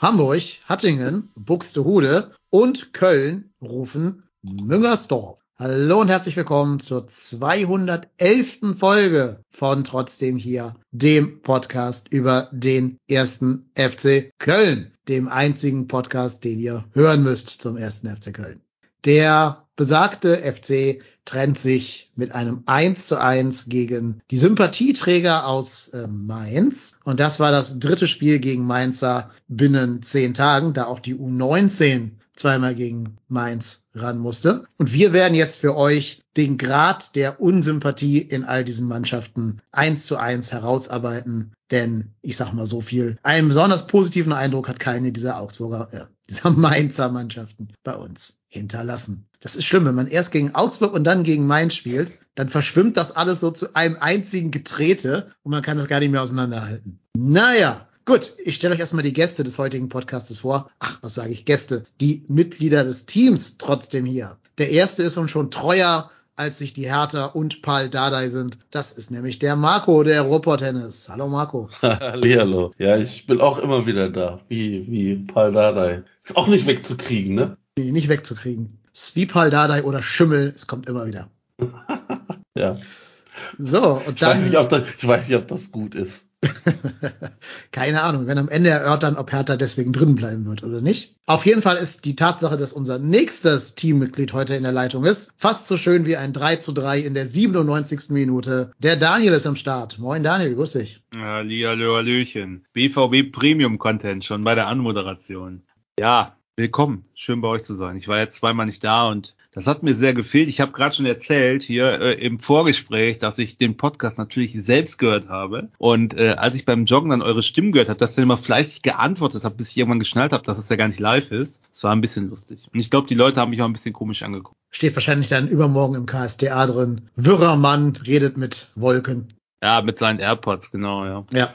Hamburg, Hattingen, Buxtehude und Köln rufen Müngersdorf. Hallo und herzlich willkommen zur 211. Folge von Trotzdem hier, dem Podcast über den ersten FC Köln, dem einzigen Podcast, den ihr hören müsst zum ersten FC Köln. Der besagte FC trennt sich mit einem 1 zu 1 gegen die Sympathieträger aus äh, Mainz. Und das war das dritte Spiel gegen Mainzer binnen zehn Tagen, da auch die U19 zweimal gegen Mainz ran musste. Und wir werden jetzt für euch den Grad der Unsympathie in all diesen Mannschaften eins zu eins herausarbeiten. Denn ich sag mal so viel, einen besonders positiven Eindruck hat keine dieser Augsburger, äh, dieser Mainzer Mannschaften bei uns hinterlassen. Das ist schlimm, wenn man erst gegen Augsburg und dann gegen Mainz spielt, dann verschwimmt das alles so zu einem einzigen Getrete und man kann das gar nicht mehr auseinanderhalten. Naja, Gut, ich stelle euch erstmal die Gäste des heutigen Podcastes vor. Ach, was sage ich, Gäste? Die Mitglieder des Teams trotzdem hier. Der erste ist uns schon treuer, als sich die Hertha und Paul Dardai sind. Das ist nämlich der Marco, der Ruhrpott-Tennis. Hallo Marco. Hallihallo. Ja, ich bin auch immer wieder da, wie, wie Paul Dardai. Ist auch nicht wegzukriegen, ne? Nee, nicht wegzukriegen. Ist wie Paul Dardai oder Schimmel, es kommt immer wieder. Ja. So, und Ich weiß, dann. nicht, ob das, ich weiß nicht, ob das gut ist. Keine Ahnung, wenn am Ende erörtern, ob Hertha deswegen drin bleiben wird oder nicht. Auf jeden Fall ist die Tatsache, dass unser nächstes Teammitglied heute in der Leitung ist, fast so schön wie ein 3 zu 3 in der 97. Minute. Der Daniel ist am Start. Moin Daniel, grüß dich. Hallihallo, Hallöchen. BVB Premium Content schon bei der Anmoderation. Ja, willkommen. Schön bei euch zu sein. Ich war jetzt zweimal nicht da und das hat mir sehr gefehlt. Ich habe gerade schon erzählt hier äh, im Vorgespräch, dass ich den Podcast natürlich selbst gehört habe. Und äh, als ich beim Joggen dann eure Stimmen gehört habe, dass ihr immer fleißig geantwortet habt, bis ich irgendwann geschnallt habe, dass es ja gar nicht live ist. Das war ein bisschen lustig. Und ich glaube, die Leute haben mich auch ein bisschen komisch angeguckt. Steht wahrscheinlich dann übermorgen im KSDA drin. Wirrer Mann redet mit Wolken. Ja, mit seinen AirPods, genau, ja. Ja.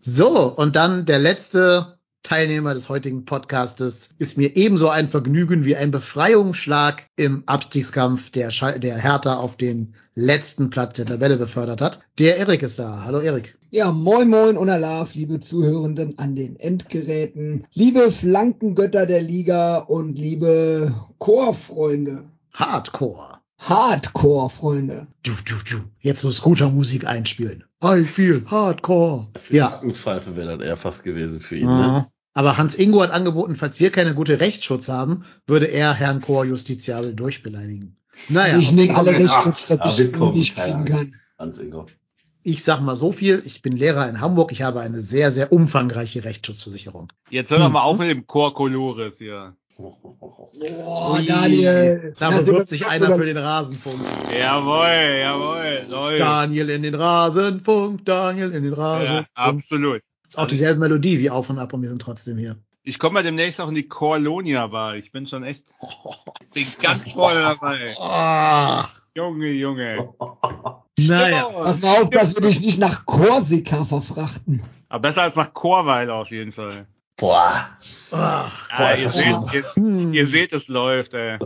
So, und dann der letzte Teilnehmer des heutigen Podcastes ist mir ebenso ein Vergnügen wie ein Befreiungsschlag im Abstiegskampf, der, Schal der Hertha auf den letzten Platz der Tabelle befördert hat. Der Erik ist da. Hallo Erik. Ja, moin moin und Alaf, liebe Zuhörenden an den Endgeräten, liebe Flankengötter der Liga und liebe Chorfreunde, Hardcore. Hardcore-Freunde. Du, du, du. Jetzt so Scooter-Musik einspielen. I feel Hardcore. Ja. Nackenpfeife wäre dann eher fast gewesen für ihn, Mhm. ne? Aber Hans Ingo hat angeboten, falls wir keine gute Rechtsschutz haben, würde er Herrn Chor justiziabel durchbeleidigen. Naja, ich nehme alle Rechtsschutzversicherungen, die ich kriegen kann. Hans Ingo. ich sag mal so viel. Ich bin Lehrer in Hamburg. Ich habe eine sehr, sehr umfangreiche Rechtsschutzversicherung. Jetzt hör doch mal auf mit dem Chor Colores hier. Oh, Daniel. Da bewirbt sich einer für den Rasenfunk. Jawohl, jawohl, läuft. Daniel in den Rasenfunk, Daniel in den Ja, Rasenfunk. absolut. Ist auch dieselbe Melodie wie auf und ab und wir sind trotzdem hier. Ich komme mal demnächst auch in die Corlonia Bar. Ich bin schon echt, bin ganz voll dabei. Junge, Junge. naja. Pass mal auf, dass wir dich nicht nach Korsika verfrachten. Aber besser als nach Chorweiler auf jeden Fall. Boah. Oh. Ja, Boah, ihr, seht, ihr, Hm. ihr seht, es läuft, ey.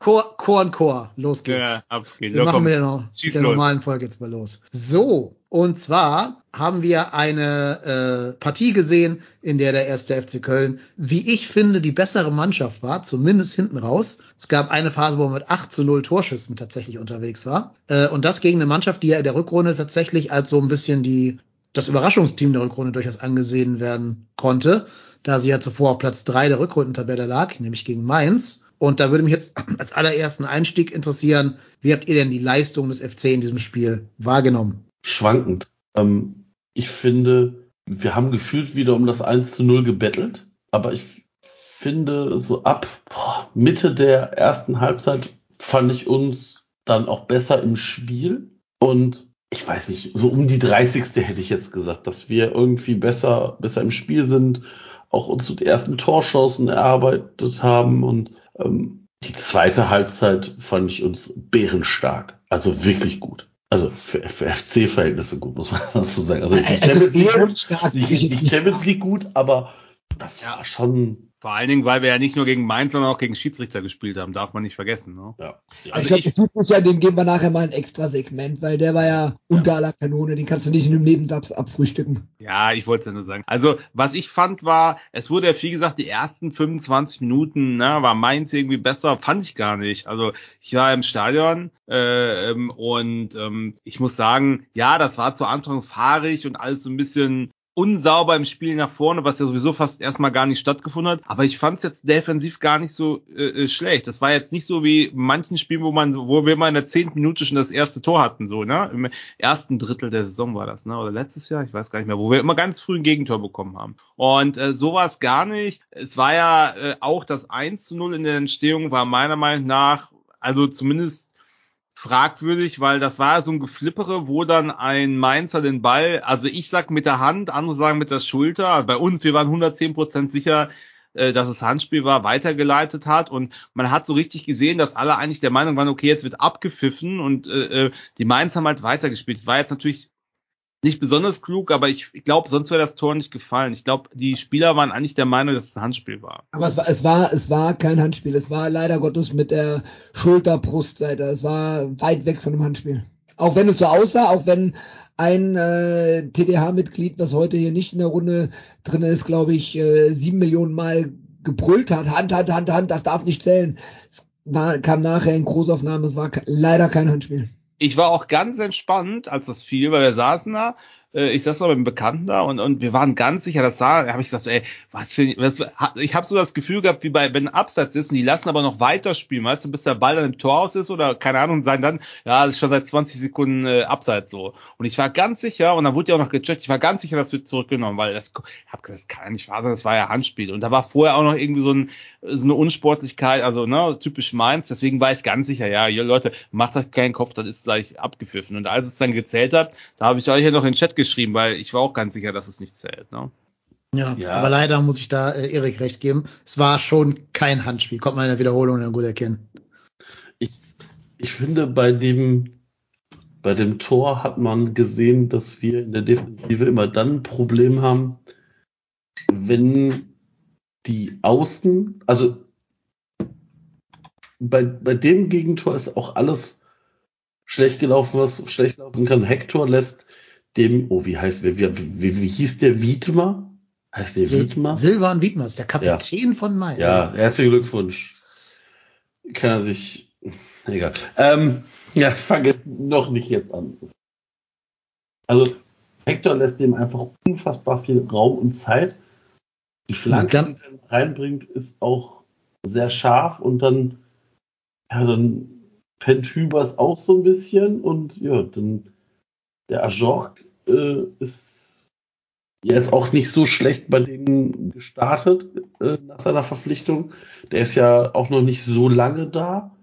Chor, Chor und Chor. Los geht's. Ja, ab geht's. Wir Ja, machen komm. mit der, der normalen Folge jetzt mal los. So, und zwar haben wir eine äh, Partie gesehen, in der der erste FC Köln, wie ich finde, die bessere Mannschaft war, zumindest hinten raus. Es gab eine Phase, wo man mit 8 zu 0 Torschüssen tatsächlich unterwegs war. Äh, und das gegen eine Mannschaft, die ja in der Rückrunde tatsächlich als so ein bisschen die das Überraschungsteam der Rückrunde durchaus angesehen werden konnte, da sie ja zuvor auf Platz drei der Rückrundentabelle lag, nämlich gegen Mainz. Und da würde mich jetzt als allerersten Einstieg interessieren, wie habt ihr denn die Leistung des FC in diesem Spiel wahrgenommen? Schwankend. Ähm, ich finde, wir haben gefühlt wieder um das 1 zu 0 gebettelt, aber ich finde, so ab boah, Mitte der ersten Halbzeit fand ich uns dann auch besser im Spiel und ich weiß nicht, so um die 30. hätte ich jetzt gesagt, dass wir irgendwie besser, besser im Spiel sind, auch uns so die ersten Torchancen erarbeitet haben und ähm, die zweite Halbzeit fand ich uns bärenstark. Also wirklich gut. Also für, für FC-Verhältnisse gut, muss man dazu sagen. Also, also Champions League die, die Champions League gut, aber das war schon Vor allen Dingen, weil wir ja nicht nur gegen Mainz, sondern auch gegen Schiedsrichter gespielt haben, darf man nicht vergessen. Ne? ja. ja. ich glaube, das Südlicher, den geben wir nachher mal ein extra Segment, weil der war ja unter aller Kanone, den kannst du nicht in einem Nebensatz abfrühstücken. Ja, ich wollte es ja nur sagen. Also, was ich fand war, es wurde ja, wie gesagt, die ersten 25 Minuten, ne, war Mainz irgendwie besser, fand ich gar nicht. Also, ich war im Stadion äh, ähm, und ähm, ich muss sagen, ja, das war zu Anfang fahrig und alles so ein bisschen unsauber im Spiel nach vorne, was ja sowieso fast erstmal gar nicht stattgefunden hat. Aber ich fand es jetzt defensiv gar nicht so äh, schlecht. Das war jetzt nicht so wie manchen Spielen, wo man, wo wir mal in der zehnten Minute schon das erste Tor hatten, so, ne? Im ersten Drittel der Saison war das, ne? Oder letztes Jahr, ich weiß gar nicht mehr, wo wir immer ganz früh ein Gegentor bekommen haben. Und äh, so war es gar nicht. Es war ja äh, auch das 1 zu 0 in der Entstehung, war meiner Meinung nach, also zumindest fragwürdig, weil das war so ein Geflippere, wo dann ein Mainzer den Ball, also ich sag mit der Hand, andere sagen mit der Schulter. Bei uns, wir waren 110 Prozent sicher, äh, dass es Handspiel war, weitergeleitet hat und man hat so richtig gesehen, dass alle eigentlich der Meinung waren, okay, jetzt wird abgepfiffen und äh, äh die Mainz haben halt weitergespielt. Es war jetzt natürlich nicht besonders klug, aber ich, ich glaube, sonst wäre das Tor nicht gefallen. Ich glaube, die Spieler waren eigentlich der Meinung, dass es ein Handspiel war. Aber es war, es war, es war kein Handspiel. Es war leider Gottes mit der Schulter-Brustseite. Es war weit weg von dem Handspiel. Auch wenn es so aussah, auch wenn ein äh, TDH-Mitglied, was heute hier nicht in der Runde drin ist, glaube ich, äh, sieben Millionen Mal gebrüllt hat, Hand, Hand, Hand, Hand, das darf nicht zählen. Es war, kam nachher in Großaufnahme, es war leider kein Handspiel ich war auch ganz entspannt, als das fiel, weil wir saßen da äh, ich saß noch mit einem Bekannten da und, und wir waren ganz sicher, das sah, habe ich gesagt, ey, was für, was, ich habe so das Gefühl gehabt, wie bei, wenn ein Abseits ist und die lassen aber noch weiterspielen, weißt du, bis der Ball dann im Tor aus ist oder keine Ahnung, sein dann, ja, das ist schon seit 20 Sekunden äh, Abseits so. Und ich war ganz sicher, und dann wurde ja auch noch gecheckt, ich war ganz sicher, das wird zurückgenommen, weil das, ich hab gesagt, das kann nicht wahr sein, das war ja Handspiel. Und da war vorher auch noch irgendwie so, ein, so eine Unsportlichkeit, also ne, typisch meins, deswegen war ich ganz sicher, ja, Leute, macht euch keinen Kopf, das ist gleich abgepfiffen. Und als es dann gezählt hat, da habe ich euch ja noch in den Chat geschrieben, weil ich war auch ganz sicher, dass es nicht zählt. Ne? Ja, ja, aber leider muss ich da äh, Erik recht geben. Es war schon kein Handspiel. Kommt man in der Wiederholung dann gut erkennen. Ich, ich finde, bei dem, bei dem Tor hat man gesehen, dass wir in der Defensive immer dann ein Problem haben, wenn die Außen, also bei, bei dem Gegentor ist auch alles schlecht gelaufen, was schlecht laufen kann. Hector lässt dem, oh, wie heißt, wie, wie, wie, hieß der Wiedmer? Heißt der Sil Wiedmer? Silvan Wiedmer ist der Kapitän ja. von Mainz. Ja, herzlichen Glückwunsch. Kann er sich, egal. Ähm, ja, fang jetzt noch nicht jetzt an. Also, Hector lässt dem einfach unfassbar viel Raum und Zeit. Die Flanke, die er reinbringt, ist auch sehr scharf und dann, ja, dann pennt Hübers auch so ein bisschen und ja, dann der Ajork äh, ist jetzt auch nicht so schlecht bei denen gestartet äh, nach seiner Verpflichtung. Der ist ja auch noch nicht so lange da.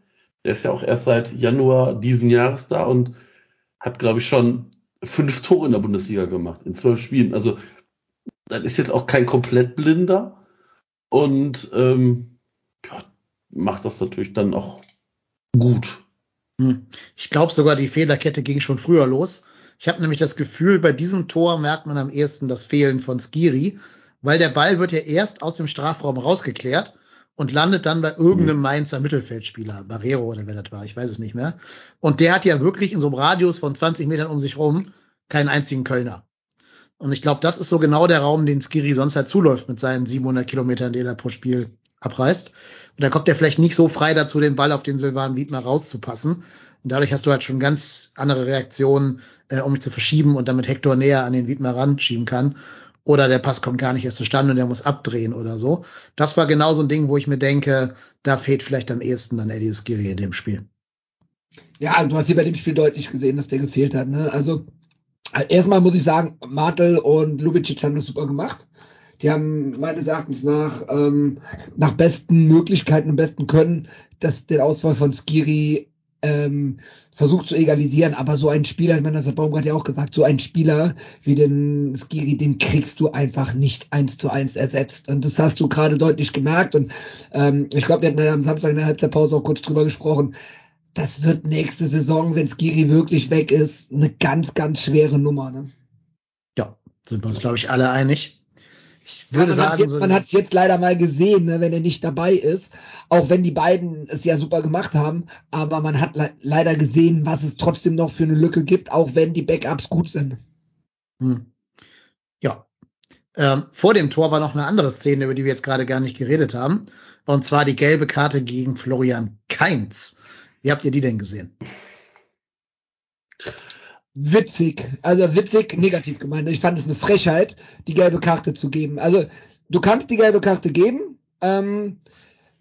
Der ist ja auch erst seit Januar diesen Jahres da und hat, glaube ich, schon fünf Tore in der Bundesliga gemacht in zwölf Spielen. Also das ist jetzt auch kein komplett blinder und ähm, ja, macht das natürlich dann auch gut. Hm. Ich glaube sogar, die Fehlerkette ging schon früher los. Ich habe nämlich das Gefühl, bei diesem Tor merkt man am ehesten das Fehlen von Skiri, weil der Ball wird ja erst aus dem Strafraum rausgeklärt und landet dann bei irgendeinem mhm. Mainzer Mittelfeldspieler, Barrero oder wer das war, ich weiß es nicht mehr. Und der hat ja wirklich in so einem Radius von 20 Metern um sich rum keinen einzigen Kölner. Und ich glaube, das ist so genau der Raum, den Skiri sonst halt zuläuft mit seinen 700 Kilometern, den er pro Spiel abreißt. Und da kommt er vielleicht nicht so frei dazu, den Ball auf den Silvan Wiedmer rauszupassen. Und dadurch hast du halt schon ganz andere Reaktionen, äh, um mich zu verschieben und damit Hector näher an den Wiedmer ranschieben kann. Oder der Pass kommt gar nicht erst zustande und der muss abdrehen oder so. Das war genau so ein Ding, wo ich mir denke, da fehlt vielleicht am ehesten dann Eddie Skiri in dem Spiel. Ja, du hast hier bei dem Spiel deutlich gesehen, dass der gefehlt hat. Ne? Also Erstmal muss ich sagen, Martel und Lubicic haben das super gemacht. Die haben meines Erachtens nach, ähm, nach besten Möglichkeiten und besten Können das, den Ausfall von Skiri ähm, versucht zu egalisieren, aber so ein Spieler, ich meine, das hat Baumgart ja auch gesagt, so ein Spieler wie den Skiri, den kriegst du einfach nicht eins zu eins ersetzt. Und das hast du gerade deutlich gemerkt. Und ähm, ich glaube, wir hatten ja am Samstag in der Halbzeitpause auch kurz drüber gesprochen. Das wird nächste Saison, wenn Skiri wirklich weg ist, eine ganz, ganz schwere Nummer. Ne? Ja, sind wir uns, glaube ich, alle einig. Ich würde man sagen, hat's jetzt, so man hat es jetzt leider mal gesehen, ne, wenn er nicht dabei ist. Auch wenn die beiden es ja super gemacht haben, aber man hat le leider gesehen, was es trotzdem noch für eine Lücke gibt, auch wenn die Backups gut sind. Hm. Ja. Ähm, vor dem Tor war noch eine andere Szene, über die wir jetzt gerade gar nicht geredet haben. Und zwar die gelbe Karte gegen Florian Kainz. Wie habt ihr die denn gesehen? Witzig, also witzig, negativ gemeint. Ich fand es eine Frechheit, die gelbe Karte zu geben. Also du kannst die gelbe Karte geben, ähm,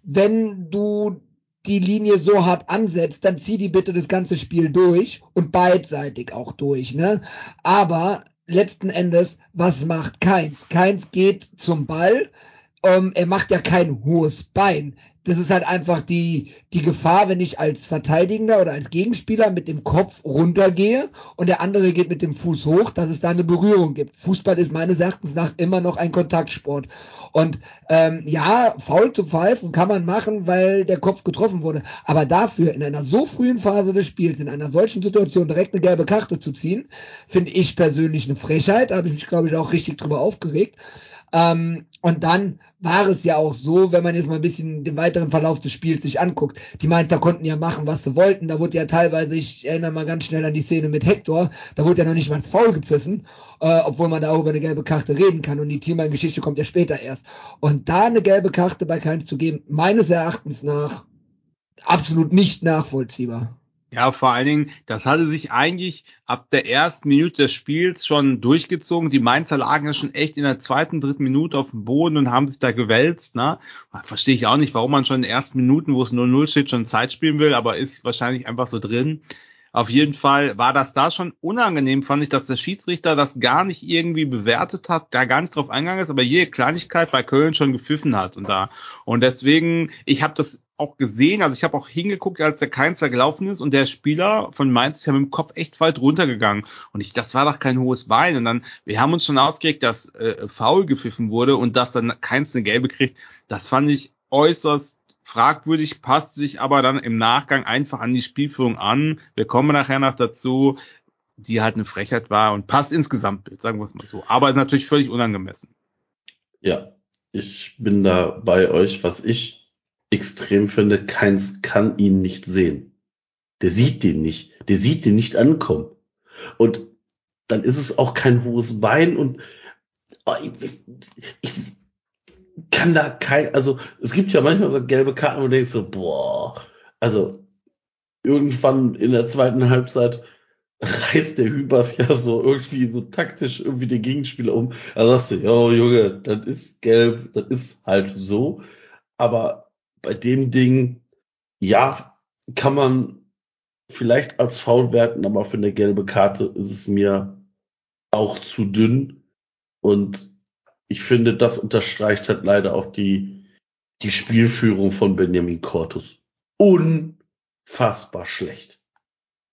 wenn du die Linie so hart ansetzt, dann zieh die bitte das ganze Spiel durch und beidseitig auch durch. Ne? Aber letzten Endes, was macht Keins? Keins geht zum Ball, ähm, er macht ja kein hohes Bein. Das ist halt einfach die, die Gefahr, wenn ich als Verteidigender oder als Gegenspieler mit dem Kopf runtergehe und der andere geht mit dem Fuß hoch, dass es da eine Berührung gibt. Fußball ist meines Erachtens nach immer noch ein Kontaktsport. Und ähm, ja, faul zu pfeifen kann man machen, weil der Kopf getroffen wurde. Aber dafür in einer so frühen Phase des Spiels, in einer solchen Situation direkt eine gelbe Karte zu ziehen, finde ich persönlich eine Frechheit. Da habe ich mich, glaube ich, auch richtig drüber aufgeregt. Ähm, und dann war es ja auch so, wenn man jetzt mal ein bisschen den weiteren Verlauf des Spiels sich anguckt. Die Mainzer konnten ja machen, was sie wollten. Da wurde ja teilweise, ich erinnere mal ganz schnell an die Szene mit Hector, da wurde ja noch nicht mal Foul gepfiffen, äh, obwohl man da auch über eine gelbe Karte reden kann. Und die Thielmann-Geschichte kommt ja später erst. Und da eine gelbe Karte bei keins zu geben, meines Erachtens nach absolut nicht nachvollziehbar. Ja, vor allen Dingen, das hatte sich eigentlich ab der ersten Minute des Spiels schon durchgezogen. Die Mainzer lagen ja schon echt in der zweiten, dritten Minute auf dem Boden und haben sich da gewälzt. Ne? Verstehe ich auch nicht, warum man schon in den ersten Minuten, wo es 0-0 steht, schon Zeit spielen will, aber ist wahrscheinlich einfach so drin. Auf jeden Fall war das da schon unangenehm, fand ich, dass der Schiedsrichter das gar nicht irgendwie bewertet hat, da gar nicht drauf eingegangen ist, aber jede Kleinigkeit bei Köln schon gepfiffen hat und da. Und deswegen, ich habe das auch gesehen, also ich habe auch hingeguckt, als der Keinzer gelaufen ist und der Spieler von Mainz ist ja mit dem Kopf echt weit runtergegangen. Und ich, das war doch kein hohes Bein. Und dann, wir haben uns schon aufgeregt, dass äh, faul gepfiffen wurde und dass dann Keins eine gelbe kriegt, das fand ich äußerst fragwürdig, passt sich aber dann im Nachgang einfach an die Spielführung an. Wir kommen nachher noch dazu, die halt eine Frechheit war und passt insgesamt, sagen wir es mal so. Aber ist natürlich völlig unangemessen. Ja, ich bin da bei euch, was ich extrem finde, keins kann ihn nicht sehen. Der sieht den nicht. Der sieht den nicht ankommen. Und dann ist es auch kein hohes Bein und oh, ich, ich kann da kein, also es gibt ja manchmal so gelbe Karten, wo du denkst so, boah, also irgendwann in der zweiten Halbzeit reißt der Hübers ja so irgendwie so taktisch irgendwie den Gegenspieler um. Da sagst du, ja Junge, das ist gelb, das ist halt so. Aber bei dem Ding, ja, kann man vielleicht als faul werten, aber für eine gelbe Karte ist es mir auch zu dünn. Und ich finde, das unterstreicht halt leider auch die, die Spielführung von Benjamin Cortus. Unfassbar schlecht.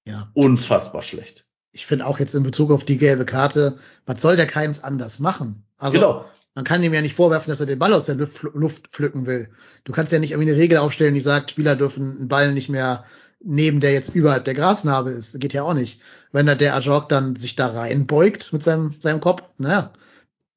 Ja. Unfassbar schlecht. Ich finde auch jetzt in Bezug auf die gelbe Karte, was soll der Keins anders machen? Also, genau. Man kann ihm ja nicht vorwerfen, dass er den Ball aus der Luft pflücken will. Du kannst ja nicht irgendwie eine Regel aufstellen, die sagt, Spieler dürfen einen Ball nicht mehr nehmen, der jetzt überhalb der Grasnarbe ist. Geht ja auch nicht. Wenn da der Ajok dann sich da reinbeugt mit seinem, seinem Kopf, naja,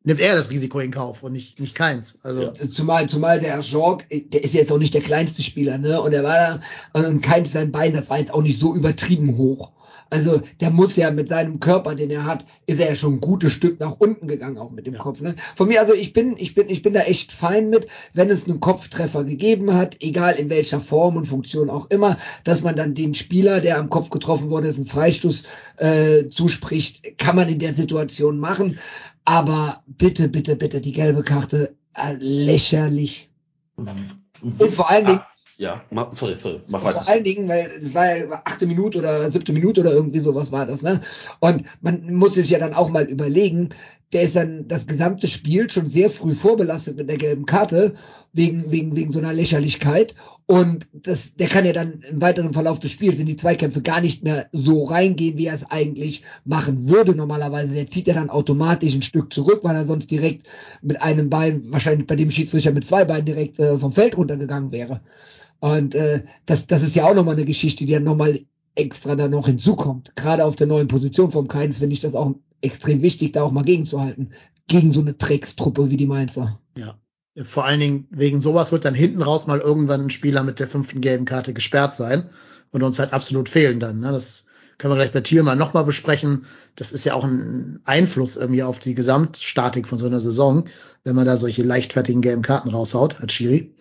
nimmt er das Risiko in Kauf und nicht, nicht keins. Also. Ja. Zumal, zumal der Ajok, der ist jetzt auch nicht der kleinste Spieler, ne? Und er war da, und keins sein Bein, das war jetzt auch nicht so übertrieben hoch. Also der muss ja mit seinem Körper, den er hat, ist er ja schon ein gutes Stück nach unten gegangen, auch mit dem ja. Kopf. Ne? Von mir, also ich bin, ich bin, ich bin da echt fein mit, wenn es einen Kopftreffer gegeben hat, egal in welcher Form und Funktion auch immer, dass man dann den Spieler, der am Kopf getroffen wurde, einen Freistoß äh, zuspricht, kann man in der Situation machen. Aber bitte, bitte, bitte, die gelbe Karte äh, lächerlich. Und vor allen Dingen, ja, mach, sorry, sorry, mach Vor weiter. allen Dingen, weil es war ja achte Minute oder siebte Minute oder irgendwie sowas war das, ne? Und man muss sich ja dann auch mal überlegen, der ist dann das gesamte Spiel schon sehr früh vorbelastet mit der gelben Karte, wegen, wegen, wegen so einer Lächerlichkeit. Und das, der kann ja dann im weiteren Verlauf des Spiels in die Zweikämpfe gar nicht mehr so reingehen, wie er es eigentlich machen würde normalerweise. Der zieht ja dann automatisch ein Stück zurück, weil er sonst direkt mit einem Bein, wahrscheinlich bei dem Schiedsrichter mit zwei Beinen direkt äh, vom Feld runtergegangen wäre. Und äh, das, das ist ja auch nochmal eine Geschichte, die dann nochmal extra dann noch hinzukommt. Gerade auf der neuen Position vom Keins finde ich das auch extrem wichtig, da auch mal gegenzuhalten. Gegen so eine Dreckstruppe wie die Mainzer. Ja. Vor allen Dingen wegen sowas wird dann hinten raus mal irgendwann ein Spieler mit der fünften gelben Karte gesperrt sein und uns halt absolut fehlen dann. Ne? Das können wir gleich bei Thielmann nochmal besprechen. Das ist ja auch ein Einfluss irgendwie auf die Gesamtstatik von so einer Saison, wenn man da solche leichtfertigen gelben Karten raushaut als Schiri.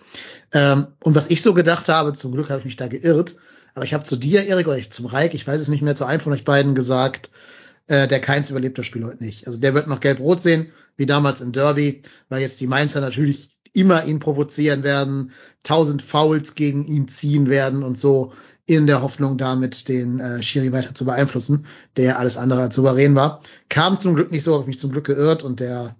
Ähm, und was ich so gedacht habe, zum Glück habe ich mich da geirrt, aber ich habe zu dir, Erik, oder ich, zum Reik, ich weiß es nicht mehr, zu einem von euch beiden gesagt, äh, der Keins überlebt das Spiel heute nicht. Also der wird noch gelb-rot sehen, wie damals im Derby, weil jetzt die Mainzer natürlich immer ihn provozieren werden, tausend Fouls gegen ihn ziehen werden und so in der Hoffnung damit den äh, Schiri weiter zu beeinflussen, der alles andere als souverän war. Kam zum Glück nicht so, habe ich mich zum Glück geirrt und der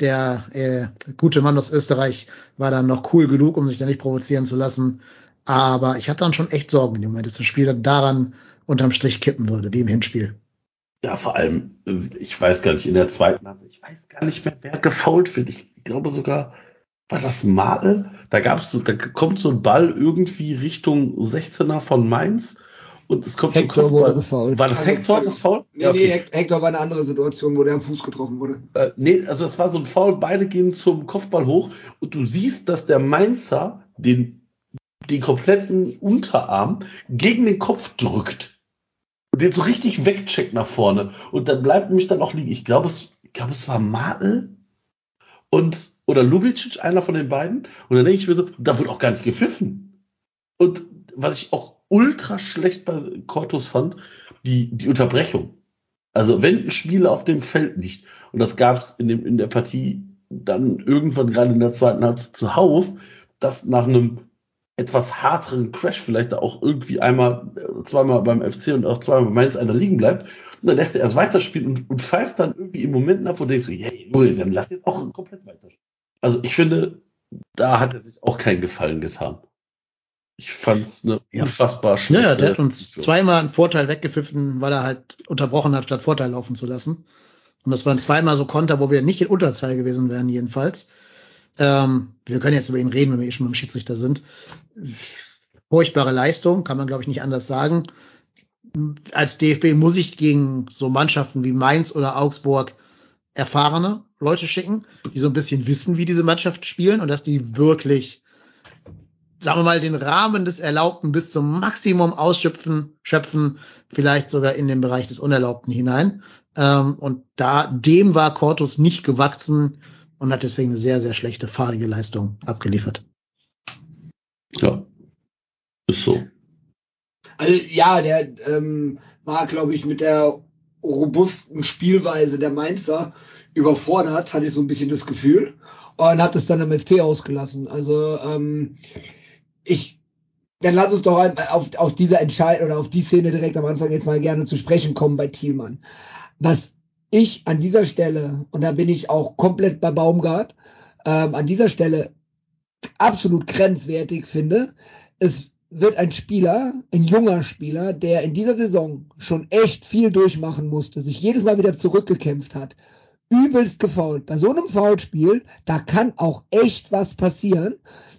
der äh, gute Mann aus Österreich war dann noch cool genug, um sich da nicht provozieren zu lassen. Aber ich hatte dann schon echt Sorgen dem Moment, dass das Spiel dann daran unterm Strich kippen würde, wie im Hinspiel. Ja, vor allem, äh, ich weiß gar nicht, in der zweiten Halbzeit, ich weiß gar nicht mehr, wer gefault wird. Ich glaube sogar, war das Mal? Da gab's so, da kommt so ein Ball irgendwie Richtung 16er von Mainz und es kommt Hector so ein wurde Kopfball. gefoult. War das Also, Hector, das Foul? Nee, Ja, okay. nee, Hect- Hector war eine andere Situation, wo der am Fuß getroffen wurde. Äh, nee, also es war so ein Foul, beide gehen zum Kopfball hoch und du siehst, dass der Mainzer den, den kompletten Unterarm gegen den Kopf drückt. Und den so richtig wegcheckt nach vorne. Und dann bleibt nämlich dann auch liegen. Ich glaube, es, ich glaube, es war Martel und oder Lubicic, einer von den beiden. Und dann denke ich mir so, da wird auch gar nicht gepfiffen. Und was ich auch ultra schlecht bei Cortus fand, die, die Unterbrechung. Also wenn ein Spieler auf dem Feld liegt, und das gab es in, dem- in der Partie dann irgendwann gerade in der zweiten Halbzeit zuhauf, dass nach einem etwas harteren Crash vielleicht da auch irgendwie einmal, äh, zweimal beim FC und auch zweimal bei Mainz einer liegen bleibt. Und dann lässt er erst weiterspielen und, und pfeift dann irgendwie in Momenten ab, wo du denkst, so, ja, Junge, dann lass jetzt auch komplett weiterspielen. Also ich finde, da hat er sich auch keinen Gefallen getan. Ich fand's eine Ja. unfassbar schlechte ja, der hat uns zweimal einen Vorteil weggepfiffen, weil er halt unterbrochen hat, statt Vorteil laufen zu lassen. Und das waren zweimal so Konter, wo wir nicht in Unterzahl gewesen wären, jedenfalls. Ähm, wir können jetzt über ihn reden, wenn wir eh schon beim Schiedsrichter sind. Furchtbare Leistung, kann man, glaube ich, nicht anders sagen. Als DFB muss ich gegen so Mannschaften wie Mainz oder Augsburg erfahrene Leute schicken, die so ein bisschen wissen, wie diese Mannschaft spielen und dass die wirklich sagen wir mal, den Rahmen des Erlaubten bis zum Maximum ausschöpfen, schöpfen, vielleicht sogar in den Bereich des Unerlaubten hinein. Ähm, und da, dem war Cortus nicht gewachsen und hat deswegen eine sehr, sehr schlechte fahrige Leistung abgeliefert. Ja. Ist so. Also ja, der ähm, war, glaube ich, mit der robusten Spielweise der Mainzer überfordert, hatte ich so ein bisschen das Gefühl. Und hat es dann am FC ausgelassen. Also ähm, ich, dann lass uns doch auf, auf diese Entscheidung oder auf die Szene direkt am Anfang jetzt mal gerne zu sprechen kommen bei Thielmann. Was ich an dieser Stelle, und da bin ich auch komplett bei Baumgart, ähm, an dieser Stelle absolut grenzwertig finde, es wird ein Spieler, ein junger Spieler, der in dieser Saison schon echt viel durchmachen musste, sich jedes Mal wieder zurückgekämpft hat, übelst gefault. Bei so einem Foulspiel, da kann auch echt was passieren.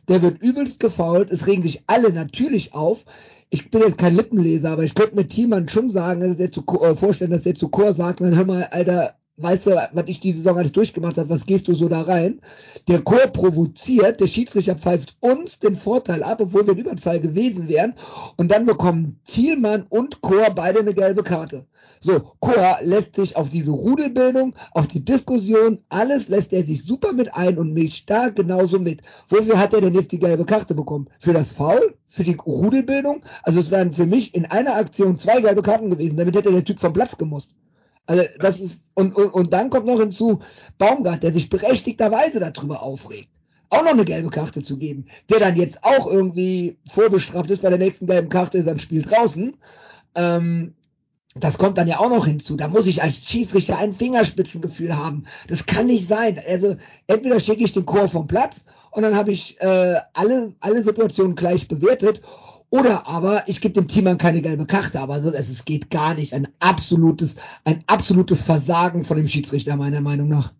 Der wird übelst gefault. Es regen sich alle natürlich auf. Ich bin jetzt kein Lippenleser, aber ich könnte mir Thiemann schon sagen, dass der zu, äh, vorstellen, dass der zu Chor sagt, dann hör mal, Alter, weißt du, was ich diese Saison alles durchgemacht habe, was gehst du so da rein? Der Chor provoziert, der Schiedsrichter pfeift uns den Vorteil ab, obwohl wir in Überzahl gewesen wären. Und dann bekommen Thielmann und Chor beide eine gelbe Karte. So, Chor lässt sich auf diese Rudelbildung, auf die Diskussion, alles lässt er sich super mit ein und mischt da genauso mit. Wofür hat er denn jetzt die gelbe Karte bekommen? Für das Foul? Für die Rudelbildung? Also es wären für mich in einer Aktion zwei gelbe Karten gewesen, damit hätte der Typ vom Platz gemusst. Also das ist und, und, und dann kommt noch hinzu Baumgart, der sich berechtigterweise darüber aufregt. auch noch eine gelbe Karte zu geben, der dann jetzt auch irgendwie vorbestraft ist, bei der nächsten gelben Karte ist er ein Spiel draußen. Ähm, das kommt dann ja auch noch hinzu. Da muss ich als Schiedsrichter ein Fingerspitzengefühl haben. Das kann nicht sein. Also entweder schicke ich den Chor vom Platz und dann habe ich äh, alle, alle Situationen gleich bewertet. Oder aber ich gebe dem Teammann keine gelbe Karte, aber so, es, es geht gar nicht. Ein absolutes, ein absolutes Versagen von dem Schiedsrichter, meiner Meinung nach.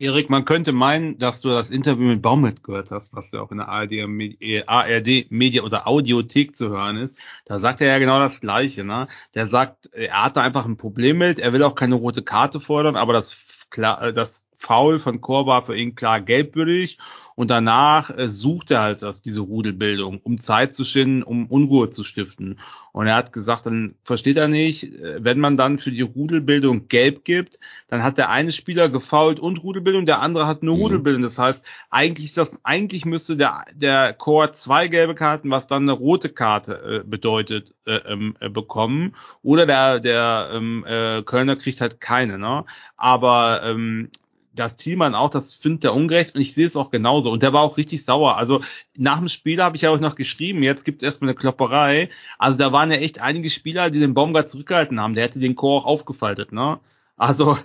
Erik, man könnte meinen, dass du das Interview mit Baumelt gehört hast, was ja auch in der ARD, Media oder Audiothek zu hören ist. Da sagt er ja genau das Gleiche. Ne? Der sagt, er hatte einfach ein Problem mit, er will auch keine rote Karte fordern, aber das, das Foul von Chor war für ihn klar gelbwürdig und danach äh, sucht er halt das, diese Rudelbildung, um Zeit zu schinden, um Unruhe zu stiften. Und er hat gesagt, dann versteht er nicht, äh, wenn man dann für die Rudelbildung gelb gibt, dann hat der eine Spieler gefault und Rudelbildung, der andere hat nur mhm. Rudelbildung. Das heißt, eigentlich ist das, eigentlich müsste der, der Chor zwei gelbe Karten, was dann eine rote Karte äh, bedeutet, äh, ähm, äh, bekommen. Oder der, der ähm, äh, Kölner kriegt halt keine, ne? Aber ähm, das Thielmann auch, das findet er ungerecht und ich sehe es auch genauso. Und der war auch richtig sauer. Also nach dem Spiel habe ich ja auch noch geschrieben, jetzt gibt es erstmal eine Klopperei. Also da waren ja echt einige Spieler, die den Baumgart zurückgehalten haben. Der hätte den Chor auch aufgefaltet, ne? Also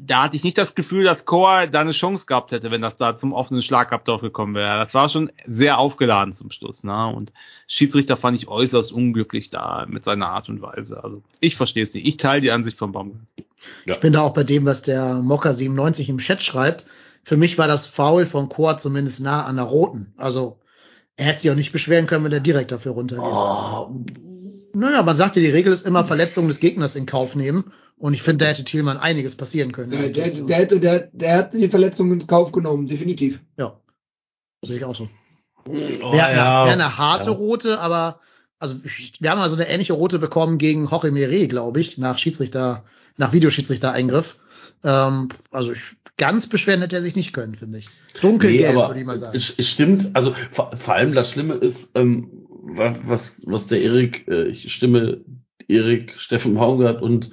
da hatte ich nicht das Gefühl, dass Chor da eine Chance gehabt hätte, wenn das da zum offenen Schlagabtausch gekommen wäre. Das war schon sehr aufgeladen zum Schluss, ne? Und Schiedsrichter fand ich äußerst unglücklich da mit seiner Art und Weise. Also ich verstehe es nicht. Ich teile die Ansicht von Baumgart. Ja. Ich bin da auch bei dem, was der Mocker 97 im Chat schreibt. Für mich war das Foul von Chor zumindest nah an der roten. Also er hätte sich auch nicht beschweren können, wenn er direkt dafür runtergeht. Oh. Naja, man sagt ja, die Regel ist immer Verletzungen des Gegners in Kauf nehmen. Und ich finde, da hätte Thielmann einiges passieren können. Der, der, der, hätte, der, der hat die Verletzung in Kauf genommen, definitiv. Ja. Sehe ich auch so. Oh, wäre ja. wär eine harte ja. rote, aber also wir haben also eine ähnliche rote bekommen gegen Jorge Mere, glaube ich, nach Schiedsrichter, nach Videoschiedsrichter-Eingriff. Ähm, also ich, ganz beschweren hätte er sich nicht können, finde ich. Dunkelgelb, nee, würde ich mal sagen. Stimmt, also vor, vor, allem das Schlimme ist, ähm, was, was der Erik, äh, ich stimme Erik, Steffen Baumgart und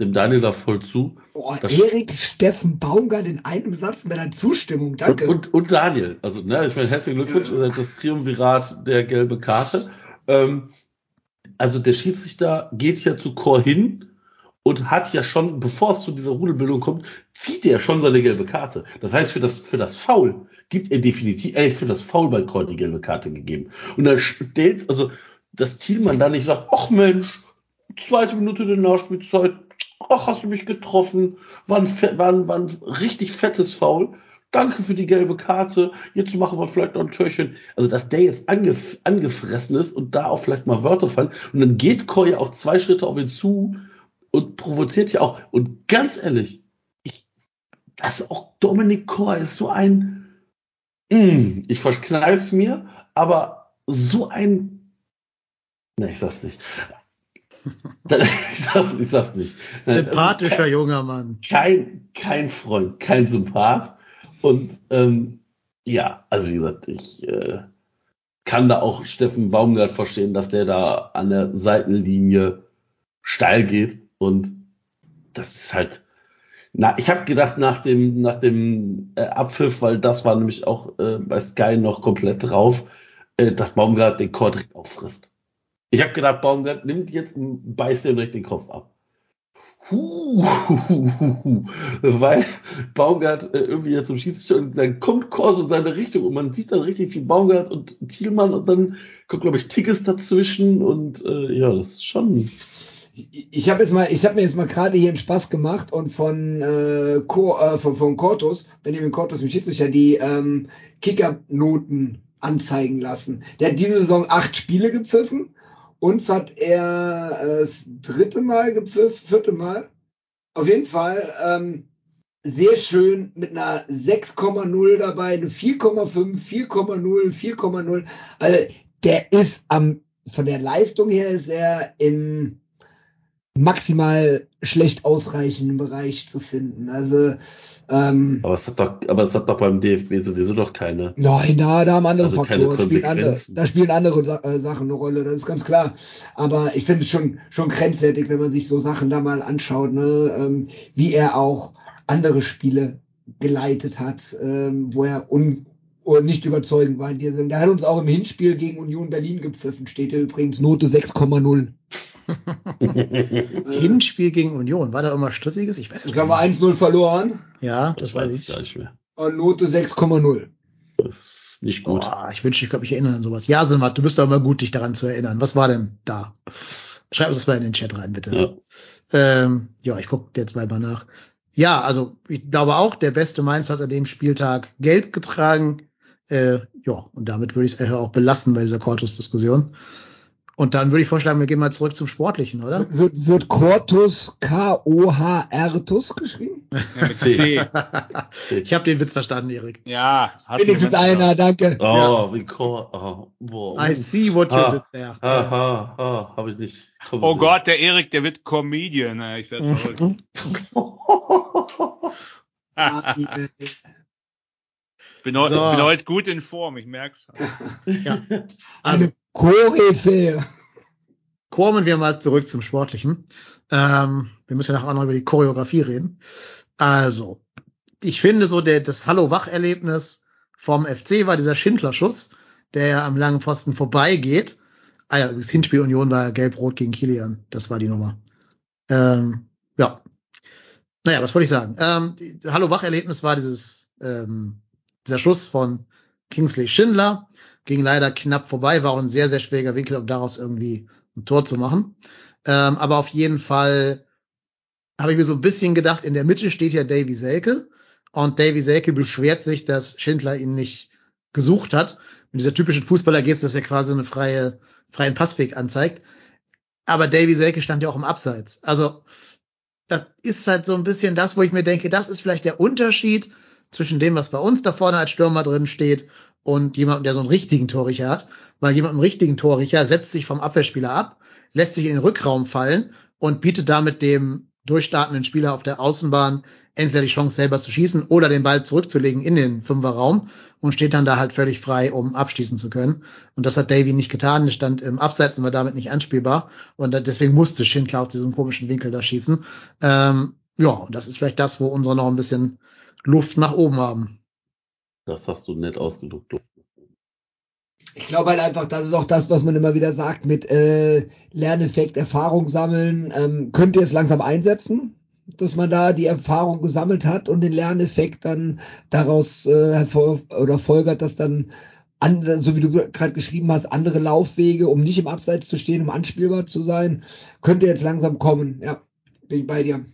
dem Daniel da voll zu. Boah, Erik, Steffen Baumgart in einem Satz mit einer Zustimmung, danke. Und, und, und Daniel, also ne, ich meine, herzlichen Glückwunsch, ja. das Triumvirat der gelbe Karte. Ähm, also der Schiedsrichter geht ja zu Chor hin und hat ja schon, bevor es zu dieser Rudelbildung kommt, zieht er schon seine gelbe Karte. Das heißt, für das, für das Foul gibt er definitiv, er ist für das Foul bei Chor die gelbe Karte gegeben. Und dann stellt, also, das Zielmann da nicht sagt, ach Mensch, zweite Minute der Nachspielzeit, ach, hast du mich getroffen, war ein, war ein, war ein richtig fettes Foul. Danke für die gelbe Karte. Jetzt machen wir vielleicht noch ein Türchen. Also, dass der jetzt angef angefressen ist und da auch vielleicht mal Wörter fallen. Und dann geht Koy auch zwei Schritte auf ihn zu und provoziert ja auch. Und ganz ehrlich, ich, das auch Dominik Koy ist so ein, mm, ich verkneiß mir, aber so ein, ne, ich sag's nicht. ich, sag's, ich sag's nicht. Sympathischer kein, junger Mann. Kein, kein Freund, kein Sympath. Und ähm, ja, also wie gesagt, ich äh, kann da auch Steffen Baumgart verstehen, dass der da an der Seitenlinie steil geht. Und das ist halt. Na, ich habe gedacht nach dem nach dem äh, Abpfiff, weil das war nämlich auch äh, bei Sky noch komplett drauf, äh, dass Baumgart den direkt auffrisst. Ich habe gedacht, Baumgart nimmt jetzt beißt dir direkt den Kopf ab. Huh, weil Baumgart äh, irgendwie jetzt zum Schiedsrichter und dann kommt Kors in seine Richtung und man sieht dann richtig viel Baumgart und Thielmann und dann kommt, glaube ich, Tigges dazwischen und äh, ja, das ist schon. Ich habe jetzt mal, ich habe mir jetzt mal gerade hier einen Spaß gemacht und von äh, Co, äh, von, von Cortus, Benjamin Cortus, dem Schiedsrichter, die ähm, Kickernoten anzeigen lassen. Der hat diese Saison acht Spiele gepfiffen uns hat er äh, das dritte Mal gepfiffen, vierte Mal. Auf jeden Fall ähm, sehr schön mit einer 6,0 dabei, eine 4,5, 4,0, 4,0. Also der ist am, von der Leistung her ist er im maximal schlecht ausreichenden Bereich zu finden. Also ähm, aber es hat doch, aber es hat doch beim DFB sowieso doch keine. Nein, da, da haben andere also Faktoren, spielen andere, da spielen andere äh, Sachen eine Rolle, das ist ganz klar. Aber ich finde es schon, schon grenzwertig, wenn man sich so Sachen da mal anschaut, ne, ähm, wie er auch andere Spiele geleitet hat, ähm, wo er un oder nicht überzeugend war Saison. Der hat uns auch im Hinspiel gegen Union Berlin gepfiffen. Steht hier übrigens Note 6,0. Hinspiel gegen Union. War da immer Strittiges? Ich weiß es Das haben wir 1-0 verloren Ja, das, weiß ich ich. gar nicht mehr. und Note 6,0 Das ist nicht gut. Boah, ich wünschte, ich könnte mich erinnern an sowas. Ja, Simat, du bist doch immer gut, dich daran zu erinnern. Was war denn da? Schreib uns das mal in den Chat rein, bitte. Ja. Ähm, ja, ich gucke jetzt mal mal nach. Ja, also ich glaube auch, der beste Mainz hat an dem Spieltag gelb getragen. Äh, ja, und damit würde ich es auch belassen bei dieser Cortus-Diskussion. Und dann würde ich vorschlagen, wir gehen mal zurück zum Sportlichen, oder? Wird, wird Cortus K-O-H-R-Tus geschrieben? Ja, mit C. ich habe den Witz verstanden, Erik. Ja, Wenigstens einer, danke. Oh, wie Chor. Oh, boah. I see what you Ah. did there. Ha, ha, ha, hab ich nicht. kommen Oh. Gott, der Erik, der wird Comedian. Ja, Ich werde verrückt. Ah, bin, So. bin heute gut in Form, ich merk's. Ja. Also Koryphäe. kommen wir mal zurück zum Sportlichen. Ähm, wir müssen ja nachher noch über die Choreografie reden. Also, ich finde so, der, das Hallo-Wach-Erlebnis vom FC war dieser Schindler-Schuss, der ja am langen Pfosten vorbeigeht. Ah ja, das Hinspiel Union war gelb-rot gegen Kilian. Das war die Nummer. Ähm, ja. Naja, was wollte ich sagen? Ähm, Hallo-Wach-Erlebnis war dieses, ähm, dieser Schuss von Kingsley Schindler. Ging leider knapp vorbei, war auch ein sehr, sehr schwieriger Winkel, um daraus irgendwie ein Tor zu machen. Ähm, aber auf jeden Fall habe ich mir so ein bisschen gedacht, in der Mitte steht ja Davy Selke und Davy Selke beschwert sich, dass Schindler ihn nicht gesucht hat. Mit dieser typischen Fußballergeste, dass er quasi eine freie, freien Passweg anzeigt. Aber Davy Selke stand ja auch im Abseits. Also, das ist halt so ein bisschen das, wo ich mir denke, das ist vielleicht der Unterschied zwischen dem, was bei uns da vorne als Stürmer drin steht und jemandem, der so einen richtigen Torrichter hat. Weil jemand im richtigen Torrichter setzt sich vom Abwehrspieler ab, lässt sich in den Rückraum fallen und bietet damit dem durchstartenden Spieler auf der Außenbahn entweder die Chance selber zu schießen oder den Ball zurückzulegen in den Fünferraum und steht dann da halt völlig frei, um abschließen zu können. Und das hat Davy nicht getan. Er stand im Abseits und war damit nicht anspielbar. Und deswegen musste Schindler aus diesem komischen Winkel da schießen. Ähm, ja, und das ist vielleicht das, wo unsere noch ein bisschen Luft nach oben haben. Das hast du nett ausgedrückt. Ich glaube halt einfach, das ist auch das, was man immer wieder sagt mit äh, Lerneffekt, Erfahrung sammeln. Ähm, könnt ihr es langsam einsetzen, dass man da die Erfahrung gesammelt hat und den Lerneffekt dann daraus äh, hervor oder folgert, dass dann andere, so wie du gerade geschrieben hast, andere Laufwege, um nicht im Abseits zu stehen, um anspielbar zu sein, könnte jetzt langsam kommen. Ja, bin ich bei dir.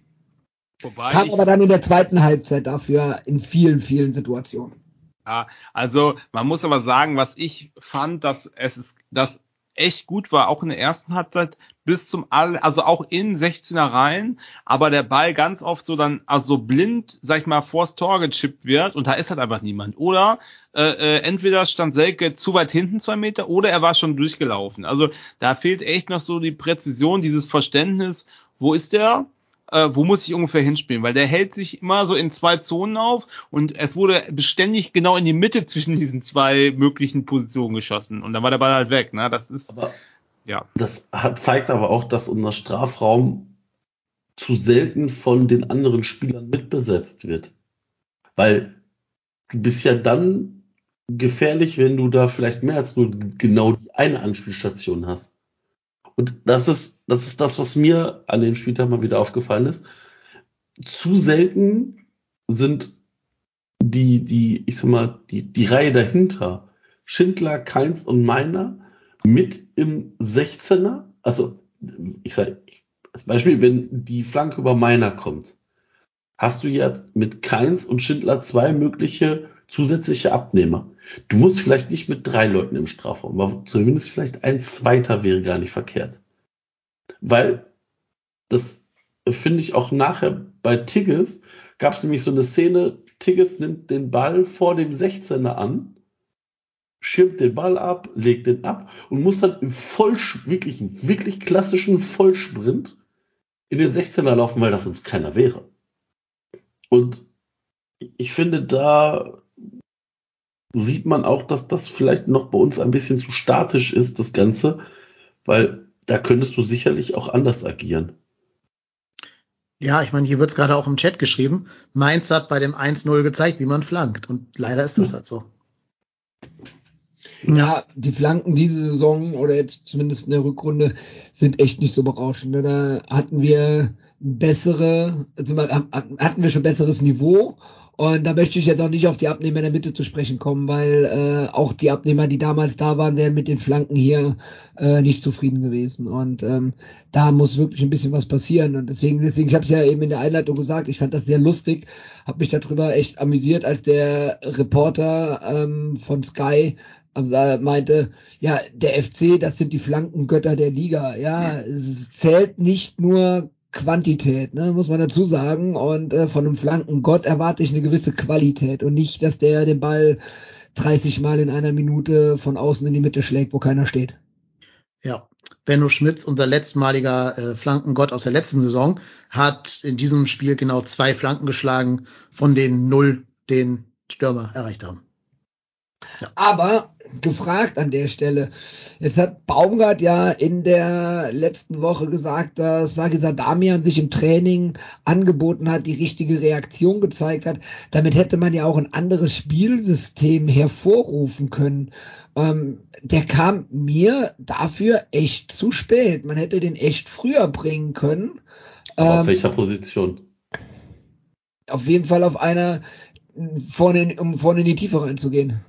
Wobei Kam aber dann in der zweiten Halbzeit dafür in vielen, vielen Situationen. Ja, also man muss aber sagen, was ich fand, dass es ist, das echt gut war, auch in der ersten Halbzeit bis zum All, also auch in 16er Reihen, aber der Ball ganz oft so dann, also so blind, sag ich mal, vors Tor gechippt wird und da ist halt einfach niemand. Oder äh, äh, entweder stand Selke zu weit hinten zwei Meter oder er war schon durchgelaufen. Also da fehlt echt noch so die Präzision, dieses Verständnis, wo ist der? Äh, wo muss ich ungefähr hinspielen, weil der hält sich immer so in zwei Zonen auf und es wurde beständig genau in die Mitte zwischen diesen zwei möglichen Positionen geschossen und dann war der Ball halt weg, ne? Das ist Aber ja. das hat, zeigt aber auch, dass unser Strafraum zu selten von den anderen Spielern mitbesetzt wird. Weil du bist ja dann gefährlich, wenn du da vielleicht mehr als nur genau die eine Anspielstation hast. Und das ist, das ist das, was mir an dem Spieltag mal wieder aufgefallen ist. Zu selten sind die, die, ich sag mal, die, die Reihe dahinter, Schindler, Keins und Meiner, mit im 16er, also ich sage als Beispiel, wenn die Flanke über Meiner kommt, hast du ja mit Keins und Schindler zwei mögliche zusätzliche Abnehmer. Du musst vielleicht nicht mit drei Leuten im Strafraum, aber zumindest vielleicht ein zweiter wäre gar nicht verkehrt. Weil das finde ich auch nachher bei Tigges gab es nämlich so eine Szene, Tigges nimmt den Ball vor dem 16er an, schirmt den Ball ab, legt den ab und muss dann im voll, wirklich, wirklich klassischen Vollsprint in den 16er laufen, weil das sonst keiner wäre. Und ich finde, da sieht man auch, dass das vielleicht noch bei uns ein bisschen zu statisch ist, das Ganze, weil da könntest du sicherlich auch anders agieren. Ja, ich meine, hier wird's gerade auch im Chat geschrieben. Mainz hat bei dem 1-0 gezeigt, wie man flankt. Und leider ist das halt so. Ja, die Flanken diese Saison oder jetzt zumindest in der Rückrunde sind echt nicht so berauschend. ne? Da hatten wir bessere, also hatten wir schon besseres Niveau. Und da möchte ich jetzt auch nicht auf die Abnehmer in der Mitte zu sprechen kommen, weil äh, auch die Abnehmer, die damals da waren, wären mit den Flanken hier äh, nicht zufrieden gewesen. Und ähm, da muss wirklich ein bisschen was passieren. Und deswegen, deswegen, ich habe es ja eben in der Einleitung gesagt, ich fand das sehr lustig, habe mich darüber echt amüsiert, als der Reporter ähm, von Sky meinte, ja, der FC, das sind die Flankengötter der Liga. Ja, es zählt nicht nur Quantität, ne, muss man dazu sagen. Und äh, von einem Flankengott erwarte ich eine gewisse Qualität und nicht, dass der den Ball 30 Mal in einer Minute von außen in die Mitte schlägt, wo keiner steht. Ja, Benno Schmitz, unser letztmaliger äh, Flankengott aus der letzten Saison, hat in diesem Spiel genau zwei Flanken geschlagen, von denen null den Stürmer erreicht haben. Aber gefragt an der Stelle. Jetzt hat Baumgart ja in der letzten Woche gesagt, dass Sagisa Damian sich im Training angeboten hat, die richtige Reaktion gezeigt hat. Damit hätte man ja auch ein anderes Spielsystem hervorrufen können. Ähm, der kam mir dafür echt zu spät. Man hätte den echt früher bringen können. Aber auf Ähm, welcher Position? auf jeden Fall auf einer vorne, in- um vorne in die Tiefe reinzugehen.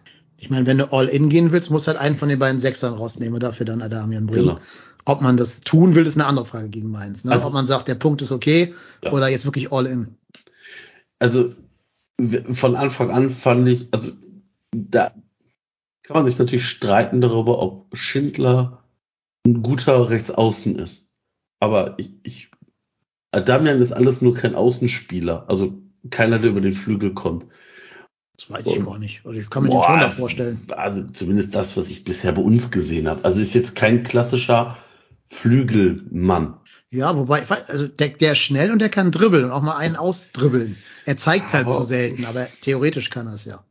Ich meine, wenn du all in gehen willst, musst halt einen von den beiden Sechsern rausnehmen und dafür dann Adamian bringen. Genau. Ob man das tun will, ist eine andere Frage gegen Mainz. Ne? Also- Ob man sagt, der Punkt ist okay Ja. oder jetzt wirklich all in. Also von Anfang an fand ich, also da kann man sich natürlich streiten darüber, ob Schindler ein guter Rechtsaußen ist. Aber ich, ich Adamian ist alles nur kein Außenspieler, also keiner, der über den Flügel kommt. Das weiß ich gar nicht. Also ich kann mir Boah, den schon da vorstellen. Also zumindest das, was ich bisher bei uns gesehen habe. Also ist jetzt kein klassischer Flügelmann. Ja, wobei, also der, der ist schnell und der kann dribbeln und auch mal einen ausdribbeln. Er zeigt halt Aber- zu selten, aber theoretisch kann er es ja.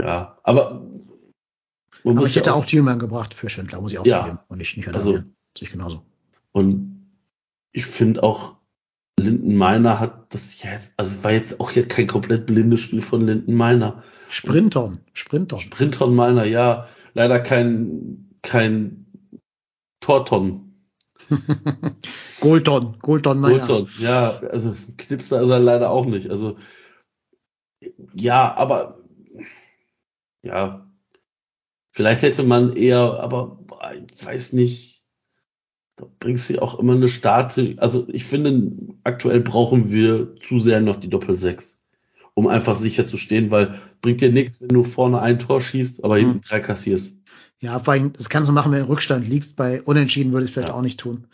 Ja, aber Aber ich ja hätte auch Thielmann gebracht für Schindler, muss ich auch Ja. zugeben. Und nicht, nicht Also-. Sehe ich genauso. Und ich finde auch, Linden Meiner hat das jetzt, also war jetzt auch hier kein komplett blindes Spiel von Linden Meiner. Sprinton, Sprinton. Sprinton Meiner, ja, leider kein, kein Torton. Goldon, Goldon, meiner. Goldton, ja, also Knipser ist er leider auch nicht. Also, ja, aber, ja, vielleicht hätte man eher, aber ich weiß nicht, da bringst du auch immer eine Starte. Also, ich finde, aktuell brauchen wir zu sehr noch die Doppel-6, um einfach sicher zu stehen, weil bringt dir nichts, wenn du vorne ein Tor schießt, aber hinten Mhm. drei kassierst. Ja, vor allem, das kannst du machen, wenn du im Rückstand liegst. Bei Unentschieden würde ich es vielleicht Ja. auch nicht tun.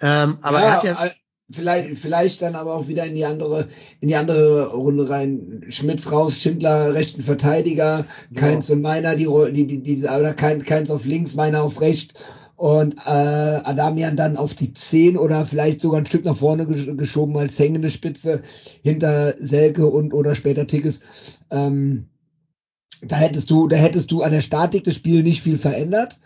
Ähm, aber ja, er hat ja, vielleicht, vielleicht dann aber auch wieder in die andere, in die andere Runde rein. Schmitz raus, Schindler rechten Verteidiger, Keins und Meiner, die, die, die, die oder Kein- Keins auf links, Meiner auf rechts und äh, Adamian dann auf die 10 oder vielleicht sogar ein Stück nach vorne gesch geschoben als hängende Spitze hinter Selke und oder später Tickes. Ähm, da hättest du, da hättest du an der Statik des Spiels nicht viel verändert,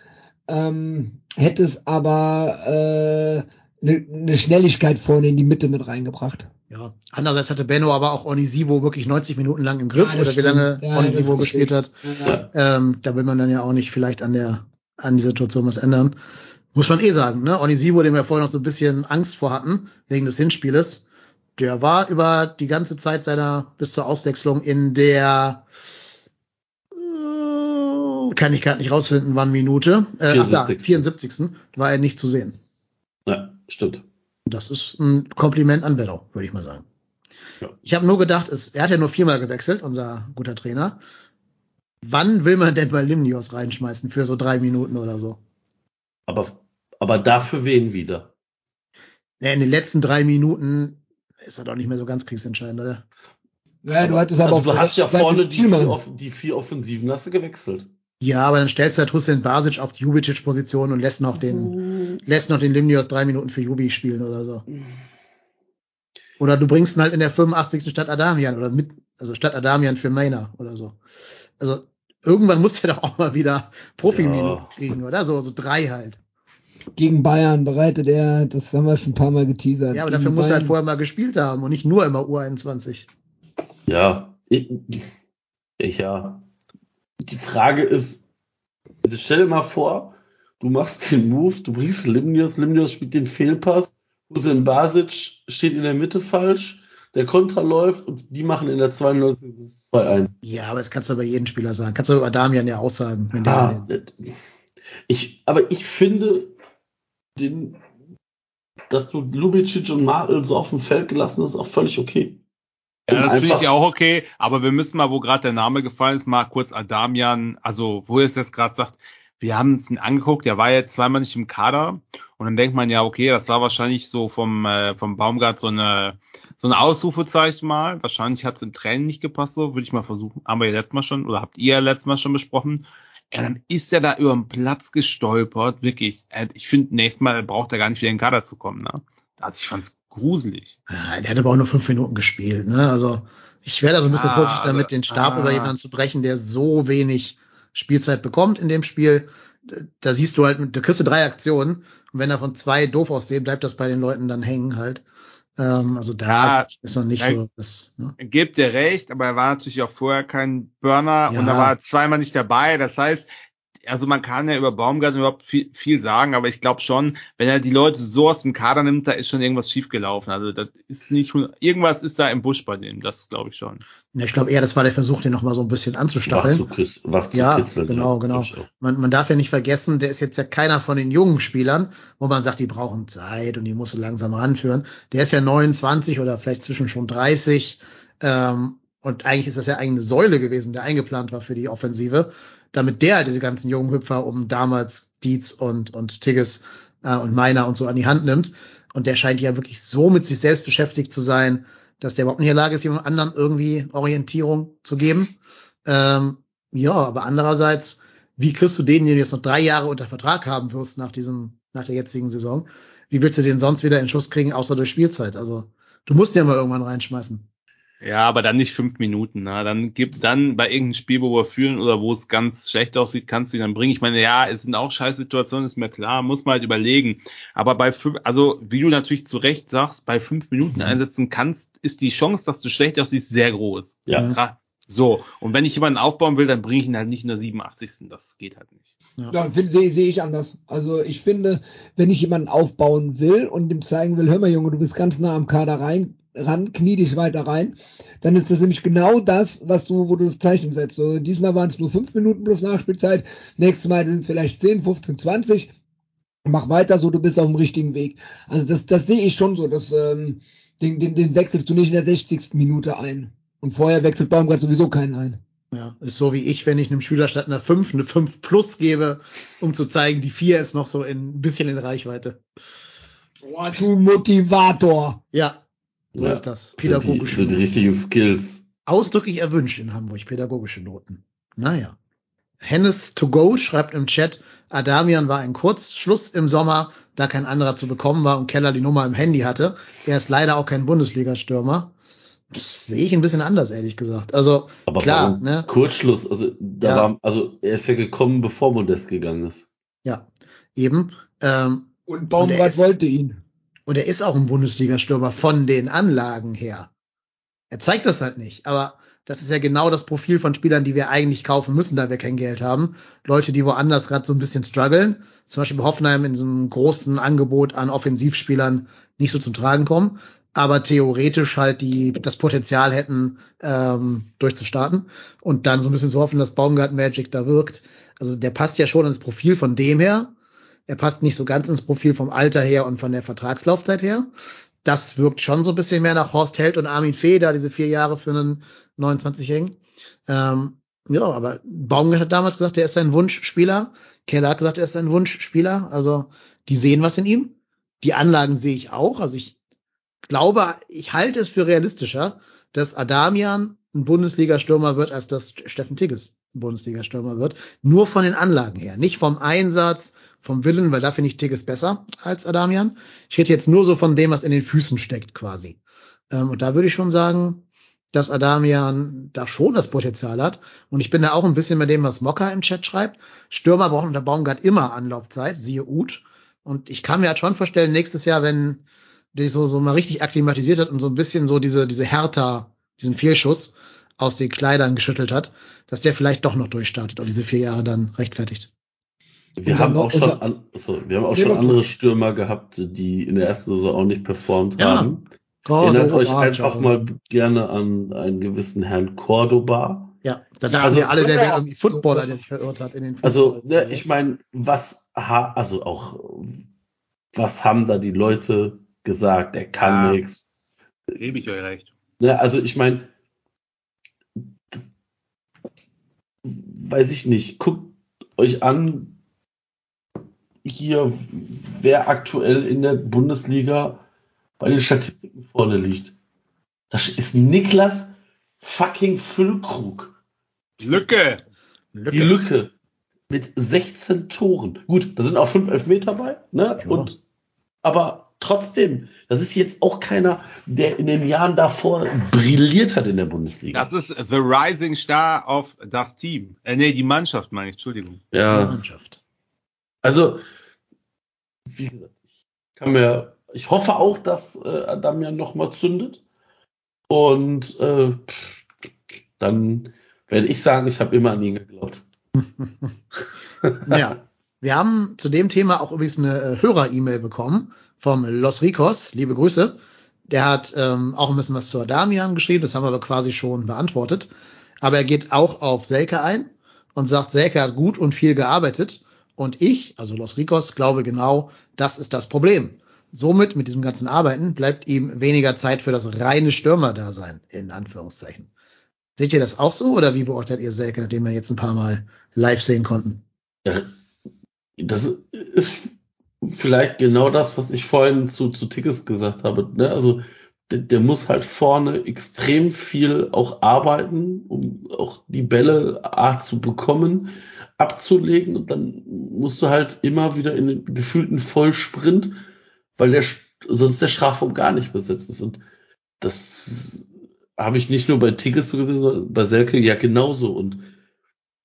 ähm, hättest aber äh, eine ne Schnelligkeit vorne in die Mitte mit reingebracht. ja, andererseits hatte Benno aber auch Onisivo wirklich 90 Minuten lang im Griff Ja, oder wie lange stimmt. Ja, Onisivo gespielt hat. Ja. Ähm, da will man dann ja auch nicht vielleicht an der an die Situation was ändern. Muss man eh sagen, ne? Onisivo, dem wir vorhin noch so ein bisschen Angst vor hatten, wegen des Hinspieles, der war über die ganze Zeit seiner bis zur Auswechslung in der äh, kann ich gerade nicht rausfinden, wann Minute. Äh, ach da, 74.. 74. war er nicht zu sehen. Ja, stimmt. Das ist ein Kompliment an Benno, würde ich mal sagen. Ja. Ich habe nur gedacht, es, er hat ja nur viermal gewechselt, unser guter Trainer. Wann will man denn mal Limnios reinschmeißen für so drei Minuten oder so? Aber, aber dafür wen wieder? Ja, in den letzten drei Minuten ist er doch nicht mehr so ganz kriegsentscheidend, oder? Ja, du hattest aber also auf du der hast ja vorne die vier, die vier Offensiven hast du gewechselt. Ja, aber dann stellst du halt Hussein Basic auf die Jubicic-Position und lässt noch den, lässt noch den Limnios drei Minuten für Jubi spielen oder so. Oder du bringst ihn halt in der 85. statt Adamian oder mit, also statt Adamian für Mainer oder so. Also irgendwann muss der doch auch mal wieder Profi-Minuten Ja. kriegen, oder? So, so drei halt. Gegen Bayern bereitet er, das haben wir schon ein paar Mal geteasert. Ja, aber dafür muss er halt Bayern- vorher mal gespielt haben und nicht nur immer U21. Ja, ich, ich ja. Die Frage ist, Also stell dir mal vor, du machst den Move, du bringst Limnius, Limnius spielt den Fehlpass, Hussein Basic steht in der Mitte falsch, der Konter läuft und die machen in der 92 das 2-1. Ja, aber das kannst du über jeden Spieler sagen. Kannst du über Damian ja auch sagen. Wenn der Ah, ich, aber ich finde, den, dass du Lubicic und Marl so auf dem Feld gelassen hast, ist auch völlig okay. Ja, das finde ich auch okay, aber wir müssen mal, wo gerade der Name gefallen ist, mal kurz Adamian, also wo ihr es jetzt gerade sagt, wir haben uns ihn angeguckt, der war jetzt zweimal nicht im Kader und dann denkt man ja, okay, das war wahrscheinlich so vom, äh, vom Baumgart so eine, so eine Ausrufezeichen mal. Wahrscheinlich hat es im Training nicht gepasst, so würde ich mal versuchen. Haben wir ja letztes Mal schon, oder habt ihr ja letztes Mal schon besprochen. Ja, dann ist er da über den Platz gestolpert, wirklich. Ich finde, nächstes Mal braucht er gar nicht wieder in den Kader zu kommen, ne? Also ich fand's gruselig. Ja, der hat aber auch nur fünf Minuten gespielt. Ne? Also ich wäre da so ein bisschen Ah, vorsichtig damit, also- den Stab ah. über jemanden zu brechen, der so wenig Spielzeit bekommt in dem Spiel. Da siehst du halt, da kriegst du drei Aktionen und wenn davon zwei doof aussehen, bleibt das bei den Leuten dann hängen halt. Ähm, also da Ja, ist noch nicht so das. Ne? Gebt dir recht, aber er war natürlich auch vorher kein Burner Ja. und da war er zweimal nicht dabei. Das heißt, also man kann ja über Baumgart überhaupt viel, viel sagen, aber ich glaube schon, wenn er die Leute so aus dem Kader nimmt, da ist schon irgendwas schiefgelaufen. Also das ist nicht, irgendwas ist da im Busch bei dem, das glaube ich schon. Ja, Ich glaube eher, das war der Versuch, den noch mal so ein bisschen anzustacheln. zu, küss, wach zu Ja, kitzeln. genau, ja, genau. Man, man darf ja nicht vergessen, der ist jetzt ja keiner von den jungen Spielern, wo man sagt, die brauchen Zeit und die musst du langsam ranführen. Der ist ja 29 oder vielleicht zwischen schon 30. Ähm, und eigentlich ist das ja eigentlich eine Säule gewesen, der eingeplant war für die Offensive, damit der halt diese ganzen jungen Hüpfer um damals Dietz und, und Tigges äh, und Meiner und so an die Hand nimmt. Und der scheint ja wirklich so mit sich selbst beschäftigt zu sein, dass der überhaupt nicht in der Lage ist, jemand anderen irgendwie Orientierung zu geben. Ähm, ja, aber andererseits, wie kriegst du den, den du jetzt noch drei Jahre unter Vertrag haben wirst nach diesem, nach der jetzigen Saison? Wie willst du den sonst wieder in Schuss kriegen, außer durch Spielzeit? Also, du musst ja mal irgendwann reinschmeißen. Ja, aber dann nicht fünf Minuten. Ne? Dann gibt dann bei irgendeinem Spiel, wo wir fühlen oder wo es ganz schlecht aussieht, kannst du ihn dann bringen. Ich meine, ja, es sind auch Scheißsituationen, ist mir klar, muss man halt überlegen. Aber bei fünf, also wie du natürlich zu Recht sagst, bei fünf Minuten einsetzen kannst, ist die Chance, dass du schlecht aussiehst, sehr groß. Ja. So, und wenn ich jemanden aufbauen will, dann bringe ich ihn halt nicht in der 87. Das geht halt nicht. Ja, finde- sehe sehe ich anders. Also ich finde, wenn ich jemanden aufbauen will und dem zeigen will, hör mal Junge, du bist ganz nah am Kader rein, ran, knie dich weiter rein, dann ist das nämlich genau das, was du, wo du das Zeichen setzt. So, diesmal waren es nur fünf Minuten plus Nachspielzeit, nächstes Mal sind es vielleicht 10, 15, 20. Mach weiter so, du bist auf dem richtigen Weg. Also das, das sehe ich schon so. dass ähm, den, den, den wechselst du nicht in der 60. Minute ein. Und vorher wechselt Baumgart sowieso keinen ein. Ja, ist so wie ich, wenn ich einem Schüler statt einer 5 eine 5 plus gebe, um zu zeigen, die 4 ist noch so in, ein bisschen in Reichweite. Boah, du Motivator. Ja, so Ja. ist das. Sind die, Pädagogische sind die richtigen Skills. Ausdrücklich erwünscht in Hamburg, pädagogische Noten. Naja. Hennes to go schreibt im Chat, Adamian war ein Kurzschluss im Sommer, da kein anderer zu bekommen war und Keller die Nummer im Handy hatte. Er ist leider auch kein Bundesliga-Stürmer. Sehe ich ein bisschen anders, ehrlich gesagt. Also, Aber klar, warum ne? Kurzschluss, also da Ja. war, also er ist ja gekommen, bevor Modest gegangen ist. Ja, eben. Ähm, Und er Baumgart wollte ihn. Und er ist auch ein Bundesliga-Stürmer von den Anlagen her. Er zeigt das halt nicht. Aber das ist ja genau das Profil von Spielern, die wir eigentlich kaufen müssen, da wir kein Geld haben. Leute, die woanders gerade so ein bisschen strugglen. Zum Beispiel bei Hoffenheim in so einem großen Angebot an Offensivspielern nicht so zum Tragen kommen. Aber theoretisch halt die das Potenzial hätten, ähm, durchzustarten. Und dann so ein bisschen zu hoffen, dass Baumgart Magic da wirkt. Also der passt ja schon ins Profil von dem her. Er passt nicht so ganz ins Profil vom Alter her und von der Vertragslaufzeit her. Das wirkt schon so ein bisschen mehr nach Horst Held und Armin da diese vier Jahre für einen 29-Jährigen. Ähm, ja, aber Baumgart hat damals gesagt, er ist ein Wunschspieler. Keller hat gesagt, er ist ein Wunschspieler. Also die sehen was in ihm. Die Anlagen sehe ich auch. Also ich glaube, ich halte es für realistischer, dass Adamian ein Bundesliga-Stürmer wird, als dass Steffen Tigges ein Bundesliga-Stürmer wird. Nur von den Anlagen her. Nicht vom Einsatz, vom Willen, weil da finde ich Tigges besser als Adamian. Ich rede jetzt nur so von dem, was in den Füßen steckt quasi. Ähm, und da würde ich schon sagen, dass Adamian da schon das Potenzial hat. Und ich bin da auch ein bisschen bei dem, was Mocker im Chat schreibt. Stürmer brauchen unter Baumgart immer Anlaufzeit, siehe Uth. Und ich kann mir halt schon vorstellen, nächstes Jahr, wenn sich so, so mal richtig akklimatisiert hat und so ein bisschen so diese, diese Hertha, diesen Fehlschuss aus den Kleidern geschüttelt hat, dass der vielleicht doch noch durchstartet und diese vier Jahre dann rechtfertigt. Wir haben auch schon, an, achso, wir haben auch schon andere Stürmer gehabt, die in der ersten Saison auch nicht performt Ja. haben. Cordoba, Erinnert euch einfach ciao. mal gerne an einen gewissen Herrn Cordoba. Ja, da dachten Also- wir alle, der wäre irgendwie Footballer, der sich verirrt hat in den Also, ne, ich meine, was, ha, also auch, was haben da die Leute gesagt? Er kann Ja. nichts. Gebe ich euch recht. Ne, also ich meine, weiß ich nicht, guckt euch an, hier, wer aktuell in der Bundesliga bei den Statistiken vorne liegt. Das ist Niklas fucking Füllkrug. Lücke! Lücke. Die Lücke mit 16 Toren. Gut, da sind auch fünf Elfmeter bei, ne? Ja. Und, aber trotzdem, das ist jetzt auch keiner, der in den Jahren davor brilliert hat in der Bundesliga. Das ist the rising star of das Team. Äh, nee, die Mannschaft meine ich, Entschuldigung. Die ja, Mannschaft. also, wie gesagt, ich kann mir, ich hoffe auch, dass äh, Adamian nochmal zündet. Und äh, dann werde ich sagen, ich habe immer an ihn geglaubt. Ja. Wir haben zu dem Thema auch übrigens eine äh, Hörer-E-Mail bekommen vom Los Ricos. Liebe Grüße. Der hat ähm, auch ein bisschen was zu Adamian geschrieben, das haben wir aber quasi schon beantwortet. Aber er geht auch auf Selke ein und sagt, Selke hat gut und viel gearbeitet. Und ich, also Los Ricos, glaube genau, das ist das Problem. Somit, mit diesem ganzen Arbeiten, bleibt ihm weniger Zeit für das reine Stürmerdasein, in Anführungszeichen. Seht ihr das auch so oder wie beurteilt ihr Selke, nachdem wir jetzt ein paar Mal live sehen konnten? Ja, das ist vielleicht genau das, was ich vorhin zu, zu Tickets gesagt habe. Ne? Also der, der muss halt vorne extrem viel auch arbeiten, um auch die Bälle A zu bekommen, abzulegen und dann musst du halt immer wieder in den gefühlten Vollsprint, weil der sonst der Strafraum gar nicht besetzt ist. Und das habe ich nicht nur bei Tickets so gesehen, sondern bei Selke ja genauso. Und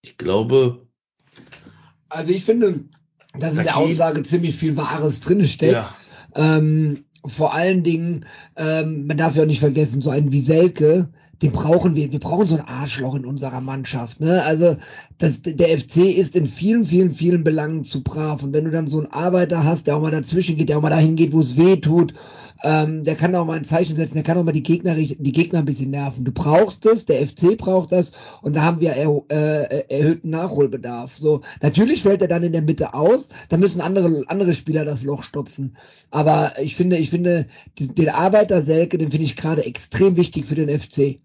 ich glaube, Also ich finde, dass in der. Aussage ziemlich viel Wahres drin steckt. ja, Ähm, vor allen Dingen, ähm, man darf ja auch nicht vergessen, so einen wie Selke, den brauchen wir. Wir brauchen so ein Arschloch in unserer Mannschaft. Ne? Also das, der FC ist in vielen, vielen, vielen Belangen zu brav. Und wenn du dann so einen Arbeiter hast, der auch mal dazwischen geht, der auch mal dahin geht, wo es weh tut, ähm, der kann auch mal ein Zeichen setzen, der kann auch mal die Gegner, die Gegner ein bisschen nerven. Du brauchst es, der FC braucht das und da haben wir er, äh, erhöhten Nachholbedarf. So, natürlich fällt er dann in der Mitte aus, da müssen andere, andere Spieler das Loch stopfen. Aber ich finde, ich finde, den Arbeiter Selke, den finde ich gerade extrem wichtig für den FC.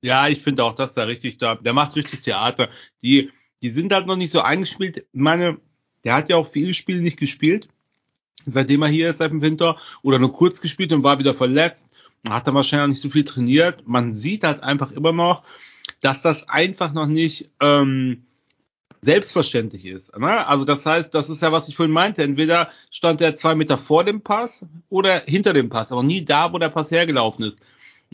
Ja, ich finde auch, dass da richtig da, der macht richtig Theater. Die, die sind halt noch nicht so eingespielt. Ich meine, der hat ja auch viele Spiele nicht gespielt, seitdem er hier ist seit dem Winter oder nur kurz gespielt und war wieder verletzt. Hat dann wahrscheinlich auch nicht so viel trainiert. Man sieht halt einfach immer noch, dass das einfach noch nicht ähm, selbstverständlich ist. Ne? Also das heißt, das ist ja, was ich vorhin meinte. Entweder stand er zwei Meter vor dem Pass oder hinter dem Pass, aber nie da, wo der Pass hergelaufen ist.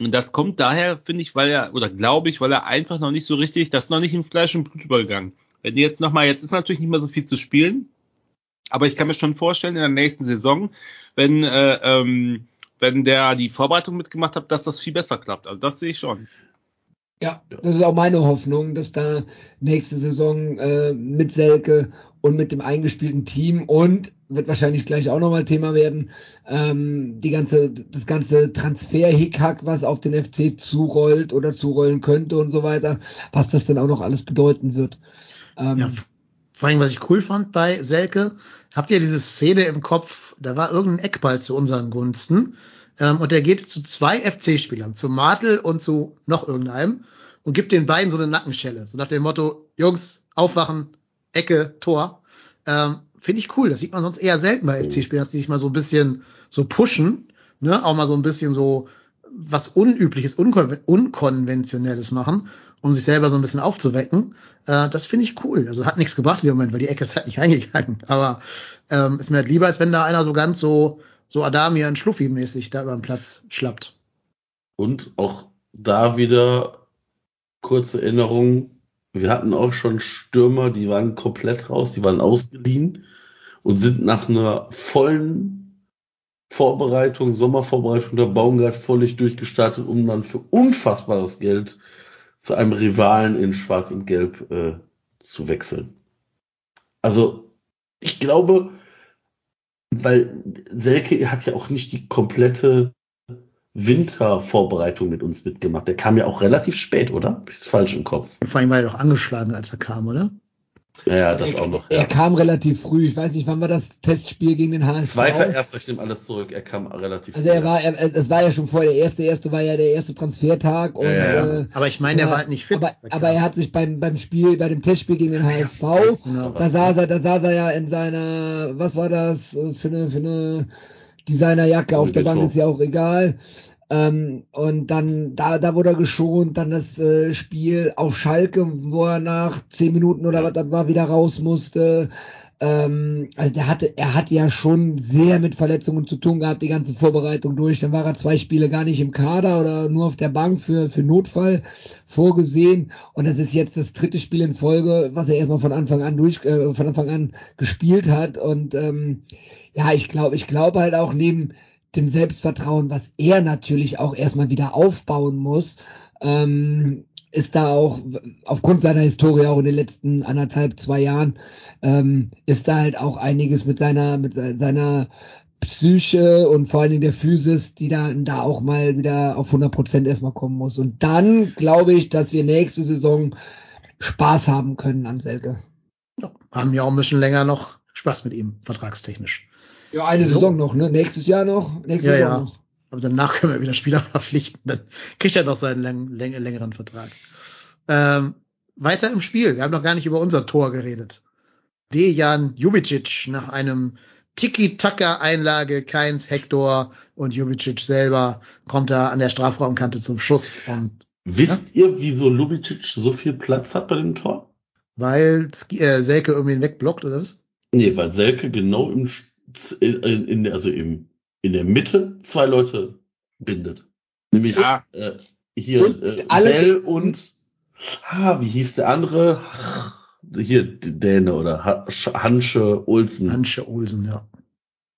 Und das kommt daher, finde ich, weil er, oder glaube ich, weil er einfach noch nicht so richtig, das ist noch nicht in Fleisch und Blut übergegangen. Wenn die jetzt nochmal, jetzt ist natürlich nicht mehr so viel zu spielen, aber ich kann mir schon vorstellen, in der nächsten Saison, wenn, äh, ähm, wenn der die Vorbereitung mitgemacht hat, dass das viel besser klappt. Also das sehe ich schon. Ja, das ist auch meine Hoffnung, dass da nächste Saison äh, mit Selke und mit dem eingespielten Team und wird wahrscheinlich gleich auch nochmal Thema werden, ähm, die ganze, das ganze Transfer-Hickhack, was auf den FC zurollt oder zurollen könnte und so weiter, was das dann auch noch alles bedeuten wird. Ähm, Ja, vor allem, was ich cool fand bei Selke, habt ihr diese Szene im Kopf, da war irgendein Eckball zu unseren Gunsten ähm, und der geht zu zwei FC-Spielern, zu Martel und zu noch irgendeinem und gibt den beiden so eine Nackenschelle, so nach dem Motto, Jungs, aufwachen, Ecke, Tor. Ähm, Finde ich cool, das sieht man sonst eher selten bei FC-Spielern, dass die sich mal so ein bisschen so pushen, ne, auch mal so ein bisschen so was Unübliches, Unkon Unkonventionelles machen, um sich selber so ein bisschen aufzuwecken. Äh, das finde ich cool. Also hat nichts gebracht im Moment, weil die Ecke ist halt nicht eingegangen. Aber ähm, ist mir halt lieber, als wenn da einer so ganz so, so Adamian Schluffi-mäßig da über den Platz schlappt. Und auch da wieder kurze Erinnerung. Wir hatten auch schon Stürmer, die waren komplett raus, die waren ausgeliehen und sind nach einer vollen Vorbereitung, Sommervorbereitung der Baumgart völlig durchgestartet, um dann für unfassbares Geld zu einem Rivalen in Schwarz und Gelb äh, zu wechseln. Also ich glaube, weil Selke hat ja auch nicht die komplette Wintervorbereitung mit uns mitgemacht. Der kam ja auch relativ spät, oder? Ich falsch im Kopf? Vor allem war er doch angeschlagen, als er kam, oder? Ja, ja das er, auch noch. Er Ja. kam relativ früh. Ich weiß nicht, wann war das Testspiel gegen den HSV? Zweiter, erster, ich nehme alles zurück. Er kam relativ Also er war, er, es war ja schon vorher der erste, erste war ja der erste Transfertag und Ja, ja. Äh, Aber ich meine, er war halt nicht fit. Aber, er aber er hat sich beim beim Spiel, bei dem Testspiel gegen den HSV, Genau. da saß er, da saß er ja in seiner, was war das äh, für eine für eine Designerjacke auf der Bank ist ja auch egal. Ähm, und dann, da, da wurde er geschont, dann das äh, Spiel auf Schalke, wo er nach zehn Minuten oder was das war, wieder raus musste. Ähm, also der hatte, er hat ja schon sehr mit Verletzungen zu tun gehabt, die ganze Vorbereitung durch. Dann war er zwei Spiele gar nicht im Kader oder nur auf der Bank für, für Notfall vorgesehen. Und das ist jetzt das dritte Spiel in Folge, was er erstmal von Anfang an durch, äh, von Anfang an gespielt hat. Und ähm, ja, ich glaube, ich glaube halt auch neben dem Selbstvertrauen, was er natürlich auch erstmal wieder aufbauen muss, ähm, ist da auch aufgrund seiner Historie auch in den letzten anderthalb, zwei Jahren, ähm, ist da halt auch einiges mit seiner, mit se- seiner Psyche und vor allen Dingen der Physis, die da, da auch mal wieder auf 100 Prozent erstmal kommen muss. Und dann glaube ich, dass wir nächste Saison Spaß haben können an Selke. Ja, haben ja auch ein bisschen länger noch Spaß mit ihm, vertragstechnisch. Ja, eine So. Saison noch, ne? Nächstes Jahr noch? Nächste Ja, Saison ja. noch. Aber danach können wir wieder Spieler verpflichten. Dann kriegt er noch seinen läng läng längeren Vertrag. Ähm, weiter im Spiel. Wir haben noch gar nicht über unser Tor geredet. Dejan Jubicic nach einem Tiki-Taka-Einlage, Keins, Hector und Jubicic selber kommt da an der Strafraumkante zum Schuss und Wisst ihr, wieso Lubicic so viel Platz hat bei dem Tor? weil äh, Selke irgendwie ihn wegblockt oder was? Nee, weil Selke genau im, in, in, also im, in der Mitte zwei Leute bindet. Nämlich Ja. äh, hier Und äh, alle- Bell und ah, wie hieß der andere? Hier Däne oder Ha- Sch- Hansche Olsen. Hansche Olsen, ja.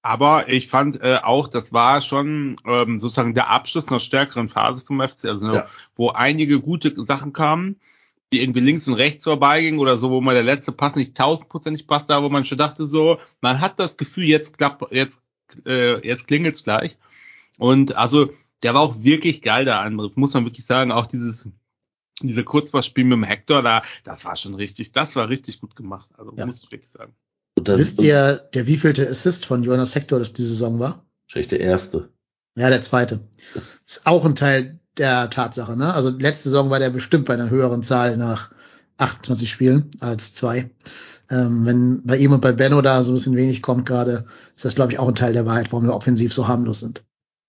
Aber ich fand äh, auch, das war schon ähm, sozusagen der Abschluss einer stärkeren Phase vom FC, also Ja. wo einige gute Sachen kamen, die irgendwie links und rechts vorbeigingen oder so, wo mal der letzte Pass nicht tausendprozentig passt, da wo man schon dachte so, man hat das Gefühl, jetzt klappt, jetzt, äh, jetzt klingelt's gleich. Und also der war auch wirklich geil, der Angriff, muss man wirklich sagen. Auch dieses diese Kurzpassspiel mit dem Hector da, das war schon richtig, das war richtig gut gemacht. Also Ja. muss ich wirklich sagen. Wisst ihr, der wievielte Assist von Jonas Hector das diese Saison war? Wahrscheinlich der erste. Ja, der zweite. Ist auch ein Teil der Tatsache, ne? Also letzte Saison war der bestimmt bei einer höheren Zahl nach 28 Spielen als zwei. Ähm, wenn bei ihm und bei Benno da so ein bisschen wenig kommt gerade, ist das, glaube ich, auch ein Teil der Wahrheit, warum wir offensiv so harmlos sind.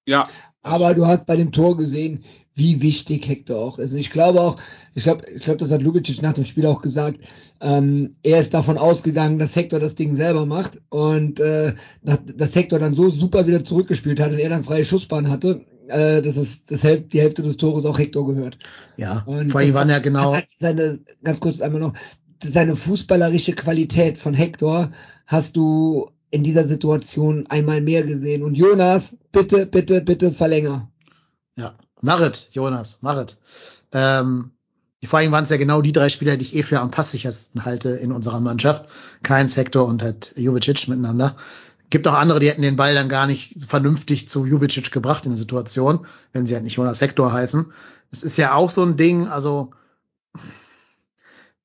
Ja, Aber du hast bei dem Tor gesehen, wie wichtig Hector auch ist. Und ich glaube auch, ich glaube, ich glaube, das hat Lubicic nach dem Spiel auch gesagt. Ähm, er ist davon ausgegangen, dass Hector das Ding selber macht und äh, dass Hector dann so super wieder zurückgespielt hat und er dann freie Schussbahn hatte, äh, dass es das Häl die Hälfte des Tores auch Hector gehört. Ja, Und vor allem das waren ja genau, das Seine, ganz kurz einmal noch, seine fußballerische Qualität von Hector hast du in dieser Situation einmal mehr gesehen. Und Jonas, bitte, bitte, bitte verlänger. ja, Marit, Jonas, Marit. Ähm, vor allem waren es ja genau die drei Spieler, die ich eh für am passsichersten halte in unserer Mannschaft. Keins, Hector und halt Jubicic miteinander. Gibt auch andere, die hätten den Ball dann gar nicht vernünftig zu Jubicic gebracht in der Situation, wenn sie halt nicht Jonas Hector heißen. Es ist ja auch so ein Ding, also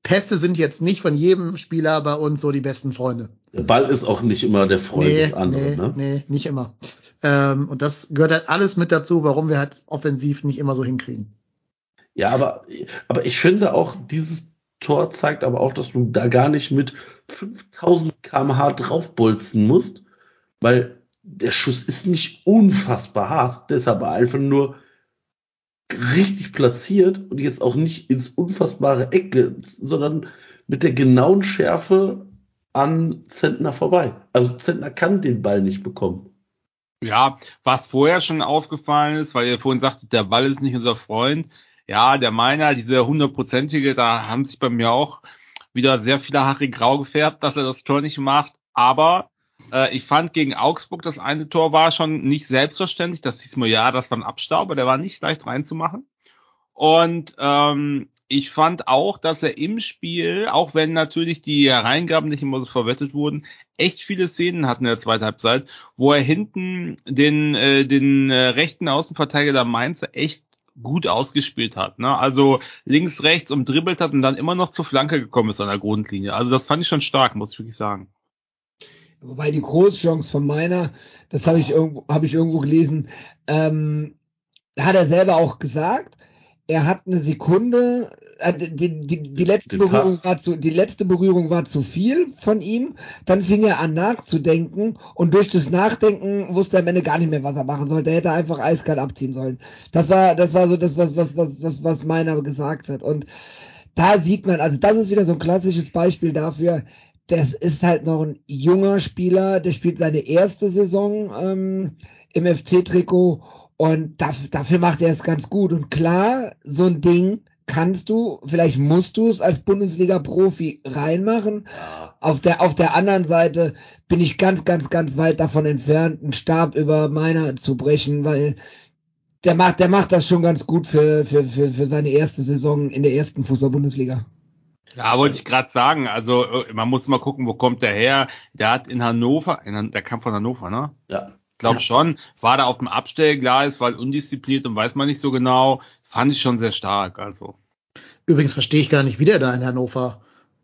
Pässe sind jetzt nicht von jedem Spieler bei uns so die besten Freunde. Der Ball ist auch nicht immer der Freund des anderen. nee, ne? nee, nicht immer. Ähm, und das gehört halt alles mit dazu, warum wir halt offensiv nicht immer so hinkriegen. Ja, aber, aber ich finde auch, dieses Tor zeigt aber auch, dass du da gar nicht mit 5000 kmh draufbolzen musst, weil der Schuss ist nicht unfassbar hart, aber einfach nur richtig platziert und jetzt auch nicht ins unfassbare Ecke, sondern mit der genauen Schärfe an Zentner vorbei. Also Zentner kann den Ball nicht bekommen. Ja, was vorher schon aufgefallen ist, weil ihr vorhin sagtet, der Ball ist nicht unser Freund. Ja, der meiner, diese hundertprozentige, da haben sich bei mir auch wieder sehr viele Haare grau gefärbt, dass er das Tor nicht macht. Aber äh, ich fand gegen Augsburg das eine Tor war schon nicht selbstverständlich. Das hieß mir, ja, das war ein Abstauber, der war nicht leicht reinzumachen. Und ähm, ich fand auch, dass er im Spiel, auch wenn natürlich die Hereingaben nicht immer so verwettet wurden, echt viele Szenen hatten in der zweiten Halbzeit, wo er hinten den, äh, den äh, rechten Außenverteidiger der Mainzer echt gut ausgespielt hat. Ne? Also links, rechts umdribbelt hat und dann immer noch zur Flanke gekommen ist an der Grundlinie. Also das fand ich schon stark, muss ich wirklich sagen. Wobei die Großchance von meiner, das habe ich irgendwo, habe ich irgendwo gelesen, ähm, hat er selber auch gesagt, er hat eine Sekunde, äh, die, die, die letzte Berührung war zu, die letzte Berührung war zu viel von ihm. Dann fing er an nachzudenken und durch das Nachdenken wusste er am Ende gar nicht mehr, was er machen sollte. Er hätte einfach eiskalt abziehen sollen. Das war, das war so das, was, was, was, was, was meiner gesagt hat. Und da sieht man, also das ist wieder so ein klassisches Beispiel dafür. Das ist halt noch ein junger Spieler, der spielt seine erste Saison ähm, im FC-Trikot und dafür, dafür macht er es ganz gut. Und klar, so ein Ding kannst du, vielleicht musst du es als Bundesliga-Profi reinmachen. Auf der, auf der anderen Seite bin ich ganz, ganz, ganz weit davon entfernt, einen Stab über meiner zu brechen, weil der macht, der macht das schon ganz gut für, für, für, für seine erste Saison in der ersten Fußball-Bundesliga. Ja, wollte ich gerade sagen. Also äh, man muss mal gucken, wo kommt der her. Der hat in Hannover, in, Han- der kam von Hannover, ne? Ja. Glaub schon. War da auf dem Abstellgleis, war undiszipliniert und weiß man nicht so genau. Fand ich schon sehr stark. Also Übrigens verstehe ich gar nicht, wie der da in Hannover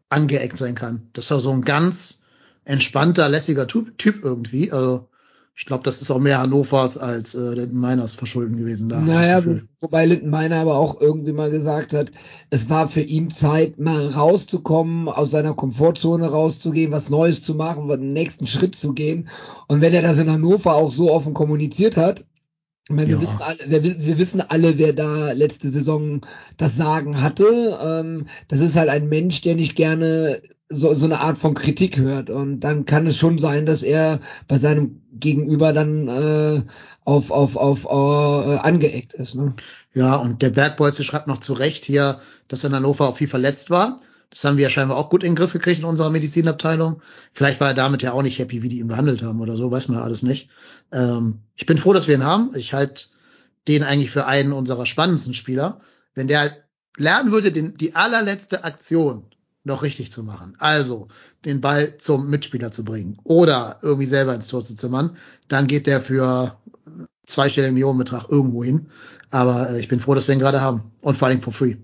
angeeckt sein kann. Das war so ein ganz entspannter, lässiger Typ, typ irgendwie. Also ich glaube, das ist auch mehr Hannovers als äh, den Miners verschulden gewesen. Da Naja, wobei Lindenmeiner aber auch irgendwie mal gesagt hat, es war für ihn Zeit, mal rauszukommen, aus seiner Komfortzone rauszugehen, was Neues zu machen, den nächsten Schritt zu gehen. Und wenn er das in Hannover auch so offen kommuniziert hat, ich meine, wir, Ja. wissen alle, wir, wir wissen alle, wer da letzte Saison das Sagen hatte. Ähm, das ist halt ein Mensch, der nicht gerne so, so eine Art von Kritik hört. Und dann kann es schon sein, dass er bei seinem Gegenüber dann äh, auf, auf, auf äh, angeeckt ist. Ne? Ja, und der Bergbolze schreibt noch zu Recht hier, dass er in Hannover auch viel verletzt war. Das haben wir ja scheinbar auch gut in den Griff gekriegt in unserer Medizinabteilung. Vielleicht war er damit ja auch nicht happy, wie die ihn behandelt haben oder so, weiß man ja alles nicht. Ähm, ich bin froh, dass wir ihn haben. Ich halte den eigentlich für einen unserer spannendsten Spieler. Wenn der lernen würde, den, die allerletzte Aktion noch richtig zu machen, also den Ball zum Mitspieler zu bringen oder irgendwie selber ins Tor zu zimmern, dann geht der für zweistelligen Millionenbetrag irgendwo hin. Aber äh, ich bin froh, dass wir ihn gerade haben. Und vor allem for free.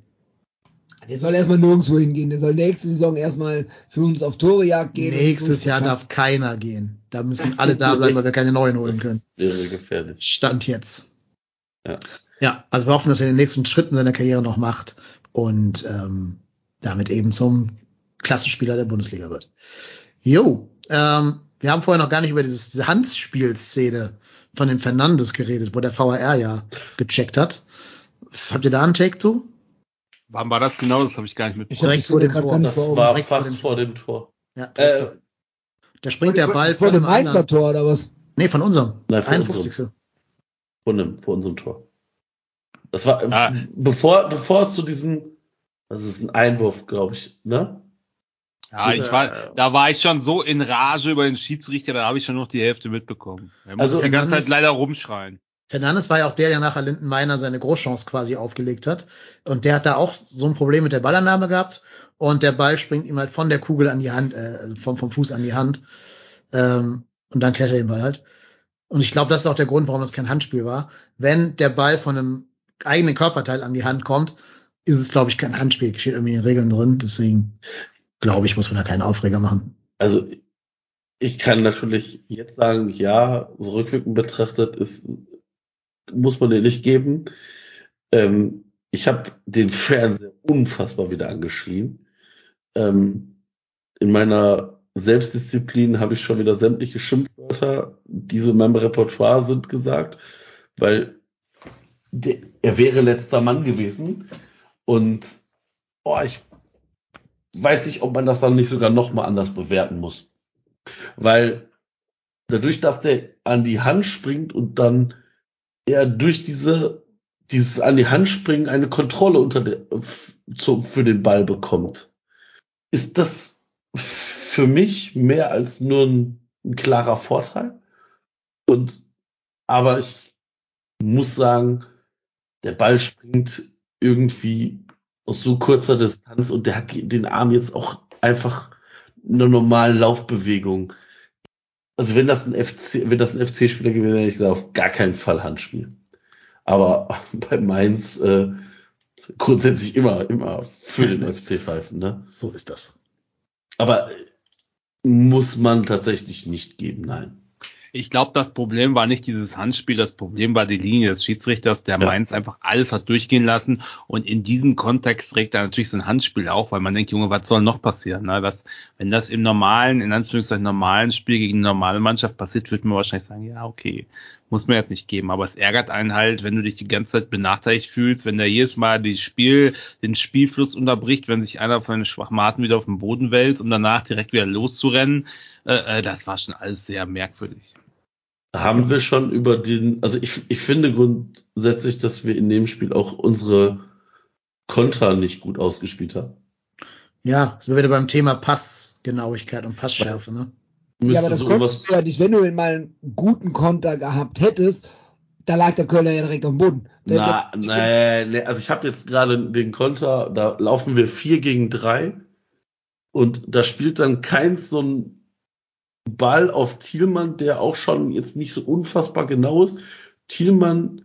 Der soll erstmal nirgendwo hingehen. Der soll nächste Saison erstmal für uns auf Torejagd gehen. Nächstes Jahr darf keiner gehen. Da müssen alle da bleiben, weil wir keine neuen holen können. Das wäre gefährlich. Stand jetzt. Ja. Ja, also wir hoffen, dass er den nächsten Schritt in seiner Karriere noch macht und ähm, damit eben zum Klassenspieler der Bundesliga wird. Jo, ähm, wir haben vorher noch gar nicht über dieses, diese Handspielszene von dem Fernandes geredet, wo der VAR ja gecheckt hat. Habt ihr da einen Take zu? wann war das genau? Das habe ich gar nicht Ich mitbekommen. Direkt vor dem Tor. Das war direkt vor fast dem vor dem Tor. Ja, Äh, da springt der Ball vor dem Mainzer Tor oder was? Nee, von unserem. Nein, von 51. vor, dem, vor unserem Tor. Das war, Ah. bevor, bevor es zu diesem, das ist ein Einwurf, glaube ich, ne? Ja, ich war, da war ich schon so in Rage über den Schiedsrichter, da habe ich schon noch die Hälfte mitbekommen. Er muss Also die ganze Zeit Fernandes- leider rumschreien. Fernandes war ja auch der, der nachher Lindenmeiner seine Großchance quasi aufgelegt hat. Und der hat da auch so ein Problem mit der Ballannahme gehabt. Und der Ball springt ihm halt von der Kugel an die Hand, äh, also vom, vom Fuß an die Hand. Ähm, und dann klärt er den Ball halt. Und ich glaube, das ist auch der Grund, warum das kein Handspiel war. Wenn der Ball von einem eigenen Körperteil an die Hand kommt, ist es, glaube ich, kein Handspiel. Steht irgendwie in den Regeln drin. Deswegen glaube ich, muss man da keinen Aufreger machen. Also, ich kann natürlich jetzt sagen, ja, so rückwirkend betrachtet ist, muss man den nicht geben. Ähm, ich habe den Fernseher unfassbar wieder angeschrien. Ähm, in meiner Selbstdisziplin habe ich schon wieder sämtliche Schimpfwörter, die so in meinem Repertoire sind, gesagt, weil der, er wäre letzter Mann gewesen. Und oh, ich weiß nicht, ob man das dann nicht sogar noch mal anders bewerten muss. Weil dadurch, dass der an die Hand springt und dann er durch diese, dieses an die Hand springen eine Kontrolle unter der, zu, für den Ball bekommt, ist das für mich mehr als nur ein, ein klarer Vorteil. Und, aber ich muss sagen, der Ball springt irgendwie aus so kurzer Distanz und der hat den Arm jetzt auch einfach eine normale Laufbewegung. Also wenn das ein FC, wenn das ein FC-Spieler gewesen wäre, hätte ich gesagt, auf gar keinen Fall Handspiel. Aber bei Mainz äh, grundsätzlich immer, immer für den FC pfeifen, ne? So ist das. Aber muss man tatsächlich nicht geben, nein. Ich glaube, das Problem war nicht dieses Handspiel, das Problem war die Linie des Schiedsrichters, der Ja. Mainz einfach alles hat durchgehen lassen und in diesem Kontext trägt er natürlich so ein Handspiel auch, weil man denkt, Junge, was soll noch passieren? Ne? Das, wenn das im normalen, in Anführungszeichen normalen Spiel gegen eine normale Mannschaft passiert, würde man wahrscheinlich sagen, ja, okay, muss man jetzt nicht geben, aber es ärgert einen halt, wenn du dich die ganze Zeit benachteiligt fühlst, wenn der jedes Mal die Spiel, den Spielfluss unterbricht, wenn sich einer von den Schwachmaten wieder auf den Boden wälzt, um danach direkt wieder loszurennen, äh, äh, das war schon alles sehr merkwürdig. Haben wir schon über den, also ich, ich finde grundsätzlich, dass wir in dem Spiel auch unsere Konter nicht gut ausgespielt haben. Ja, sind wir wieder beim Thema Passgenauigkeit und Passschärfe, ne? Ja, aber das so konntest du ja nicht, wenn du mal einen guten Konter gehabt hättest, da lag der Kölner ja direkt auf dem Boden. Wenn Na, der- nee, nee, also ich habe jetzt gerade den Konter, da laufen wir vier gegen drei und da spielt dann keins so ein Ball auf Thielmann, der auch schon jetzt nicht so unfassbar genau ist. Thielmann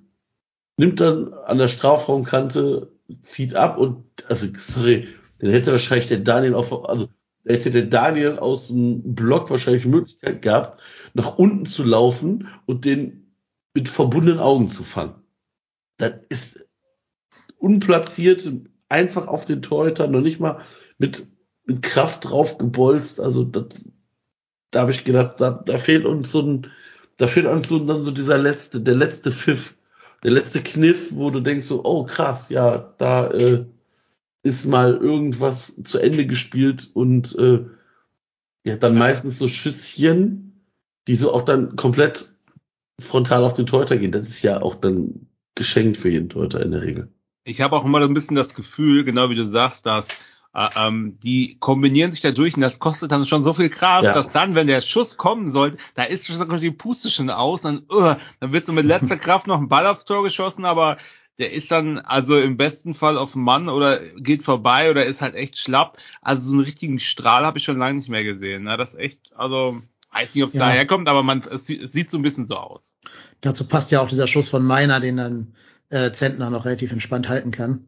nimmt dann an der Strafraumkante, zieht ab und, also, sorry, den hätte wahrscheinlich der Daniel auf, also, hätte der Daniel aus dem Block wahrscheinlich die Möglichkeit gehabt, nach unten zu laufen und den mit verbundenen Augen zu fangen. Das ist unplatziert, einfach auf den Torhüter, noch nicht mal mit, mit Kraft drauf gebolzt. Also das, da habe ich gedacht, da, da fehlt uns so ein, da fehlt uns so, dann so dieser letzte, der letzte Pfiff, der letzte Kniff, wo du denkst so, oh krass, ja, da äh, ist mal irgendwas zu Ende gespielt und äh, ja, dann meistens so Schüsschen, die so auch dann komplett frontal auf den Torhüter gehen. Das ist ja auch dann geschenkt für jeden Torhüter in der Regel. Ich habe auch immer so ein bisschen das Gefühl, genau wie du sagst, dass ähm, die kombinieren sich dadurch und das kostet dann schon so viel Kraft, Ja. dass dann, wenn der Schuss kommen sollte, da ist schon die Puste schon aus, dann, uh, dann wird so mit letzter Kraft noch ein Ball aufs Tor geschossen, aber der ist dann also im besten Fall auf den Mann oder geht vorbei oder ist halt echt schlapp. Also so einen richtigen Strahl habe ich schon lange nicht mehr gesehen. Ne? Das ist echt, also weiß nicht, ob es Ja. daher kommt, aber man es sieht so ein bisschen so aus. Dazu passt ja auch dieser Schuss von Meiner, den dann äh, Zentner noch relativ entspannt halten kann.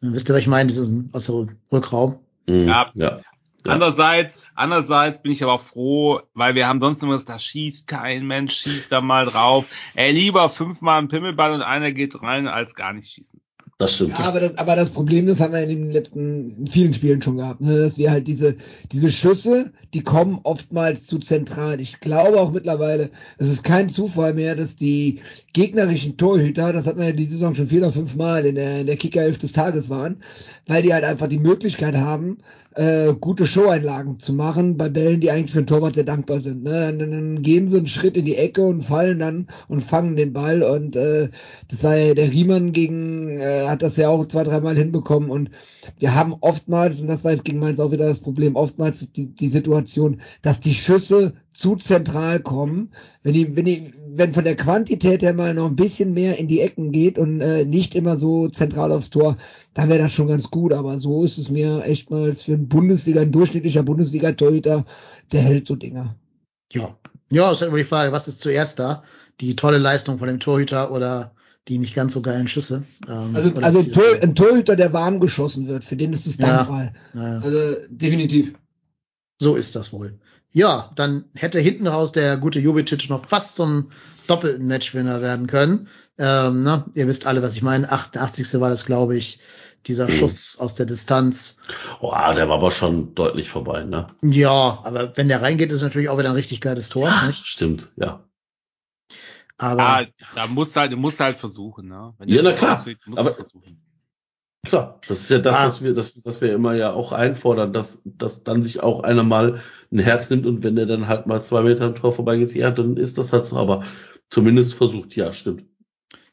Dann wisst ihr, was ich meine, diesen aus dem Rückraum. Mhm. Ja. ja. Ja. Andererseits, andererseits bin ich aber auch froh, weil wir haben sonst immer gesagt, da schießt kein Mensch, schießt da mal drauf. Ey, lieber fünfmal ein Pimmelball und einer geht rein, als gar nicht schießen. Das stimmt. Ja, aber das, aber das Problem, das haben wir in den letzten vielen Spielen schon gehabt, ne? dass wir halt diese, diese Schüsse, die kommen oftmals zu zentral. Ich glaube auch mittlerweile, es ist kein Zufall mehr, dass die gegnerischen Torhüter, das hat man ja die Saison schon vier oder fünf Mal in der, in der Kickerelf des Tages waren, weil die halt einfach die Möglichkeit haben, äh, gute Showeinlagen zu machen bei Bällen, die eigentlich für den Torwart sehr dankbar sind. Ne? Dann, dann, gehen sie einen Schritt in die Ecke und fallen dann und fangen den Ball und äh, das war ja der Riemann gegen, äh, hat das ja auch zwei, dreimal hinbekommen und wir haben oftmals, und das war jetzt gegen Mainz auch wieder das Problem, oftmals die, die Situation, dass die Schüsse zu zentral kommen. Wenn die, wenn die, wenn von der Quantität her mal noch ein bisschen mehr in die Ecken geht und äh, nicht immer so zentral aufs Tor, dann wäre das schon ganz gut. Aber so ist es mir echt mal für ein Bundesliga, ein durchschnittlicher Bundesliga-Torhüter, der hält so Dinger. Ja. Ja, ist halt immer die Frage, was ist zuerst da? Die tolle Leistung von dem Torhüter oder die nicht ganz so geilen Schüsse? Ähm, Also, also ein, das- Tor, ein Torhüter, der warm geschossen wird, für den ist es Ja. dankbar. Naja. Also definitiv. So ist das wohl. Ja, dann hätte hinten raus der gute Jubicic noch fast zum doppelten Matchwinner werden können. Ähm, ne? Ihr wisst alle, was ich meine. 88. war das, glaube ich, dieser Schuss aus der Distanz. Oh, der war aber schon deutlich vorbei, ne? Ja, aber wenn der reingeht, ist natürlich auch wieder ein richtig geiles Tor. Nicht? Stimmt, ja. Aber Ah, da musst du halt, du musst halt versuchen, ne? Wenn Ja, na klar. du Aber- versuchen. Klar, das ist ja das, Ah. was wir, das, was wir immer ja auch einfordern, dass, dass dann sich auch einer mal ein Herz nimmt und wenn der dann halt mal zwei Meter am Tor vorbeigeht, ja, dann ist das halt so, aber zumindest versucht, ja, stimmt.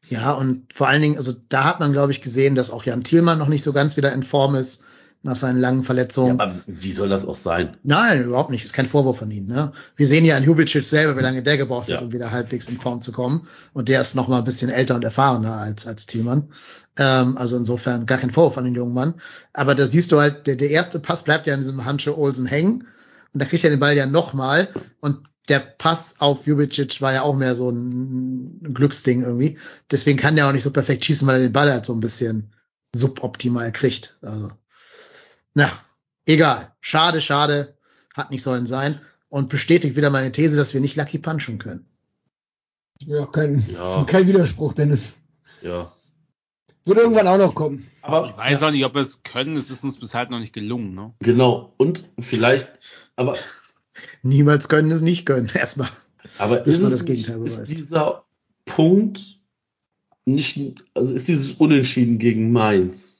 ja, und vor allen Dingen, also da hat man, glaube ich, gesehen, dass auch Jan Thielmann noch nicht so ganz wieder in Form ist. Nach seinen langen Ja, Verletzungen. aber wie soll das auch sein? Nein, überhaupt nicht. Ist kein Vorwurf von ihm. Ne? Wir sehen ja an Jubicic selber, wie lange der gebraucht Ja. hat, um wieder halbwegs in Form zu kommen. Und der ist noch mal ein bisschen älter und erfahrener als als Thielmann. Ähm, also insofern gar kein Vorwurf an den jungen Mann. Aber da siehst du halt, der, der erste Pass bleibt ja an diesem Handschuh Olsen hängen. Und da kriegt er den Ball ja noch mal. Und der Pass auf Jubicic war ja auch mehr so ein, ein Glücksding irgendwie. Deswegen kann der auch nicht so perfekt schießen, weil er den Ball halt so ein bisschen suboptimal kriegt. Also, na, egal. Schade, schade. Hat nicht sollen sein. Und bestätigt wieder meine These, dass wir nicht Lucky punchen können. Ja, kein, Ja. kein Widerspruch, Dennis. Ja. Wird irgendwann auch noch kommen. Aber Ich weiß auch nicht, ob wir es können. Es ist uns bis halt noch nicht gelungen. Ne? genau. Und vielleicht, aber, Niemals können es nicht können. Erstmal. aber Bis ist, man das Gegenteil beweist. ist dieser Punkt nicht, also ist dieses Unentschieden gegen Mainz.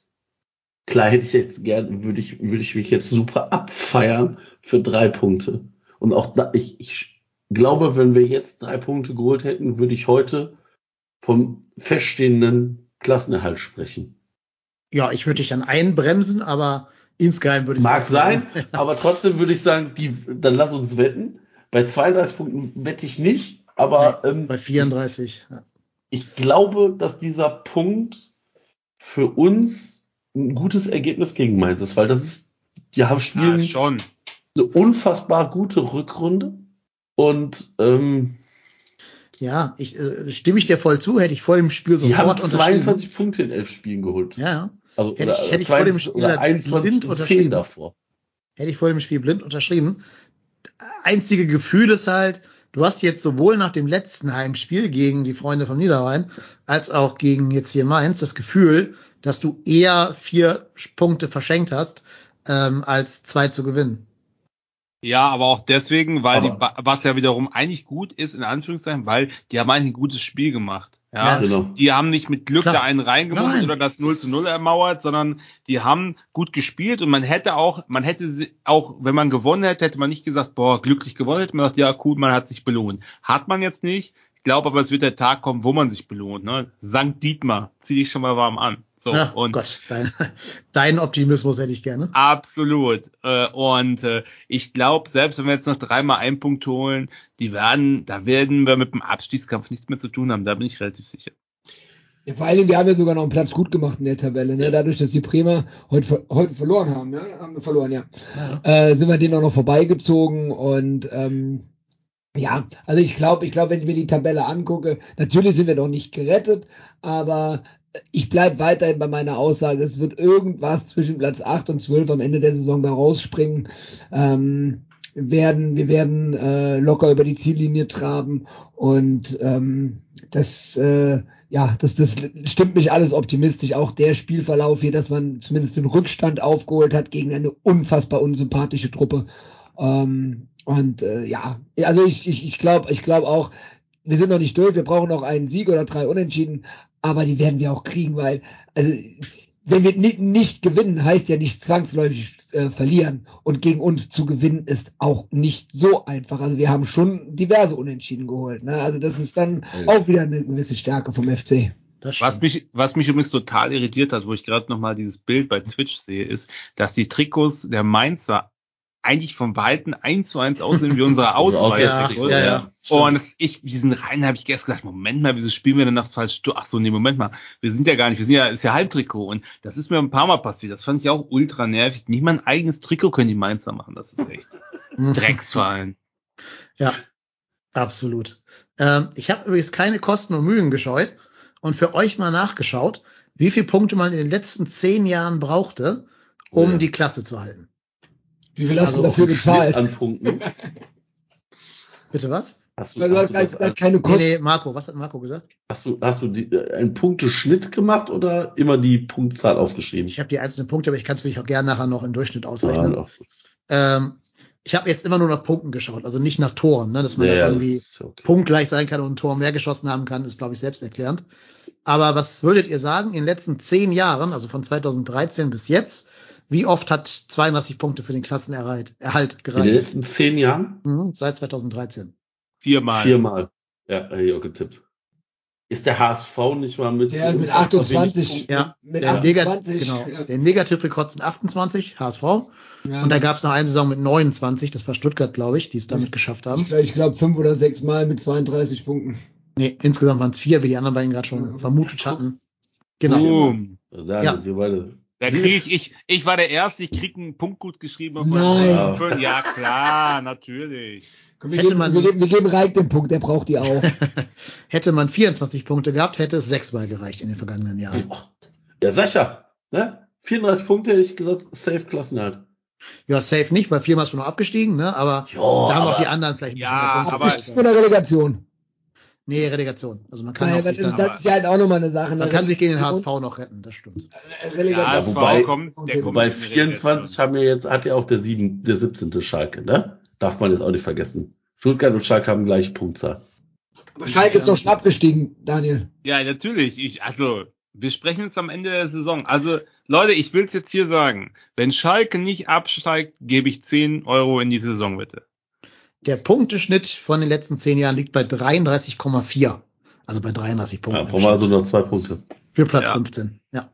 Klar hätte ich jetzt gern, würde ich, würde ich mich jetzt super abfeiern für drei Punkte. Und auch da, ich, ich glaube, wenn wir jetzt drei Punkte geholt hätten, würde ich heute vom feststehenden Klassenerhalt sprechen. Ja, ich würde dich dann einbremsen, aber insgeheim würde ich Mag sagen. sein, aber trotzdem würde ich sagen, die, dann lass uns wetten. Bei 32 Punkten wette ich nicht, aber ähm, Bei 34. Ja. ich glaube, dass dieser Punkt für uns ein gutes Ergebnis gegen Mainz ist, weil das ist, die haben Ja, spielen schon. eine unfassbar gute Rückrunde und ähm, Ja, ich äh, stimme ich dir voll zu, hätte ich vor dem Spiel die haben sofort unterschrieben. 22 Punkte in elf Spielen geholt. Ja, ja. Also, Hätte ich- hätte ich vor dem 22 Spiel oder 21 blind unterschrieben. 10 davor. hätte ich vor dem Spiel blind unterschrieben. Einzige Gefühl ist halt, du hast jetzt sowohl nach dem letzten Heimspiel gegen die Freunde vom Niederrhein als auch gegen jetzt hier Mainz das Gefühl, dass du eher vier Punkte verschenkt hast, ähm, als zwei zu gewinnen. Ja, aber auch deswegen, weil Aber- die, was ja wiederum eigentlich gut ist, in Anführungszeichen, weil die haben eigentlich ein gutes Spiel gemacht. Ja, Ja. Genau. die haben nicht mit Glück Klar. da einen Nein. oder das 0 zu 0 ermauert, sondern die haben gut gespielt und man hätte auch, man hätte sie- auch, wenn man gewonnen hätte, hätte man nicht gesagt, boah, glücklich gewonnen, hätte man gesagt, ja, cool, man hat sich belohnt. Hat man jetzt nicht. Ich glaube aber, es wird der Tag kommen, wo man sich belohnt. Ne? Sankt Dietmar, zieh dich schon mal warm an. So, Ja, und Gott, dein, deinen Optimismus hätte ich gerne. Absolut. Äh, Und äh, ich glaube, selbst wenn wir jetzt noch dreimal einen Punkt holen, die werden, da werden wir mit dem Abstiegskampf nichts mehr zu tun haben. Da bin ich relativ sicher. Ja, vor allem, wir haben ja sogar noch einen Platz gut gemacht in der Tabelle, ne? Dadurch, dass die Bremer heute, heute verloren haben, ja? Haben wir verloren, ja. Ja. Äh, sind wir denen auch noch vorbeigezogen und ähm, ja, also ich glaube, ich glaube, wenn ich mir die Tabelle angucke, natürlich sind wir noch nicht gerettet, aber ich bleibe weiterhin bei meiner Aussage, es wird irgendwas zwischen Platz 8 und 12 am Ende der Saison da rausspringen. Ähm, werden, wir werden äh, locker über die Ziellinie traben und ähm, das, äh, ja, das, das stimmt mich alles optimistisch. Auch der Spielverlauf hier, dass man zumindest den Rückstand aufgeholt hat gegen eine unfassbar unsympathische Truppe. Ähm, und äh, ja, also ich, ich, ich glaube, ich glaube auch, wir sind noch nicht durch, wir brauchen noch einen Sieg oder drei Unentschieden, aber die werden wir auch kriegen, weil, also wenn wir nicht, nicht gewinnen, heißt ja nicht zwangsläufig äh, verlieren. Und gegen uns zu gewinnen ist auch nicht so einfach. Also wir haben schon diverse Unentschieden geholt. Ne? Also das ist dann Ja. auch wieder eine gewisse Stärke vom FC. Das Was mich, was mich übrigens total irritiert hat, wo ich gerade nochmal dieses Bild bei Twitch sehe, ist, dass die Trikots der Mainzer eigentlich vom Weiten eins zu eins aussehen wie unsere Auswahl. Ja, ja, ja. Und es, ich, diesen Reihen habe ich gestern gedacht, Moment mal, wieso spielen wir denn das falsch? Ach so, nee, Moment mal. Wir sind ja gar nicht, wir sind ja, ist ja Halbtrikot. Und das ist mir ein paar Mal passiert. Das fand ich auch ultra nervig. Nicht mal ein eigenes Trikot können die Mainzer machen. Das ist echt Drecksverein. Ja, absolut. Ähm, ich habe übrigens keine Kosten und Mühen gescheut und für euch mal nachgeschaut, wie viele Punkte man in den letzten zehn Jahren brauchte, um Oh ja. die Klasse zu halten. Wie viel hast Also du dafür Schnitt bezahlt? Bitte was? Hast du, Weil du hast hast du, das als, keine Nee, Kosten. nee, Marco, was hat Marco gesagt? hast du, hast du die, äh, einen Punkteschnitt gemacht oder immer die Punktzahl aufgeschrieben? Ich habe die einzelnen Punkte, aber ich kann es mich auch gerne nachher noch im Durchschnitt ausrechnen. Ja, Ähm, ich habe jetzt immer nur nach Punkten geschaut, also nicht nach Toren, ne, dass man ja, irgendwie okay. punktgleich sein kann und ein Tor mehr geschossen haben kann, ist, glaube ich, selbsterklärend. Aber was würdet ihr sagen, in den letzten zehn Jahren, also von 2013 bis jetzt, wie oft hat 32 Punkte für den Klassenerhalt Erhalt In den gereicht? letzten zehn Jahren Mhm, seit 2013. Viermal. viermal. Ja, hätte ich auch getippt. ist der HSV nicht mal mit, Der mit unfassbar wenig 28. Punkten? Ja, Mit der, Nega 28, genau, ja. der Negativrekord sind 28, HSV. Ja. Und da gab es noch eine Saison mit 29, das war Stuttgart, glaube ich, die es damit geschafft haben. ich glaube, glaub, fünf oder sechs Mal mit 32 Punkten. Nee, insgesamt waren es vier, wie die anderen beiden gerade schon Ja. vermutet hatten. Genau. Boom. Da Ja. sind wir beide. Da krieg ich, ich, ich war der Erste, ich krieg einen Punkt gut geschrieben. auf Nein. Fünf. Ja, klar, natürlich. Komm, wir, Hätte geben, man- wir, geben, wir geben Reik den Punkt, der braucht die auch. Hätte man 24 Punkte gehabt, hätte es sechsmal gereicht in den vergangenen Jahren. Ja, Sascha, ne? 34 Punkte, hätte ich gesagt, safe Klassenhalt. Ja, safe nicht, weil viermal ist man noch abgestiegen, ne? Aber Ja, da haben auch aber- die anderen vielleicht ein bisschen Ja, mehr Punkte aber- von der Relegation. Nee, Relegation. Also man kann, Weil, auch das, sich dann, das ist ja halt auch nochmal eine Sache. man ne? kann sich gegen den HSV noch retten, das stimmt. äh, Relegation. Ja, wobei- kommt, okay, Wobei in die 24 Relegation. haben ja jetzt, hat ja auch der sieben, der 17. Schalke, ne? Darf man jetzt auch nicht vergessen. Stuttgart und Schalke haben gleiche Punktzahl. Aber Schalke ist doch schon abgestiegen, Daniel. Ja, natürlich. Ich, also, wir sprechen uns am Ende der Saison. Also, Leute, ich will es jetzt hier sagen. Wenn Schalke nicht absteigt, gebe ich 10 Euro in die Saison, bitte. Der Punkteschnitt von den letzten zehn Jahren liegt bei 33,4. Also bei 33 Punkten. Ja, brauchen wir also noch zwei Punkte. Für Platz Ja. 15, ja.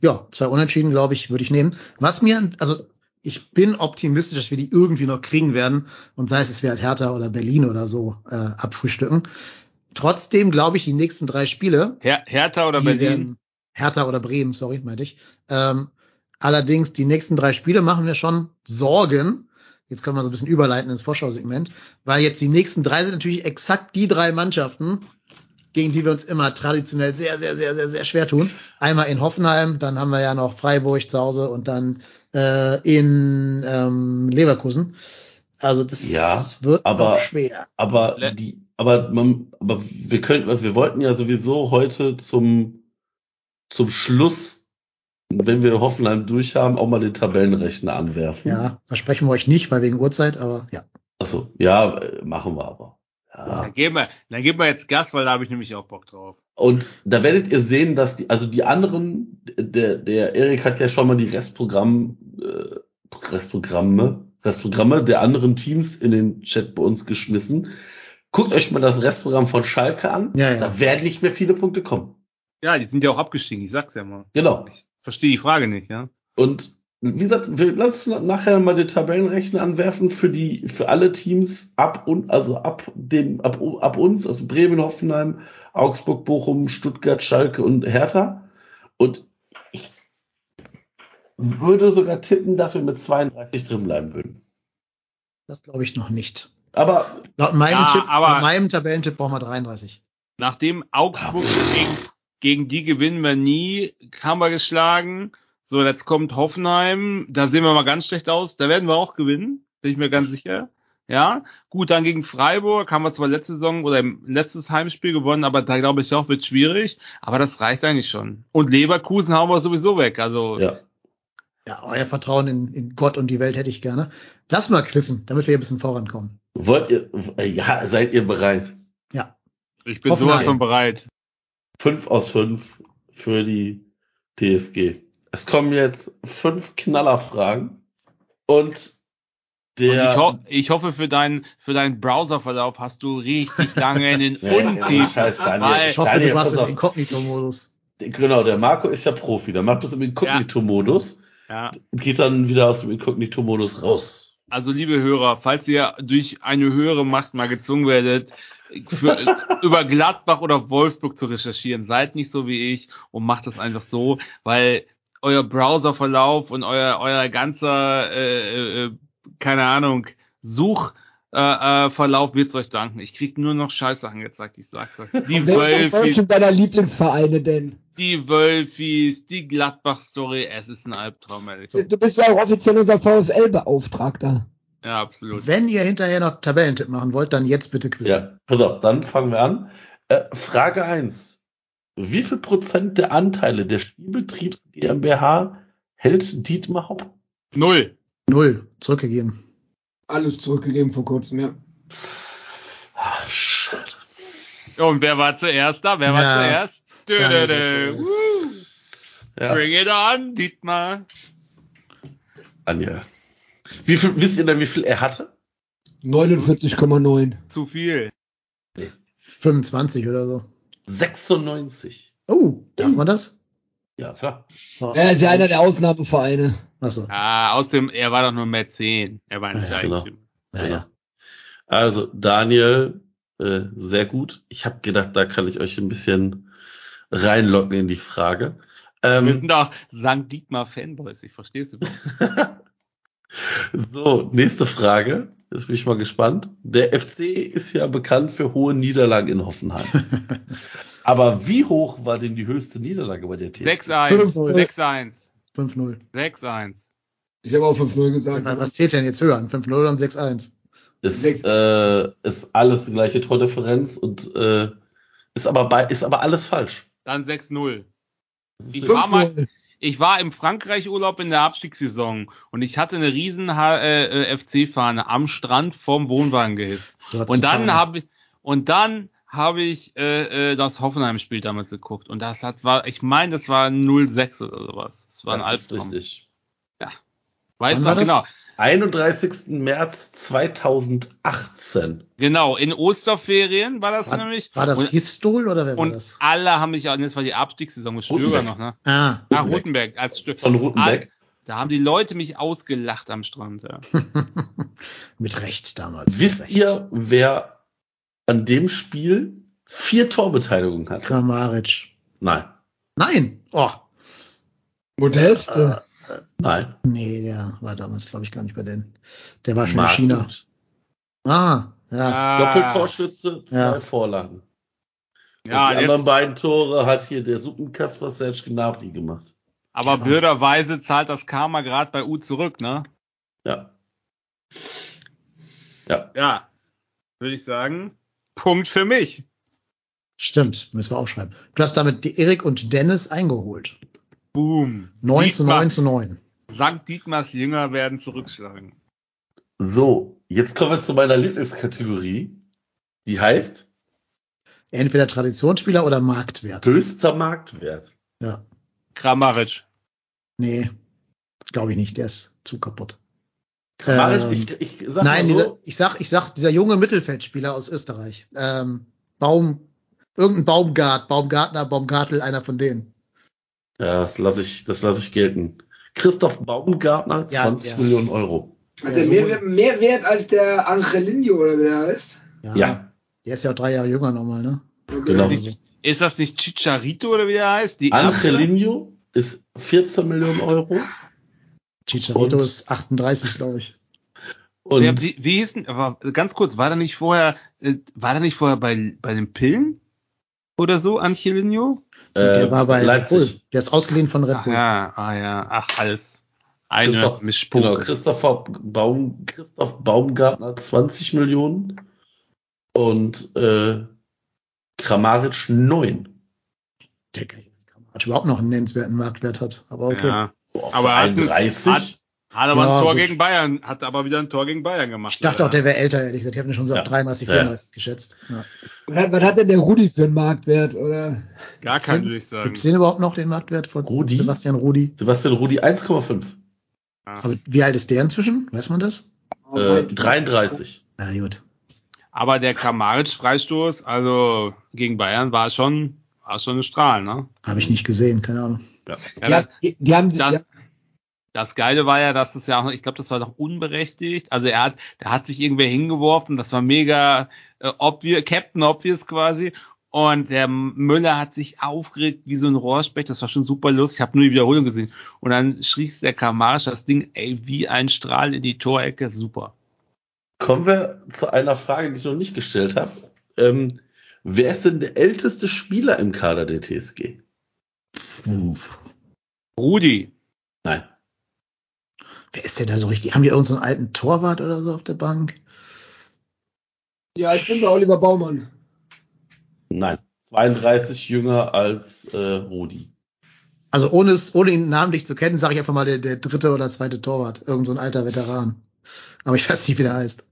Ja, zwei Unentschieden, glaube ich, würde ich nehmen. Was mir, also ich bin optimistisch, dass wir die irgendwie noch kriegen werden und sei es, es wird Hertha oder Berlin oder so äh, abfrühstücken. Trotzdem glaube ich, die nächsten drei Spiele, Her Hertha oder Berlin? werden Hertha oder Bremen, sorry, meinte ich. Ähm, allerdings die nächsten drei Spiele machen mir schon Sorgen. Jetzt können wir so ein bisschen überleiten ins Vorschausegment, weil jetzt die nächsten drei sind natürlich exakt die drei Mannschaften, gegen die wir uns immer traditionell sehr, sehr, sehr, sehr, sehr schwer tun. Einmal in Hoffenheim, dann haben wir ja noch Freiburg zu Hause und dann äh, in ähm, Leverkusen. Also das Ja, wird aber- noch schwer. Aber die, aber man, aber wir könnten, also wir wollten ja sowieso heute zum, zum Schluss, wenn wir Hoffenheim durch haben, auch mal den Tabellenrechner anwerfen. Ja, versprechen wir euch nicht, weil wegen Uhrzeit, aber ja. Achso, ja, äh, machen wir aber. Ja. Dann geben wir, dann geben wir jetzt Gas, weil da habe ich nämlich auch Bock drauf. Und da werdet ihr sehen, dass die, also die anderen, der, der Erik hat ja schon mal die Restprogramm, äh, Restprogramme, Restprogramme der anderen Teams in den Chat bei uns geschmissen. Guckt euch mal das Restprogramm von Schalke an. Ja, ja. Da werden nicht mehr viele Punkte kommen. Ja, die sind ja auch abgestiegen, ich sag's ja mal. Genau. Verstehe die Frage nicht, ja. Und wie gesagt, wir lassen nachher mal den Tabellenrechner anwerfen für die, für alle Teams ab und, also ab dem, ab, ab uns, also Bremen, Hoffenheim, Augsburg, Bochum, Stuttgart, Schalke und Hertha. Und ich würde sogar tippen, dass wir mit 32 drin bleiben würden. Das glaube ich noch nicht. Aber Laut meinem Ja, Tipp, aber- laut meinem Tabellentipp brauchen wir 33. Nachdem Augsburg gegen, gegen die gewinnen wir nie, haben wir geschlagen. So, jetzt kommt Hoffenheim, da sehen wir mal ganz schlecht aus, da werden wir auch gewinnen, bin ich mir ganz sicher. Ja, gut, dann gegen Freiburg haben wir zwar letzte Saison oder im letztes Heimspiel gewonnen, aber da glaube ich auch, wird schwierig, aber das reicht eigentlich schon. Und Leverkusen haben wir sowieso weg, also ja, Ja, euer Vertrauen in, in Gott und die Welt hätte ich gerne. Lass mal quizzen, damit wir hier ein bisschen vorankommen. wollt ihr, ja, seid ihr bereit? Ja. ich bin Hoffenheim. sowas von bereit. Fünf aus fünf für die TSG. Es kommen jetzt fünf Knallerfragen und Und der ich, ho ich hoffe, für deinen für deinen Browserverlauf hast du richtig lange in den Nee, Untief. Scheiß, Daniel. weil- Ich hoffe, Daniel, du warst im. Inkognito-Modus. Genau, der Marco ist ja Profi, der macht das im Inkognito-Modus Ja. und geht dann wieder aus dem Inkognito-Modus raus. Also liebe Hörer, falls ihr durch eine höhere Macht mal gezwungen werdet, für, über Gladbach oder Wolfsburg zu recherchieren, seid nicht so wie ich und macht das einfach so, weil euer Browserverlauf und euer euer ganzer äh, äh, keine Ahnung Suchverlauf äh, äh, Verlauf wird's euch danken. Ich krieg nur noch Scheiße angezeigt, ich sag's euch. Die Wölfis, deiner Lieblingsvereine denn? die Wölfis, die Gladbach-Story, es ist ein Albtraum, ehrlich. Du bist ja auch offiziell unser VfL-Beauftragter. Ja, absolut. Wenn ihr hinterher noch Tabellentipp machen wollt, dann jetzt bitte quizzen. Ja, pass auf, dann fangen wir an. Äh, Frage eins: Wie viel Prozent der Anteile der Spielbetriebs GmbH hält Dietmar Hopp? Null. Null. Zurückgegeben. Alles zurückgegeben vor kurzem, ja. Ach, schade. Und wer war zuerst da? Wer war Ja, zuerst? Dö, dö, war dö. Woo. Ja, Bring it on, Dietmar. Anja. Wie viel, wisst ihr denn, wie viel er hatte? 49,9. Zu viel. 25 oder so. 96. Oh, darf man das? Ja, klar. Er ist ja einer der Ausnahmevereine. Achso. Ah, außerdem, er war doch nur Mäzen. Er war nicht Ja, genau. Ja, ja. Also, Daniel, äh, sehr gut. Ich habe gedacht, da kann ich euch ein bisschen reinlocken in die Frage. Wir Ähm, sind doch St. Dietmar Fanboys, ich verstehe es überhaupt. so, nächste Frage. Jetzt bin ich mal gespannt. Der FC ist ja bekannt für hohe Niederlagen in Hoffenheim. Aber wie hoch war denn die höchste Niederlage bei der TSG? 6-1, 5-0. 6-1, 5-0. 6-1. Ich habe auch 5-0 gesagt. Was zählt denn jetzt höher? Ein 5-0 oder ein 6-1? Ist, Sechs. äh, ist alles die gleiche Tordifferenz und äh, ist aber bei, ist aber alles falsch. Dann 6-0. Das ist Ich war mal- 5-0. Ich war im Frankreich-Urlaub in der Abstiegssaison und ich hatte eine riesen äh, äh, FC-Fahne am Strand vorm Wohnwagen gehisst. Und dann habe ich und dann habe ich äh, äh, das Hoffenheim-Spiel damals geguckt und das hat war, ich meine, das war 0-6 oder sowas. Das war ein das ist Albtraum. richtig. Weißt Wann du genau? 31. März 2018. Genau, in Osterferien war das War, nämlich. war das und, Gistol oder wer war und das? alle haben mich, und das war die Abstiegssaison mit Stöger noch, ne? Ah, Nach Rutenbeck. Rutenberg als Stö Von Rutenbeck. Da haben die Leute mich ausgelacht am Strand, ja. mit Recht damals. Wisst Recht. ihr, wer an dem Spiel vier Torbeteiligungen hat? Kramaric. Nein. Nein! Oh, Modest. Nein. nee, der war damals, glaube ich, gar nicht bei denen. Der war schon Marc in China. Ah, ja. Ah, Doppeltorschütze, zwei Ja. Vorlagen. Ja, und die anderen beiden Tore hat hier der Suppenkasper Serge Gnabry gemacht. aber blöderweise zahlt das Karma gerade bei U zurück, ne? Ja. Ja. Ja, würde ich sagen. Punkt für mich. Stimmt, müssen wir aufschreiben. Du hast damit Erik und Dennis eingeholt. Boom. 9 zu Dietmar- 9 zu 9. Sankt Dietmars Jünger werden zurückschlagen. So, jetzt kommen wir zu meiner Lieblingskategorie. Die heißt Entweder Traditionsspieler oder Marktwert. höchster Marktwert. Ja. Kramaric. Nee, glaube ich nicht. Der ist zu kaputt. Kramaric, Ähm, ich, ich sag Nein, mal dieser, so, ich sag, ich sag, dieser junge Mittelfeldspieler aus Österreich. Ähm, Baum, irgendein Baumgart, Baumgartner, Baumgartel, einer von denen. ja, das lasse ich, das lasse ich gelten. Christoph Baumgartner, Ja, 20 ja. Millionen Euro. Hat Ja, der so mehr, mehr Wert als der Angelino oder wie der heißt? Ja. Der ist ja auch drei Jahre jünger nochmal, ne? Genau. Also, Ist das nicht Chicharito oder wie er heißt? Die? Angelino ist 14 Millionen Euro. Chicharito Und- ist 38, glaube ich. Und Wer, wie, wie hieß denn, aber ganz kurz, war der nicht vorher, äh, war der nicht vorher bei, bei den Pillen? Oder so, Angelino? Äh, der war bei Red Leipzig. Bull. Der ist ausgeliehen von Red Ach Bull. ja, ah ja, ach alles. Eine Christoph, Mischpunk. genau, Christopher Baum, Christoph Baumgartner 20 Millionen und äh, Kramaric 9. Der hat überhaupt noch einen nennenswerten Marktwert hat. Aber okay. Ja. Boah, Aber hat ein- 31. hat- Hat aber Ja, ein Tor gut. gegen Bayern, hat aber wieder ein Tor gegen Bayern gemacht. Ich dachte auch, leider. der wäre älter, ehrlich gesagt. Ich habe ihn schon so Ja. auf 33, Ja. 34 geschätzt. Ja. Was, hat, was hat denn der Rudi für einen Marktwert? Oder? Gar keinen, würde ich sagen. Gibt es den überhaupt noch, den Marktwert von Rudi? Sebastian Rudi? Sebastian Rudi 1,5. Aber wie alt ist der inzwischen? Weiß man das? Äh, 33. Ja, gut. Aber der Kramaric-Freistoß, also gegen Bayern, war schon, war schon ein Strahl, ne? Habe ich nicht gesehen, keine Ahnung. Ja. Ja, Ja, die, die haben, ja, Das Geile war ja, dass das ja auch, ich glaube, das war doch unberechtigt. Also er hat, der hat sich irgendwer hingeworfen, das war mega äh, obvious, Captain Obvious quasi. Und der Müller hat sich aufgeregt wie so ein Rohrspecht. Das war schon super lustig. Ich habe nur die Wiederholung gesehen. Und dann schrie der Kamarisch das Ding, ey, wie ein Strahl in die Torecke. Super. Kommen wir zu einer Frage, die ich noch nicht gestellt habe. Ähm, wer ist denn der älteste Spieler im Kader der TSG? Rudi. Nein. Wer ist denn da so richtig? Haben die irgendeinen so einen alten Torwart oder so auf der Bank? ja, ich bin bei Oliver Baumann. Nein. 32 jünger als äh, Rudi. Also ohne es, ohne ihn namentlich zu kennen, sage ich einfach mal der, der dritte oder zweite Torwart. Irgend so ein alter Veteran. Aber ich weiß nicht, wie der heißt.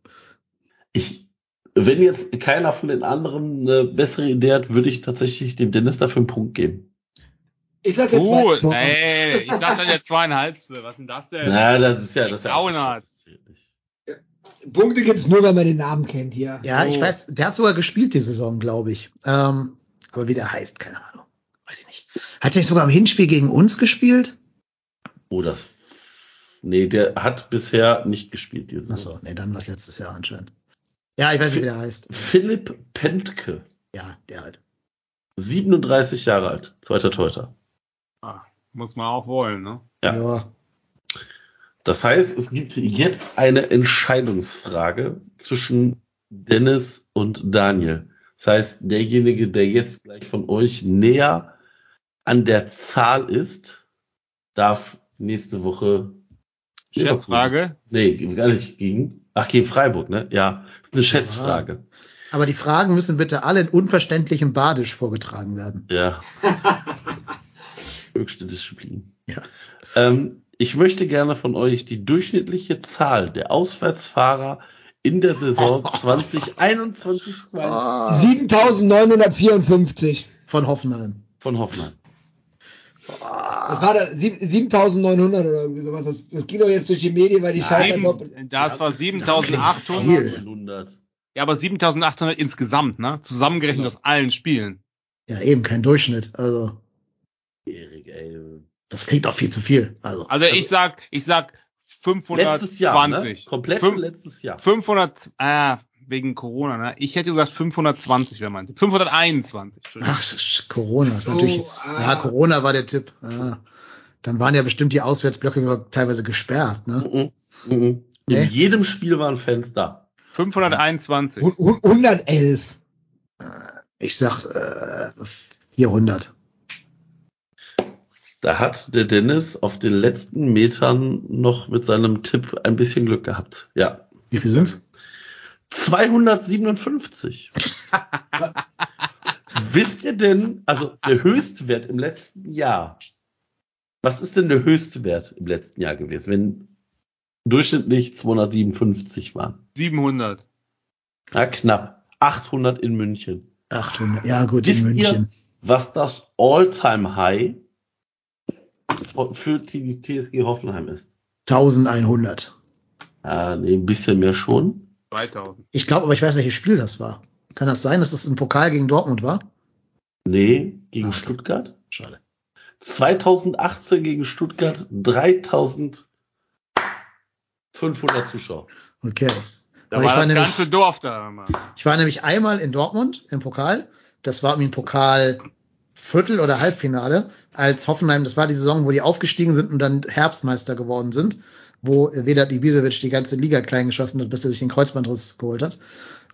Ich, wenn jetzt keiner von den anderen eine bessere Idee hat, würde ich tatsächlich dem Dennis dafür einen Punkt geben. Ich sag jetzt Uh, zwei. ey, ich sag dann der zweieinhalbste. Was denn das denn? Na, das ist ja das. ist ja. Punkte gibt's nur, wenn man den Namen kennt hier. Ja, ich Oh. weiß, der hat sogar gespielt die Saison, glaube ich. Ähm, Aber wie der heißt, keine Ahnung. Weiß ich nicht. Hat der nicht sogar im Hinspiel gegen uns gespielt? Oh, das. Nee, der hat bisher nicht gespielt diese Ach so, nee, dann war letztes Jahr anscheinend. Ja, ich weiß nicht, wie der heißt. Philipp Pentke, Ja, der halt. 37 Jahre alt, zweiter Torhüter. Ah, muss man auch wollen, ne? Ja. ja. Das heißt, es gibt jetzt eine Entscheidungsfrage zwischen Dennis und Daniel. Das heißt, derjenige, der jetzt gleich von euch näher an der Zahl ist, darf nächste Woche. Scherzfrage. Nee, gar nicht gegen. Ach, gegen Freiburg, ne? Ja, ist eine Schätzfrage. Aber die Fragen müssen bitte alle in unverständlichem Badisch vorgetragen werden. Ja. Höchste Disziplin. Ja. Ähm, ich möchte gerne von euch die durchschnittliche Zahl der Auswärtsfahrer in der Saison 2021 Ah, 7954. von Hoffenheim. von Hoffenheim. Das war da sieb- 7900 oder irgendwie sowas. Das, das ging doch jetzt durch die Medien, weil die Schalter doppelt. Das war Das 7800. klingt viel. 100. Ja, aber 7800 insgesamt, ne? Zusammengerechnet Ja. aus allen Spielen. Ja, eben kein Durchschnitt. Also, Erik, ey. das klingt auch viel zu viel. Also, Also ich sag, ich sag 520. Letztes Jahr, ne? Komplett Fünf- letztes Jahr. 500, ah, wegen Corona, ne? Ich hätte gesagt 520 wäre mein Tipp. 521. Entschuldigung. ach, Corona ist So, natürlich jetzt. ah. Ja, Corona war der Tipp. Ja. Dann waren ja bestimmt die Auswärtsblöcke teilweise gesperrt, ne? Mhm. Mhm. In Nee. jedem Spiel waren Fans da. 521. Hu- hu- 111. Ich sag äh, 400. Da hat der Dennis auf den letzten Metern noch mit seinem Tipp ein bisschen Glück gehabt. Ja. Wie viel sind's? 257. Wisst ihr denn, also der Höchstwert im letzten Jahr, was ist denn der Höchstwert im letzten Jahr gewesen, wenn durchschnittlich 257 waren? 700. Ja, knapp. 800 in München. 800. Ja, gut, in Wisst ihr, München. was das All-Time-High für die TSG Hoffenheim ist? 1100. Ah, nee, ein bisschen mehr schon. 2000. Ich glaube, aber ich weiß, welches Spiel das war. Kann das sein, dass das ein Pokal gegen Dortmund war? Nee, gegen okay. Stuttgart. Schade. 2018 gegen Stuttgart 3500 Zuschauer. Okay. Da war war das nämlich- ganze Dorf da immer. Ich war nämlich einmal in Dortmund im Pokal. Das war irgendwie ein Pokal Viertel- oder Halbfinale, als Hoffenheim, das war die Saison, wo die aufgestiegen sind und dann Herbstmeister geworden sind, wo Vedat Ibisevic die ganze Liga klein geschossen hat, bis er sich den Kreuzbandriss geholt hat.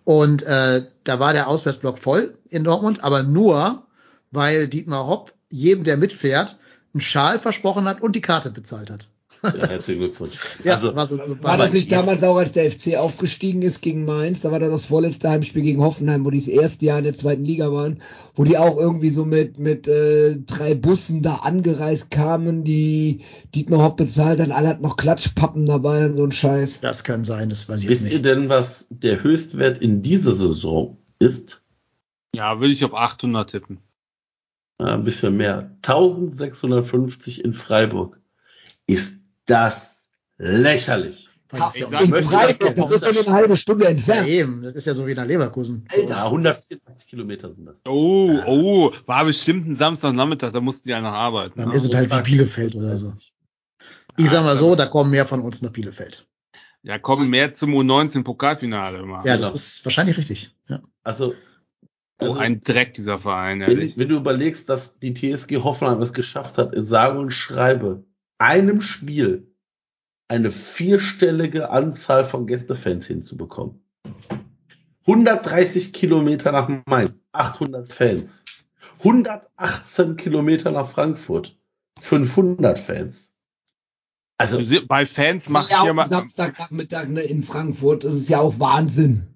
Und äh, da war der Auswärtsblock voll in Dortmund, aber nur, weil Dietmar Hopp jedem, der mitfährt, einen Schal versprochen hat und die Karte bezahlt hat. Ja, herzlichen Glückwunsch. Ja, also, war so, so War das nicht damals auch, als der FC aufgestiegen ist gegen Mainz? Da war dann das vorletzte Heimspiel gegen Hoffenheim, wo die das erste Jahr in der zweiten Liga waren, wo die auch irgendwie so mit, mit äh, drei Bussen da angereist kamen, die Dietmar Hopp bezahlt hat. Alle hatten noch Klatschpappen dabei und so ein Scheiß. das kann sein, das weiß ich jetzt wisst ihr nicht. denn, was der Höchstwert in dieser Saison ist? Ja, würde ich auf 800 tippen. Ja, ein bisschen mehr. 1650 in Freiburg. Ist das lächerlich? Ich ja In Freiburg, das ist schon eine halbe Stunde Ja, entfernt. eben, das ist ja so wie nach Leverkusen. Ja, 184 Kilometer sind das. Oh, oh, war bestimmt ein Samstagnachmittag, da mussten die ja noch arbeiten. Dann Ne? ist es halt wie Bielefeld oder so. Ich sag mal so, da kommen mehr von uns nach Bielefeld. Ja, kommen mehr zum U19 Pokalfinale immer. Ja, das ist wahrscheinlich richtig. Ja. Also, Oh, also ein Dreck dieser Verein, wenn, ehrlich. wenn du überlegst, dass die TSG Hoffenheim es geschafft hat, in sage und schreibe einem Spiel eine vierstellige Anzahl von Gästefans hinzubekommen. 130 Kilometer nach Mainz, 800 Fans. 118 Kilometer nach Frankfurt, 500 Fans. Also, Bei Fans mache ich ja hier auch mal, Samstagnachmittag ne, in Frankfurt. Das ist ja auch Wahnsinn.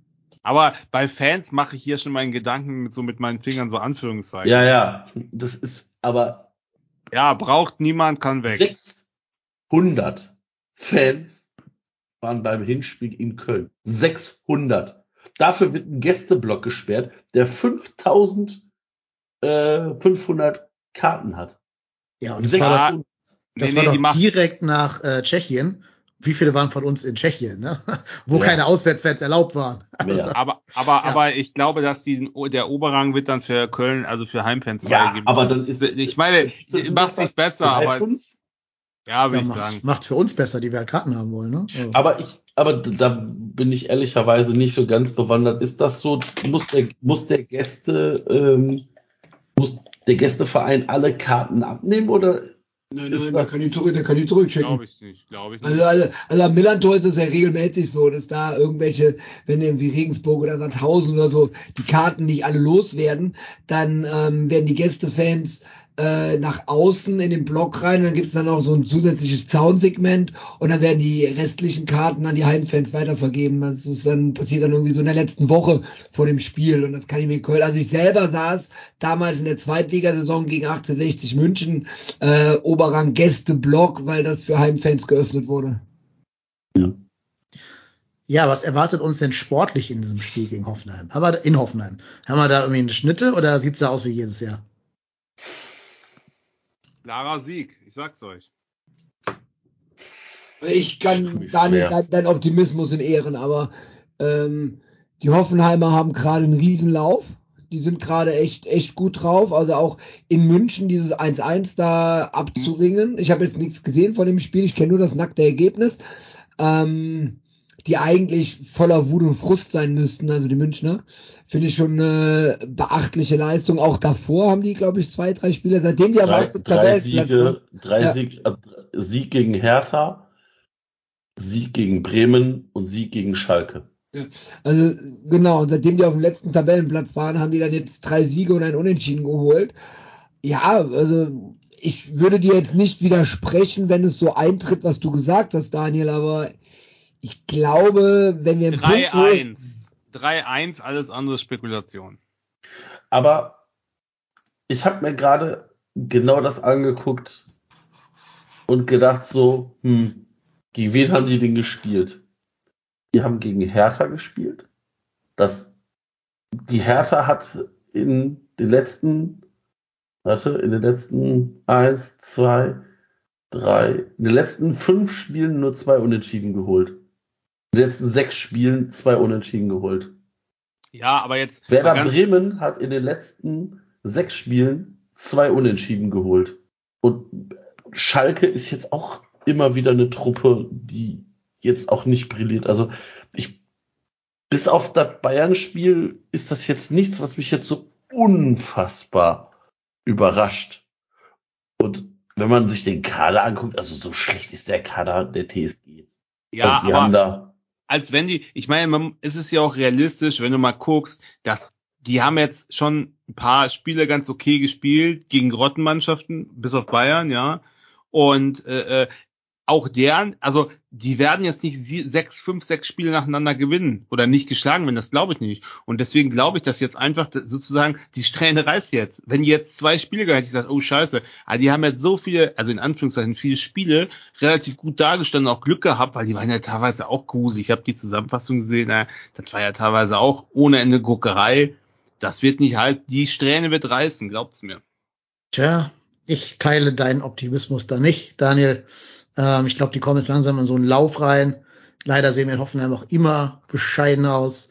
aber bei Fans mache ich hier schon meinen Gedanken mit so mit meinen Fingern so Anführungszeichen. ja, ja, das ist aber Ja, braucht niemand, kann weg. 600 Fans waren beim Hinspiel in Köln. 600. Dafür wird ein Gästeblock gesperrt, der 5500 Karten hat. Ja, und das war, doch, das nee, war nee, doch direkt nach äh, Tschechien, wie viele waren von uns in Tschechien, ne? wo Ja. keine Auswärtsfans erlaubt waren. Mehr. Aber, aber, Ja. aber ich glaube, dass die, der Oberrang wird dann für Köln, also für Heimfans Ja, freigegeben. aber dann ist ich meine, macht sich besser, aber es, ja, Ja, würde ich macht's, sagen. macht's für uns besser, die wir halt Karten haben wollen. Ne? Ja. Aber ich, aber da bin ich ehrlicherweise nicht so ganz bewandert. Ist das so? Muss der, muss der Gäste, ähm, muss der Gästeverein alle Karten abnehmen oder? Nein, Ist nein, das- kann die, zurück, der kann die zurückschicken. Glaube ich nicht, glaube ich nicht. Also, also, also am Millantor ist es ja regelmäßig so, dass da irgendwelche, wenn irgendwie Regensburg oder Sandhausen oder so die Karten nicht alle loswerden, dann ähm, werden die Gästefans äh, nach außen in den Block rein, dann gibt's dann auch so ein zusätzliches Zaunsegment und dann werden die restlichen Karten an die Heimfans weitervergeben. Das ist dann passiert dann irgendwie so in der letzten Woche vor dem Spiel und das kann ich mir Köln. Also ich selber saß damals in der Zweitligasaison gegen 1860 München äh, Oberrang Gästeblock, weil das für Heimfans geöffnet wurde. Ja, was erwartet uns denn sportlich in diesem Spiel gegen Hoffenheim? Haben wir in Hoffenheim? Haben wir da irgendwie eine Schnitte oder sieht's da aus wie jedes Jahr? Klarer Sieg, ich sag's euch. Ich kann Schwer. Daniel dein, dein Optimismus in Ehren, aber ähm, die Hoffenheimer haben gerade einen Riesenlauf. Die sind gerade echt, echt gut drauf. Also auch in München dieses 1-1 da abzuringen. Ich habe jetzt nichts gesehen von dem Spiel. Ich kenne nur das nackte Ergebnis. Ähm, die eigentlich voller Wut und Frust sein müssten, also die Münchner. Finde ich schon eine beachtliche Leistung. Auch davor haben die, glaube ich, zwei, drei Spiele, seitdem die am Drei, letzten drei Tabellenplatz Siege, waren. drei Ja. Sieg, äh, Sieg gegen Hertha, Sieg gegen Bremen und Sieg gegen Schalke. Also genau, seitdem die auf dem letzten Tabellenplatz waren, haben die dann jetzt drei Siege und ein Unentschieden geholt. Ja, also ich würde dir jetzt nicht widersprechen, wenn es so eintritt, was du gesagt hast, Daniel, aber ich glaube, wenn wir einen Punkt holen- 3-1. 3-1, alles andere Spekulation. Aber ich habe mir gerade genau das angeguckt und gedacht so, hm, gegen wen haben die denn gespielt? Die haben gegen Hertha gespielt. Das, die Hertha hat in den letzten, warte, in den letzten eins, zwei, drei, in den letzten fünf Spielen nur zwei Unentschieden geholt. In den letzten sechs Spielen zwei Unentschieden geholt. Ja, aber jetzt. Werder Bremen hat in den letzten sechs Spielen zwei Unentschieden geholt. Und Schalke ist jetzt auch immer wieder eine Truppe, die jetzt auch nicht brilliert. Also ich, bis auf das Bayern-Spiel ist das jetzt nichts, was mich jetzt so unfassbar überrascht. Und wenn man sich den Kader anguckt, also so schlecht ist der Kader der TSG jetzt. Ja, also die haben aber da, als wenn die, ich meine, man, es ist ja auch realistisch, wenn du mal guckst, dass die haben jetzt schon ein paar Spiele ganz okay gespielt gegen Grottenmannschaften, bis auf Bayern, ja. Und äh, äh, auch deren, also die werden jetzt nicht sechs, fünf, sechs Spiele nacheinander gewinnen oder nicht geschlagen werden, das glaube ich nicht. Und deswegen glaube ich, dass jetzt einfach sozusagen die Strähne reißt jetzt. Wenn jetzt zwei Spiele gehabt ich gesagt, oh scheiße, aber die haben jetzt so viele, also in Anführungszeichen viele Spiele relativ gut dargestanden, auch Glück gehabt, weil die waren ja teilweise auch gruselig. Ich habe die Zusammenfassung gesehen, na, das war ja teilweise auch ohne Ende Guckerei. Das wird nicht halt, die Strähne wird reißen, glaubt's mir. Tja, ich teile deinen Optimismus da nicht, Daniel. Ähm, ich glaube, die kommen jetzt langsam in so einen Lauf rein. Leider sehen wir in Hoffenheim auch immer bescheiden aus.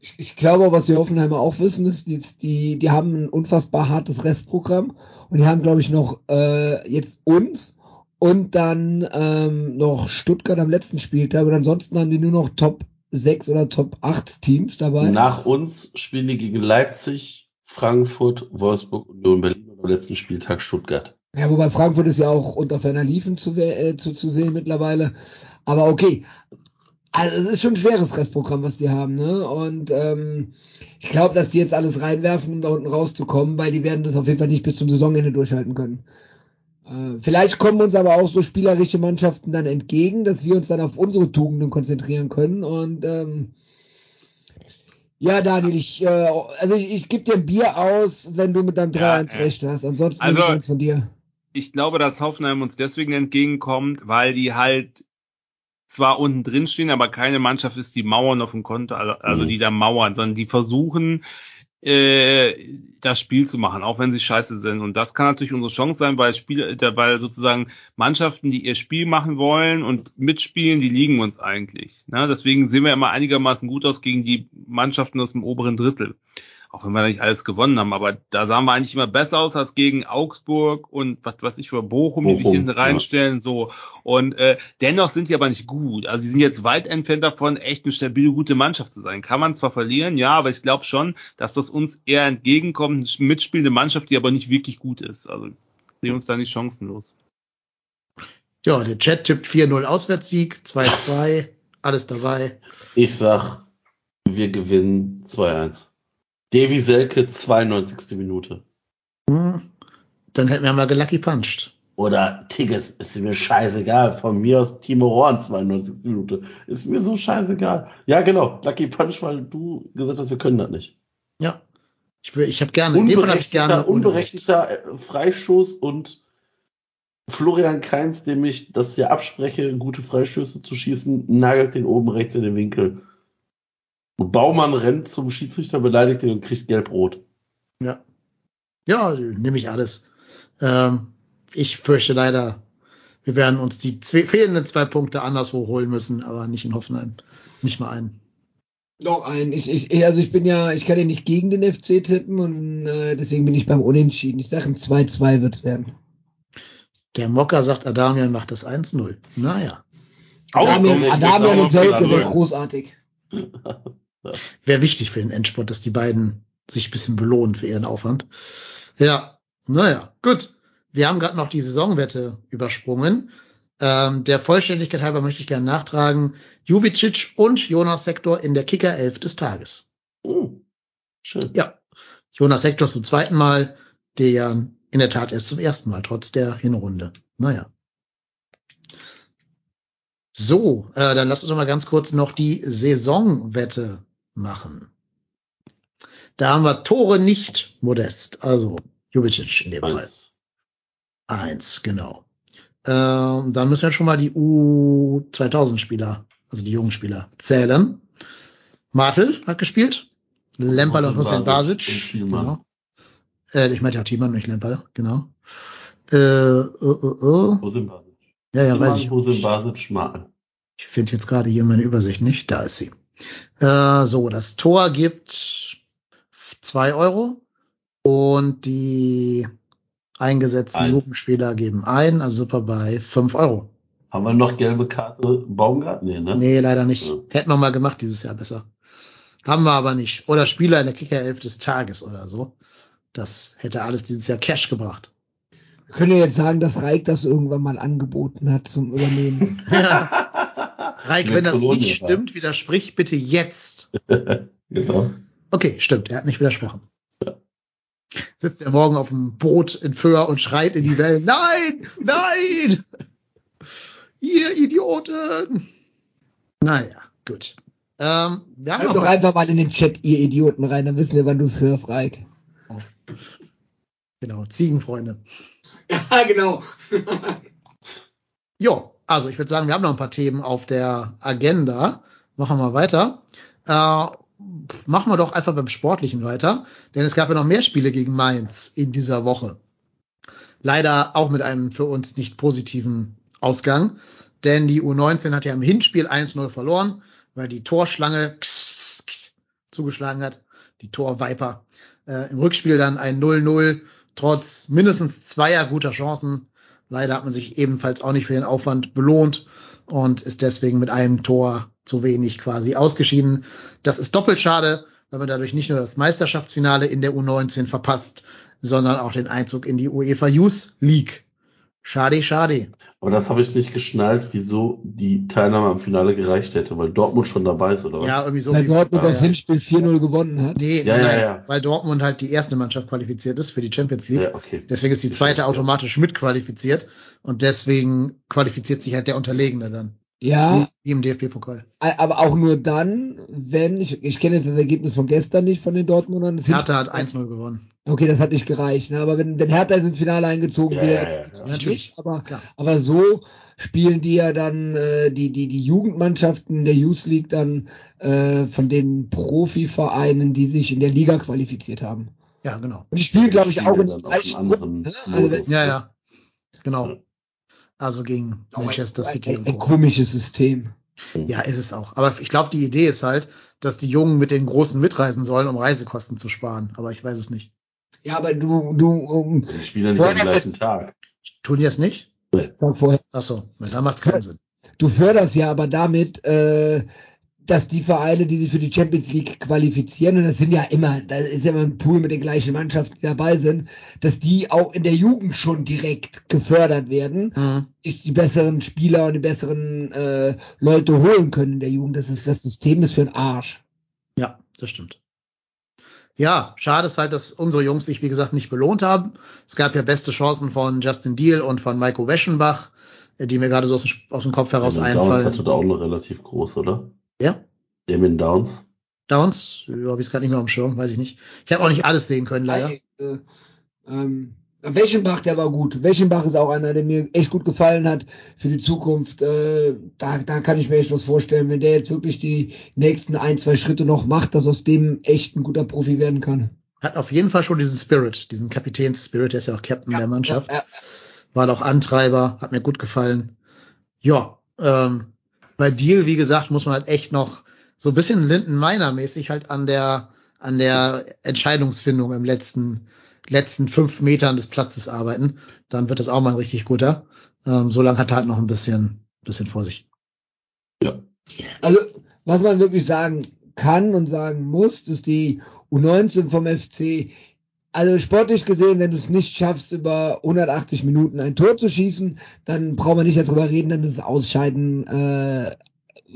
Ich, ich glaube, was die Hoffenheimer auch wissen, ist, die, die, die haben ein unfassbar hartes Restprogramm und die haben, glaube ich, noch äh, jetzt uns und dann ähm, noch Stuttgart am letzten Spieltag und ansonsten haben die nur noch Top 6 oder Top 8 Teams dabei. Nach uns spielen die gegen Leipzig, Frankfurt, Wolfsburg, Union Berlin und am letzten Spieltag Stuttgart. Ja, wobei Frankfurt ist ja auch unter ferner Liefen zu, äh, zu, zu sehen mittlerweile. Aber okay. Also es ist schon ein schweres Restprogramm, was die haben, ne? Und ähm, ich glaube, dass die jetzt alles reinwerfen, um da unten rauszukommen, weil die werden das auf jeden Fall nicht bis zum Saisonende durchhalten können. Äh, vielleicht kommen uns aber auch so spielerische Mannschaften dann entgegen, dass wir uns dann auf unsere Tugenden konzentrieren können. Und ähm, ja, Daniel, ich, äh, also ich, ich gebe dir ein Bier aus, wenn du mit deinem 3-1 Ja, äh, recht hast. Ansonsten also- ich von dir. Ich glaube, dass Hoffenheim uns deswegen entgegenkommt, weil die halt zwar unten drin stehen, aber keine Mannschaft ist, die Mauern auf dem Konto, also, also Mhm. die da mauern, sondern die versuchen äh, das Spiel zu machen, auch wenn sie scheiße sind. Und das kann natürlich unsere Chance sein, weil Spiel, weil sozusagen Mannschaften, die ihr Spiel machen wollen und mitspielen, die liegen uns eigentlich. Ne? Deswegen sehen wir immer einigermaßen gut aus gegen die Mannschaften aus dem oberen Drittel auch wenn wir nicht alles gewonnen haben, aber da sahen wir eigentlich immer besser aus als gegen Augsburg und was weiß ich für Bochum, Bochum die sich hinten reinstellen, ja. so. Und äh, dennoch sind die aber nicht gut. Also sie sind jetzt weit entfernt davon, echt eine stabile, gute Mannschaft zu sein. Kann man zwar verlieren, ja, aber ich glaube schon, dass das uns eher entgegenkommt, eine mitspielende Mannschaft, die aber nicht wirklich gut ist. Also sehen uns da nicht chancenlos. Ja, der Chat tippt 4-0 Auswärtssieg, 2-2, alles dabei. Ich sag, wir gewinnen 2-1. Davy Selke, 92. Minute. Hm, dann hätten wir mal gelucky punched. Oder Tigges, ist mir scheißegal. Von mir aus Timo Horn, 92. Minute. Ist mir so scheißegal. Ja, genau. Lucky Punch, weil du gesagt hast, wir können das nicht. Ja. Ich, ich habe gerne, in dem Fall habe ich gerne unberechtigter äh, Freistoß und Florian Keins, dem ich das hier abspreche, gute Freistöße zu schießen, nagelt den oben rechts in den Winkel. Baumann rennt zum Schiedsrichter, beleidigt ihn und kriegt gelb-rot. Ja. Ja, nehme ich alles. Ähm, ich fürchte leider, wir werden uns die zwei, fehlenden zwei Punkte anderswo holen müssen, aber nicht in Hoffenheim. Nicht mal einen. Noch einen. Ich, ich, also ich bin ja, ich kann ja nicht gegen den FC tippen und äh, deswegen bin ich beim Unentschieden. Ich sage, ein 2-2 wird es werden. Der Mocker sagt, Adamian macht das 1-0. Naja. Adamian, Adamian und Selke wäre großartig. Wäre wichtig für den Endsport, dass die beiden sich ein bisschen belohnen für ihren Aufwand. Ja, naja, gut. Wir haben gerade noch die Saisonwette übersprungen. Ähm, der Vollständigkeit halber möchte ich gerne nachtragen. Jubicic und Jonas Sektor in der Kicker 11 des Tages. Oh, schön. Ja. Jonas Sektor zum zweiten Mal, der in der Tat erst zum ersten Mal, trotz der Hinrunde. Naja. So, äh, dann lass uns doch mal ganz kurz noch die Saisonwette machen. Da haben wir Tore nicht modest, also Jubicic in dem Eins. Fall. Eins, genau. Ähm, dann müssen wir schon mal die U2000-Spieler, also die jungen Spieler, zählen. Martel hat gespielt. Lemperl und Hussein Basic. Genau. Äh, ich meinte ja Thiemann, nicht Lemperl, genau. Äh, äh, Hussein Basic. Ja, ja, weiß ich. Hussein Basic, Martel. Ich finde jetzt gerade hier meine Übersicht nicht. Da ist sie. Äh, so, das Tor gibt zwei Euro und die eingesetzten ein. Jugendspieler geben ein, also super bei fünf Euro. Haben wir noch gelbe Karte Baumgart? Nee, ne? Nee, leider nicht. Ja. Hätten wir mal gemacht dieses Jahr besser. Haben wir aber nicht. Oder Spieler in der Kickerelf des Tages oder so. Das hätte alles dieses Jahr Cash gebracht. Wir können ja jetzt sagen, dass Reik das irgendwann mal angeboten hat zum Übernehmen. Reik, wenn das nicht stimmt, widersprich bitte jetzt. genau. Okay, stimmt, er hat nicht widersprochen. Ja. Sitzt er morgen auf dem Boot in Föhr und schreit in die Wellen, nein, nein, ihr Idioten. Naja, gut. Ähm, wir haben doch einfach mal in den Chat, ihr Idioten, rein, dann wissen wir, wann du es hörst, Reik. Genau, Ziegenfreunde. Ja, genau. jo, also ich würde sagen, wir haben noch ein paar Themen auf der Agenda. Machen wir weiter. Äh, machen wir doch einfach beim Sportlichen weiter, denn es gab ja noch mehr Spiele gegen Mainz in dieser Woche. Leider auch mit einem für uns nicht positiven Ausgang, denn die U19 hat ja im Hinspiel 1-0 verloren, weil die Torschlange zugeschlagen hat, die Torviper. Äh, Im Rückspiel dann ein 0-0, trotz mindestens zweier guter Chancen Leider hat man sich ebenfalls auch nicht für den Aufwand belohnt und ist deswegen mit einem Tor zu wenig quasi ausgeschieden. Das ist doppelt schade, weil man dadurch nicht nur das Meisterschaftsfinale in der U19 verpasst, sondern auch den Einzug in die UEFA Youth League. Schade, schade. Aber das habe ich nicht geschnallt, wieso die Teilnahme am Finale gereicht hätte, weil Dortmund schon dabei ist, oder was? Ja, irgendwie so. Weil Dortmund das Hinspiel 4-0 gewonnen hat. Nee, ja, nein, ja, ja. weil Dortmund halt die erste Mannschaft qualifiziert ist für die Champions League. Ja, okay. Deswegen ist die zweite automatisch mitqualifiziert und deswegen qualifiziert sich halt der Unterlegene dann. Ja, Wie, im DFB-Pokal. aber auch nur dann, wenn, ich, ich kenne jetzt das Ergebnis von gestern nicht von den Dortmundern. Das Hertha hat 1-0 gewonnen. Okay, das hat nicht gereicht. Ne? Aber wenn, wenn Hertha jetzt ins Finale eingezogen Ja, wäre, ja, ja, natürlich aber, Klar. aber so spielen die ja dann äh, die, die, die Jugendmannschaften der Youth League dann äh, von den Profivereinen, die sich in der Liga qualifiziert haben. Ja, genau. Und die spielen, glaube ich, auch in den gleichen Gruppen. Ne? Also. Ja, ja. Genau. Also gegen Manchester City. ein, und ein Co. komisches System. Ja, ist es auch. Aber ich glaube, die Idee ist halt, dass die Jungen mit den Großen mitreisen sollen, um Reisekosten zu sparen. Aber ich weiß es nicht. Ja, aber du, du, um, Die spielen ja nicht am gleichen jetzt- Tag. Tun die das nicht? sag vorher, Ach so, na, dann macht's keinen Sinn. du förderst ja aber damit, äh, dass die Vereine, die sich für die Champions League qualifizieren, und das sind ja immer, da ist ja immer ein Pool mit den gleichen Mannschaften, die dabei sind, dass die auch in der Jugend schon direkt gefördert werden, Mhm. sich die besseren Spieler und die besseren äh, Leute holen können in der Jugend. Das ist das System ist für den Arsch. Ja, das stimmt. Ja, schade ist halt, dass unsere Jungs sich, wie gesagt, nicht belohnt haben. Es gab ja beste Chancen von Justin Deal und von Maiko Weschenbach, äh, die mir gerade so aus dem, aus dem Kopf heraus hatte einfallen. da auch eine relativ groß, oder? Ja, Damien Downs. Downs, ja, habe ich gerade nicht mehr am Schirm, weiß ich nicht. Ich habe auch nicht alles sehen können, leider. Äh, ähm, Weschenbach, der war gut. Weschenbach ist auch einer, der mir echt gut gefallen hat für die Zukunft. Äh, da, da kann ich mir echt was vorstellen, wenn der jetzt wirklich die nächsten ein, zwei Schritte noch macht, dass aus dem echt ein guter Profi werden kann. Hat auf jeden Fall schon diesen Spirit, diesen Kapitäns-Spirit, der ist ja auch Captain der Mannschaft. Ja, War auch Antreiber, hat mir gut gefallen. Ja, ähm, bei Deal, wie gesagt, muss man halt echt noch so ein bisschen Linden Miner mäßig halt an der an der Entscheidungsfindung im letzten letzten fünf Metern des Platzes arbeiten. Dann wird das auch mal ein richtig guter. Ähm, so lange hat er halt noch ein bisschen bisschen vor sich. Ja. Also, was man wirklich sagen kann und sagen muss, ist die U19 vom FC. Also sportlich gesehen, wenn du es nicht schaffst, über 180 Minuten ein Tor zu schießen, dann brauchen wir nicht darüber reden, dann ist das Ausscheiden äh,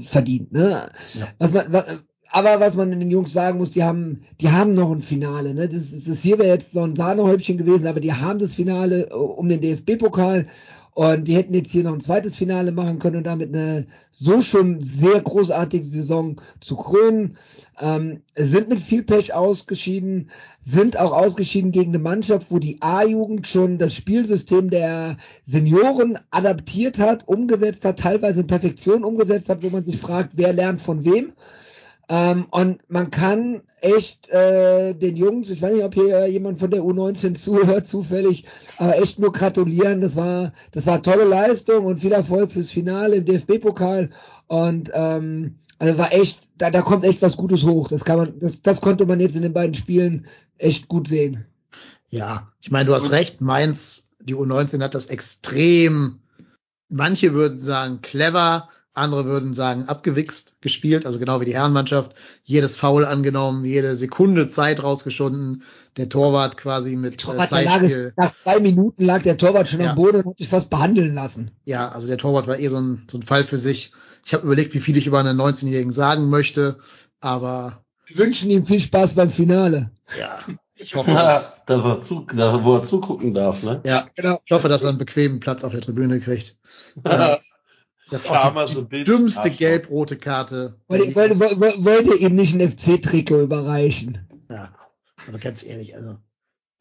verdient. Ne? Ja. Was man, was, aber was man den Jungs sagen muss, die haben, die haben noch ein Finale. Ne? Das, das hier wäre jetzt so ein Sahnehäubchen gewesen, aber die haben das Finale äh, um den DFB-Pokal und die hätten jetzt hier noch ein zweites Finale machen können und damit eine so schon sehr großartige Saison zu krönen. Ähm, sind mit viel Pech ausgeschieden, sind auch ausgeschieden gegen eine Mannschaft, wo die A-Jugend schon das Spielsystem der Senioren adaptiert hat, umgesetzt hat, teilweise in Perfektion umgesetzt hat, wo man sich fragt, wer lernt von wem. Ähm, und man kann echt äh, den Jungs, ich weiß nicht, ob hier jemand von der U19 zuhört, zufällig, aber echt nur gratulieren. Das war, das war tolle Leistung und viel Erfolg fürs Finale im DFB-Pokal. Und ähm, also war echt, da, da kommt echt was Gutes hoch. Das kann man, das, das konnte man jetzt in den beiden Spielen echt gut sehen. Ja, ich meine, du hast recht. Mainz, die U19 hat das extrem. Manche würden sagen clever, andere würden sagen abgewichst gespielt, also genau wie die Herrenmannschaft. Jedes Foul angenommen, jede Sekunde Zeit rausgeschunden. Der Torwart quasi mit äh, Torwart, der lag, Zeitspiel. nach zwei Minuten lag der Torwart schon Ja. am Boden und hat sich fast behandeln lassen. Ja, also der Torwart war eh so ein, so ein Fall für sich. Ich habe überlegt, wie viel ich über einen 19-Jährigen sagen möchte, aber Wir wünschen ihm viel Spaß beim Finale. ja, ich hoffe, dass, dass er zu, wo er zugucken darf, ne? ja, Genau. ich hoffe, dass er einen bequemen Platz auf der Tribüne kriegt. Äh, Das ist auch die, so die dümmste gelb-rote Karte. Wollte, wollte, wollte, wollte ihm nicht ein FC-Trikot überreichen. Ja, aber ganz ehrlich, also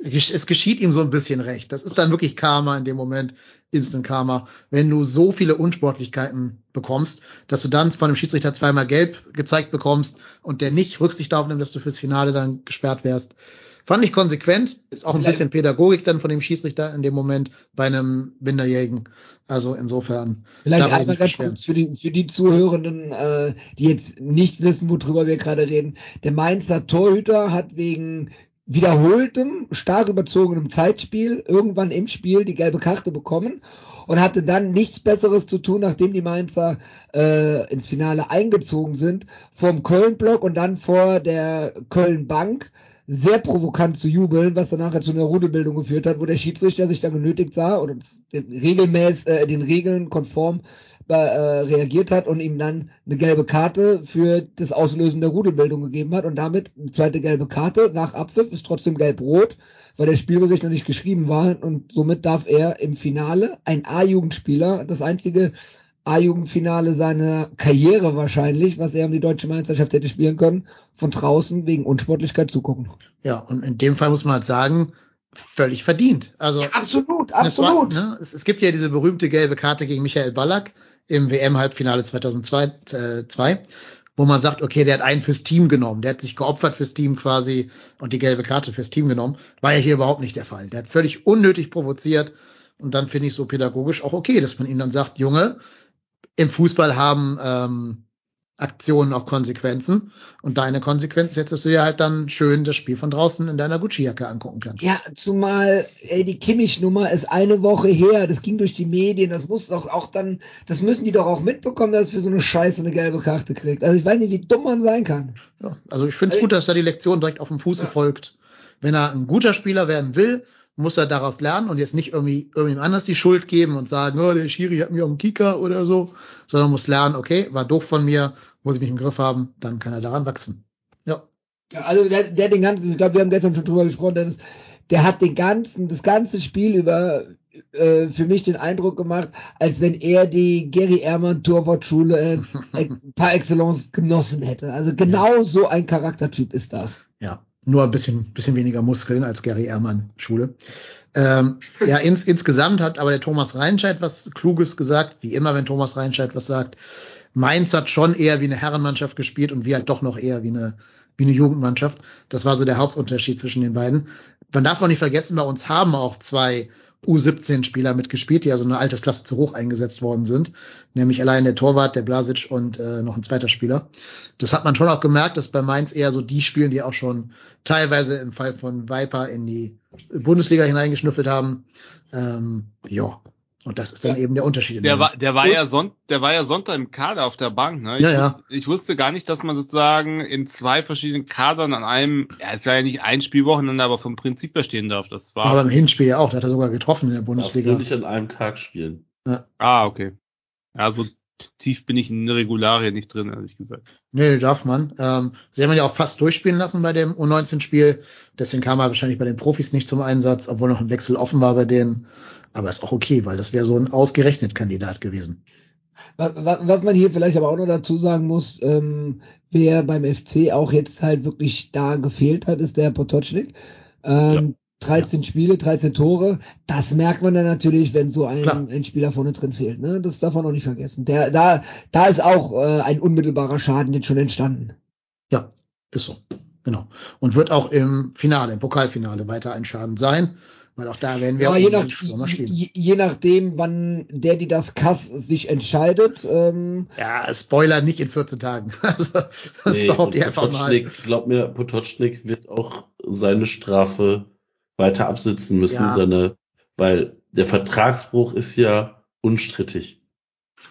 es geschieht ihm so ein bisschen recht. Das ist dann wirklich Karma in dem Moment, Instant Karma, wenn du so viele Unsportlichkeiten bekommst, dass du dann von dem Schiedsrichter zweimal gelb gezeigt bekommst und der nicht Rücksicht darauf nimmt, dass du fürs Finale dann gesperrt wärst. Fand ich konsequent, ist auch ein Vielleicht- bisschen Pädagogik dann von dem Schiedsrichter in dem Moment bei einem Minderjährigen. Also insofern. Vielleicht einmal ganz kurz für die, für die Zuhörenden, äh, die jetzt nicht wissen, worüber wir gerade reden. Der Mainzer Torhüter hat wegen wiederholtem, stark überzogenem Zeitspiel irgendwann im Spiel die gelbe Karte bekommen und hatte dann nichts Besseres zu tun, nachdem die Mainzer äh, ins Finale eingezogen sind, vom Köln-Block und dann vor der Köln-Bank sehr provokant zu jubeln, was dann nachher zu einer Rudelbildung geführt hat, wo der Schiedsrichter sich dann genötigt sah oder regelmäß, äh, den Regeln konform äh, reagiert hat und ihm dann eine gelbe Karte für das Auslösen der Rudelbildung gegeben hat und damit eine zweite gelbe Karte nach Abpfiff ist trotzdem gelb-rot, weil der Spielbericht noch nicht geschrieben war und somit darf er im Finale ein A-Jugendspieler, das einzige A-Jugendfinale seiner Karriere wahrscheinlich, was er um die deutsche Meisterschaft hätte spielen können, von draußen wegen Unsportlichkeit zugucken. Ja, und in dem Fall muss man halt sagen, völlig verdient. Also Ja, absolut, es, war, absolut. ne, es, es gibt ja diese berühmte gelbe Karte gegen Michael Ballack im WM-Halbfinale 2002, äh, zwei, wo man sagt, okay, der hat einen fürs Team genommen, der hat sich geopfert fürs Team quasi und die gelbe Karte fürs Team genommen. War ja hier überhaupt nicht der Fall. Der hat völlig unnötig provoziert und dann finde ich so pädagogisch auch okay, dass man ihm dann sagt, Junge, im Fußball haben ähm, Aktionen auch Konsequenzen und deine Konsequenz ist jetzt, dass du dir halt dann schön das Spiel von draußen in deiner Gucci-Jacke angucken kannst. Ja, zumal ey, die Kimmich-Nummer ist eine Woche her, das ging durch die Medien, das muss doch auch dann, das müssen die doch auch mitbekommen, dass es für so eine Scheiße eine gelbe Karte kriegt. Also ich weiß nicht, wie dumm man sein kann. Ja, also ich finde es Also- gut, dass da die Lektion direkt auf dem Fuße Ja. folgt. Wenn er ein guter Spieler werden will, muss er daraus lernen und jetzt nicht irgendwie irgendjemand anders die Schuld geben und sagen, oh, der Schiri hat mir auf den Kicker oder so, sondern muss lernen, okay, war doof von mir, muss ich mich im Griff haben, dann kann er daran wachsen. Ja, Ja, also der, der den ganzen, ich glaube, wir haben gestern schon drüber gesprochen, Dennis, der hat den ganzen, das ganze Spiel über äh, für mich den Eindruck gemacht, als wenn er die Gary Ehrmann Torwartschule äh, par excellence genossen hätte. Also genau so ein Charaktertyp ist das. Nur ein bisschen, bisschen weniger Muskeln als Gary Ehrmann Schule. Ähm, ja, ins, insgesamt hat aber der Thomas Reinscheid was Kluges gesagt, wie immer, wenn Thomas Reinscheid was sagt. Mainz hat schon eher wie eine Herrenmannschaft gespielt und wir halt doch noch eher wie eine, wie eine Jugendmannschaft. Das war so der Hauptunterschied zwischen den beiden. Man darf auch nicht vergessen, bei uns haben auch zwei U17-Spieler mitgespielt, die also eine Altersklasse zu hoch eingesetzt worden sind. Nämlich allein der Torwart, der Blasic und äh, noch ein zweiter Spieler. Das hat man schon auch gemerkt, dass bei Mainz eher so die spielen, die auch schon teilweise im Fall von Viper in die Bundesliga hineingeschnüffelt haben. Ähm, ja. Und das ist dann eben der Unterschied. in Der war, der war ja Son der war ja Sonntag im Kader auf der Bank, ne? Ich, Ja, ja. Wusste, ich wusste gar nicht, dass man sozusagen in zwei verschiedenen Kadern an einem, ja, es war ja nicht ein Spielwochenende, aber vom Prinzip her stehen darf. Das war. aber im Hinspiel ja auch, da hat er sogar getroffen in der Bundesliga. nur nicht an einem Tag spielen. ah, okay. Ja, so tief bin ich in der Regularie nicht drin, ehrlich gesagt. Nee, darf man. Ähm, sie haben ihn ja auch fast durchspielen lassen bei dem U19-Spiel. Deswegen kam er wahrscheinlich bei den Profis nicht zum Einsatz, obwohl noch ein Wechsel offen war bei denen. Aber ist auch okay, weil das wäre so ein ausgerechnet Kandidat gewesen. Was, man hier vielleicht aber auch noch dazu sagen muss, ähm, wer beim FC auch jetzt halt wirklich da gefehlt hat, ist der Potocznik. Ähm, 13 Spiele, 13 Tore. Das merkt man dann natürlich, wenn so ein, Klar. ein Spieler vorne drin fehlt. Ne? Das darf man auch nicht vergessen. Der, da, da ist auch äh, ein unmittelbarer Schaden jetzt schon entstanden. Ja, ist so. Genau. Und wird auch im Finale, im Pokalfinale weiter ein Schaden sein, weil auch da werden wir Ja, auch je, nach, je, je, nachdem, wann der, die das Kass sich entscheidet. Ähm, Ja, Spoiler nicht in 14 Tagen. Also, das Nee, behaupte ich einfach mal. Glaub mir, Potocznik wird auch seine Strafe weiter absitzen müssen, Ja. seine, weil der Vertragsbruch ist ja unstrittig.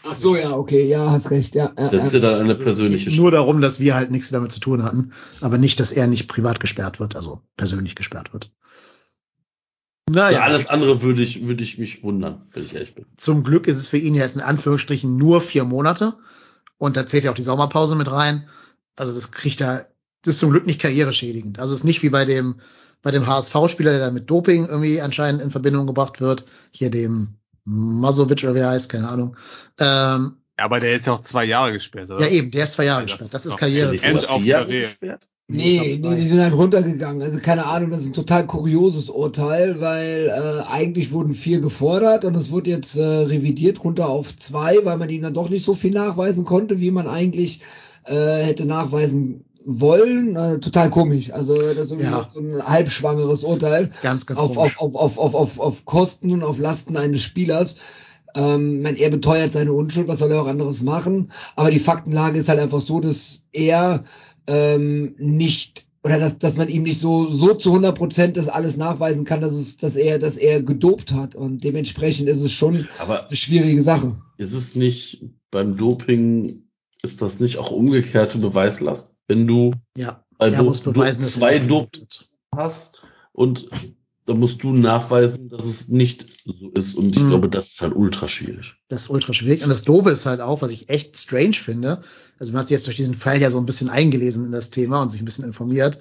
ach so, ja, okay, ja, hast recht. Ja, ja, Das ist ja. dann eine Also es persönliche geht nur darum, dass wir halt nichts damit zu tun hatten, aber nicht, dass er nicht privat gesperrt wird, also persönlich gesperrt wird. Für Naja, alles andere würde ich, würde ich mich wundern, wenn ich ehrlich bin. zum Glück ist es für ihn jetzt in Anführungsstrichen nur vier Monate und da zählt ja auch die Sommerpause mit rein. Also das kriegt er, das ist zum Glück nicht karriereschädigend. Also es ist nicht wie bei dem, bei dem HSV-Spieler, der da mit Doping irgendwie anscheinend in Verbindung gebracht wird, hier dem Masovic oder wie er heißt, keine Ahnung. Ähm, Ja, aber der ist ja auch zwei Jahre gesperrt, oder? ja eben, der ist zwei Jahre Ja, das gesperrt. Das ist Karriere. End of career. gesperrt? Nee, nee, die sind halt runtergegangen. Also keine Ahnung, das ist ein total kurioses Urteil, weil äh, eigentlich wurden vier gefordert und es wurde jetzt äh, revidiert runter auf zwei, weil man ihm dann doch nicht so viel nachweisen konnte, wie man eigentlich äh, hätte nachweisen wollen. Äh, total komisch. Also das ist Ja. so ein halbschwangeres Urteil Ganz, ganz auf, komisch. auf, auf, auf, auf, auf, auf Kosten und auf Lasten eines Spielers. Ähm, man, er beteuert seine Unschuld, was soll er auch anderes machen? Aber die Faktenlage ist halt einfach so, dass er ähm, nicht oder dass, dass man ihm nicht so so zu 100 Prozent das alles nachweisen kann, dass es, dass er, dass er gedopt hat und dementsprechend ist es schon Aber eine schwierige Sache. ist es nicht beim Doping, ist das nicht auch umgekehrte Beweislast? Wenn du ja, also muss beweisen, du dass zwei Dop hat. hast und da musst du nachweisen, dass es nicht so ist. Und ich Mhm. glaube, das ist halt ultra schwierig. Das ist ultra schwierig. Und das Doofe ist halt auch, was ich echt strange finde. Also man hat sich jetzt durch diesen Fall ja so ein bisschen eingelesen in das Thema und sich ein bisschen informiert.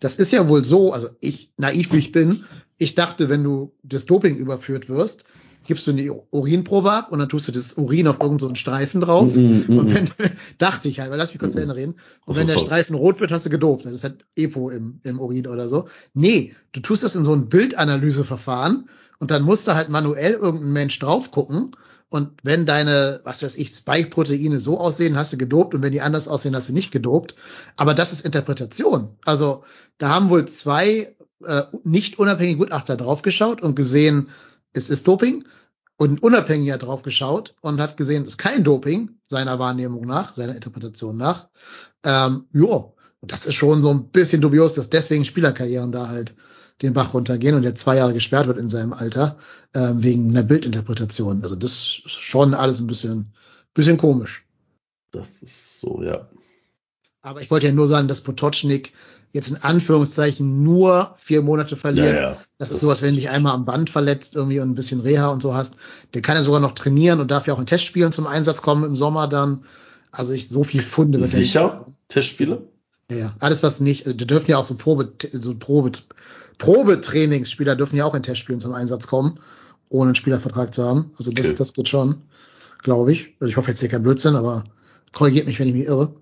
Das ist ja wohl so, also ich, naiv wie ich bin, ich dachte, wenn du des Doping überführt wirst, gibst du die Urinprobe ab und dann tust du das Urin auf irgendeinen so Streifen drauf. Mhm, mhm. Und wenn, dachte ich halt, weil lass mich kurz zu Ende reden. Und wenn der. Streifen rot wird, hast du gedopt. Das ist halt Epo im, im Urin oder so. Nee, du tust das in so ein Bildanalyseverfahren und dann musst du halt manuell irgendein Mensch drauf gucken. Und wenn deine, was weiß ich, Spike-Proteine so aussehen, hast du gedopt und wenn die anders aussehen, hast du nicht gedopt. Aber das ist Interpretation. Also da haben wohl zwei äh, nicht unabhängige Gutachter draufgeschaut und gesehen, es ist Doping und ein Unabhängiger draufgeschaut und hat gesehen, es ist kein Doping, seiner Wahrnehmung nach, seiner Interpretation nach. Ähm, ja, und das ist schon so ein bisschen dubios, dass deswegen Spielerkarrieren da halt den Bach runtergehen und der zwei Jahre gesperrt wird in seinem Alter, ähm, wegen einer Bildinterpretation. Also das ist schon alles ein bisschen, bisschen komisch. Das ist so, ja. Aber ich wollte ja nur sagen, dass Potocznik jetzt in Anführungszeichen nur vier Monate verliert. Ja, ja. Das ist sowas, wenn du dich einmal am Band verletzt irgendwie und ein bisschen Reha und so hast. Der kann ja sogar noch trainieren und darf ja auch in Testspielen zum Einsatz kommen im Sommer dann. Also ich, so viel Funde nicht- Sicher? Testspiele? Ja, ja. Alles was nicht, äh, die dürfen ja auch so Probe, so Probe, Probetrainingsspieler dürfen ja auch in Testspielen zum Einsatz kommen, ohne einen Spielervertrag zu haben. Also das, Okay. das geht schon, glaube ich. Also ich hoffe jetzt hier kein Blödsinn, aber korrigiert mich, wenn ich mich irre.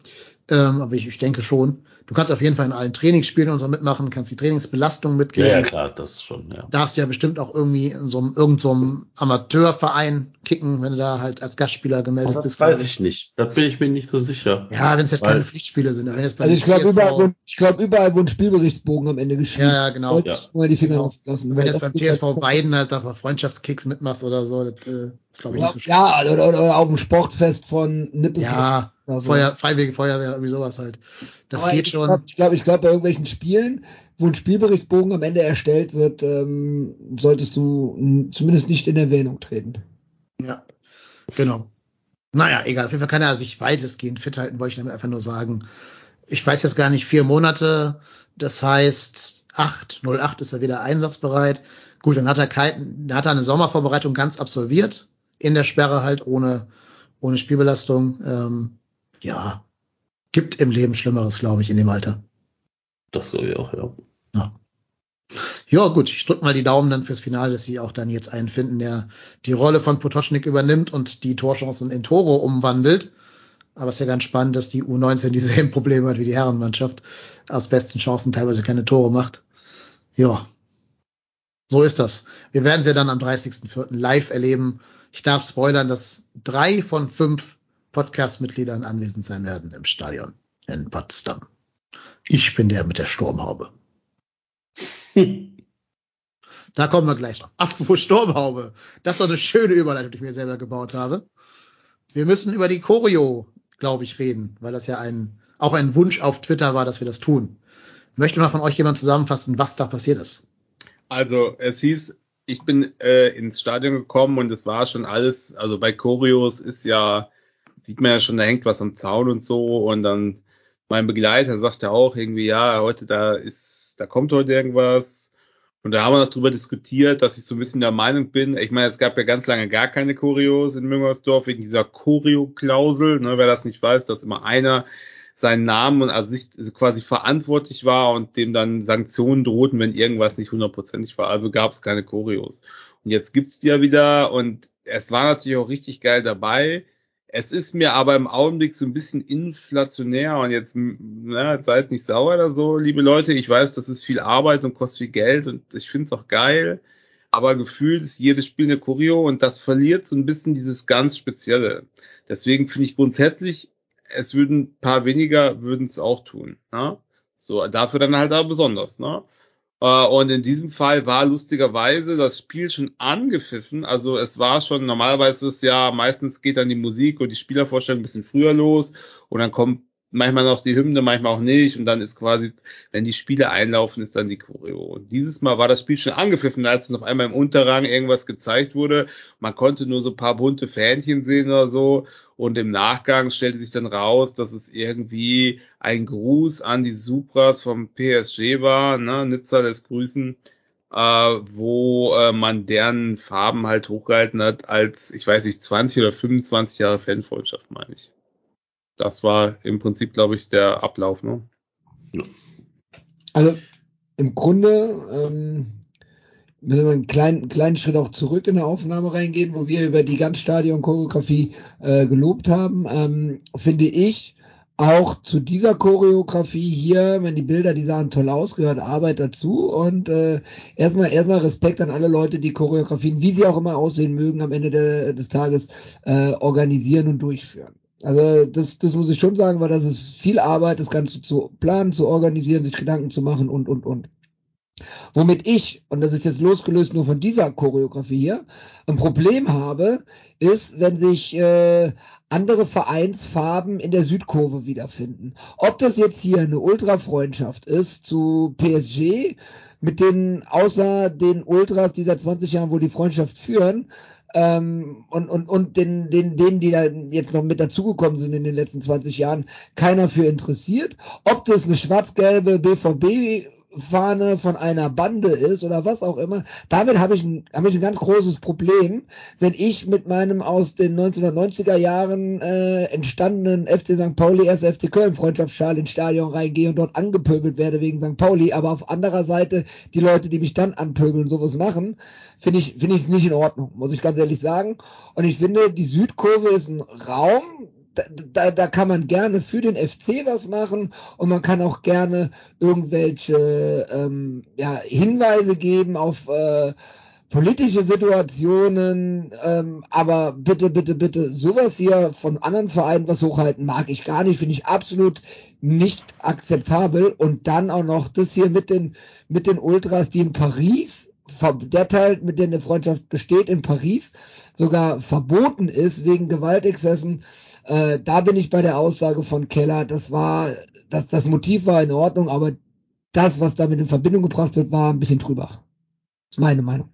Ähm, aber ich, ich denke schon. Du kannst auf jeden Fall in allen Trainingsspielen und so mitmachen, kannst die Trainingsbelastung Ja, mitgeben. ja, klar, das schon, ja. Darfst ja bestimmt auch irgendwie in so einem, irgend so einem Amateurverein kicken, wenn du da halt als Gastspieler gemeldet Das bist. weiß ich nicht. Da bin ich mir nicht so sicher. Ja, wenn es halt Weil- keine Pflichtspiele sind. Wenn jetzt bei Also ich glaube wo- ich glaube überall, wo ein Spielberichtsbogen am Ende geschrieben Ja, ja, genau. Ja. mal die Finger Genau. drauf lassen. wenn jetzt beim TSV halt- Weiden halt da Freundschaftskicks mitmachst oder so, das äh, ist glaube ich nicht so schlimm. ja oder, oder, auf dem Sportfest von Nippes. Ja, oder so. Feuer, Freiwillige Feuerwehr, irgendwie sowas halt. Das Aber geht ich schon. Glaub, ich glaube, ich glaub, bei irgendwelchen Spielen, wo ein Spielberichtsbogen am Ende erstellt wird, ähm, solltest du zumindest nicht in Erwähnung treten. Ja, genau. Naja, egal. Auf jeden Fall kann er sich weitestgehend fit halten, wollte ich damit einfach nur sagen. Ich weiß jetzt gar nicht, vier Monate. Das heißt, 8, 08 ist er wieder einsatzbereit. Gut, dann hat er kein, hat er eine Sommervorbereitung ganz absolviert. In der Sperre halt, ohne, ohne Spielbelastung. Ähm, ja, gibt im Leben Schlimmeres, glaube ich, in dem Alter. Das glaube ich auch, ja. Ja, gut, ich drück mal die Daumen dann fürs Finale, dass sie auch dann jetzt einen finden, der die Rolle von Potocznik übernimmt und die Torchancen in Tore umwandelt. Aber es ist ja ganz spannend, dass die U19 dieselben Probleme hat wie die Herrenmannschaft. Aus besten Chancen teilweise keine Tore macht. Ja. So ist das. Wir werden es ja dann am 30.04. live erleben. Ich darf spoilern, dass drei von fünf Podcast-Mitgliedern anwesend sein werden im Stadion in Potsdam. Ich bin der mit der Sturmhaube. Da kommen wir gleich noch. Apropos Sturmhaube. Das ist doch eine schöne Überleitung, die ich mir selber gebaut habe. Wir müssen über die Choreo, glaube ich, reden, weil das ja ein, auch ein Wunsch auf Twitter war, dass wir das tun. Möchte mal von euch jemand zusammenfassen, was da passiert ist? Also es hieß, ich bin äh, ins Stadion gekommen und es war schon alles, also bei Choreos ist ja, sieht man ja schon, da hängt was am Zaun und so und dann mein Begleiter sagte auch irgendwie, ja, heute da ist, da kommt heute irgendwas und da haben wir noch drüber diskutiert, dass ich so ein bisschen der Meinung bin, ich meine, es gab ja ganz lange gar keine Choreos in Müngersdorf wegen dieser Choreo-Klausel, ne, wer das nicht weiß, dass immer einer seinen Namen und sich also quasi verantwortlich war und dem dann Sanktionen drohten, wenn irgendwas nicht hundertprozentig war. Also gab es keine Choreos. Und jetzt gibt's die ja wieder und es war natürlich auch richtig geil dabei. Es ist mir aber im Augenblick so ein bisschen inflationär und jetzt, na, seid nicht sauer oder so, liebe Leute. Ich weiß, das ist viel Arbeit und kostet viel Geld und ich finde es auch geil. Aber gefühlt ist jedes Spiel eine Choreo und das verliert so ein bisschen dieses ganz Spezielle. Deswegen finde ich grundsätzlich es würden ein paar weniger würden es auch tun. Ne? So, dafür dann halt aber besonders. Ne? Äh, und in diesem Fall war lustigerweise das Spiel schon angepfiffen. Also es war schon, normalerweise ist ja, meistens geht dann die Musik und die Spielervorstellung ein bisschen früher los und dann kommt manchmal noch die Hymne, manchmal auch nicht und dann ist quasi, wenn die Spiele einlaufen, ist dann die Choreo. Und dieses Mal war das Spiel schon angepfiffen, als noch einmal im Unterrang irgendwas gezeigt wurde. Man konnte nur so ein paar bunte Fähnchen sehen oder so und im Nachgang stellte sich dann raus, dass es irgendwie ein Gruß an die Supras vom PSG war, ne? Nizza lässt grüßen, äh, wo äh, man deren Farben halt hochgehalten hat als, ich weiß nicht, 20 oder 25 Jahre Fanfreundschaft, meine ich. Das war im Prinzip, glaube ich, der Ablauf, ne? Also im Grunde, ähm, müssen wir einen kleinen, kleinen Schritt auch zurück in der Aufnahme reingehen, wo wir über die Ganzstadion-Choreografie äh, gelobt haben, ähm, finde ich, auch zu dieser Choreografie hier, wenn die Bilder, die sahen toll aus, gehört Arbeit dazu und äh, erstmal erstmal Respekt an alle Leute, die Choreografien, wie sie auch immer aussehen mögen, am Ende de, des Tages äh, organisieren und durchführen. Also das, das muss ich schon sagen, weil das ist viel Arbeit, das Ganze zu planen, zu organisieren, sich Gedanken zu machen und und und. Womit ich, und das ist jetzt losgelöst nur von dieser Choreografie hier, ein Problem habe, ist, wenn sich äh, andere Vereinsfarben in der Südkurve wiederfinden. Ob das jetzt hier eine Ultra-Freundschaft ist zu PSG, mit den, außer den Ultras, die seit 20 Jahren wohl die Freundschaft führen, ähm, und, und, und den, den, denen, die da jetzt noch mit dazugekommen sind in den letzten 20 Jahren, keiner für interessiert. Ob das eine schwarz-gelbe BVB Fahne von einer Bande ist oder was auch immer, damit habe ich, ein, hab ich ein ganz großes Problem, wenn ich mit meinem aus den 1990er Jahren äh, entstandenen FC St. Pauli, erst FC Köln Freundschaftsschal ins Stadion reingehe und dort angepöbelt werde wegen St. Pauli, aber auf anderer Seite die Leute, die mich dann anpöbeln, sowas machen, finde ich, finde ich es nicht in Ordnung, muss ich ganz ehrlich sagen. Und ich finde, die Südkurve ist ein Raum, da, da, kann man gerne für den FC was machen und man kann auch gerne irgendwelche ähm, ja, Hinweise geben auf äh, politische Situationen, ähm, aber bitte, bitte, bitte, sowas hier von anderen Vereinen was hochhalten mag ich gar nicht, finde ich absolut nicht akzeptabel. Und dann auch noch das hier mit den mit den Ultras, die in Paris, der Teil, mit dem eine Freundschaft besteht, in Paris sogar verboten ist wegen Gewaltexzessen äh, da bin ich bei der Aussage von Keller, das war, das, das Motiv war in Ordnung, aber das, was damit in Verbindung gebracht wird, war ein bisschen drüber. Das ist meine Meinung.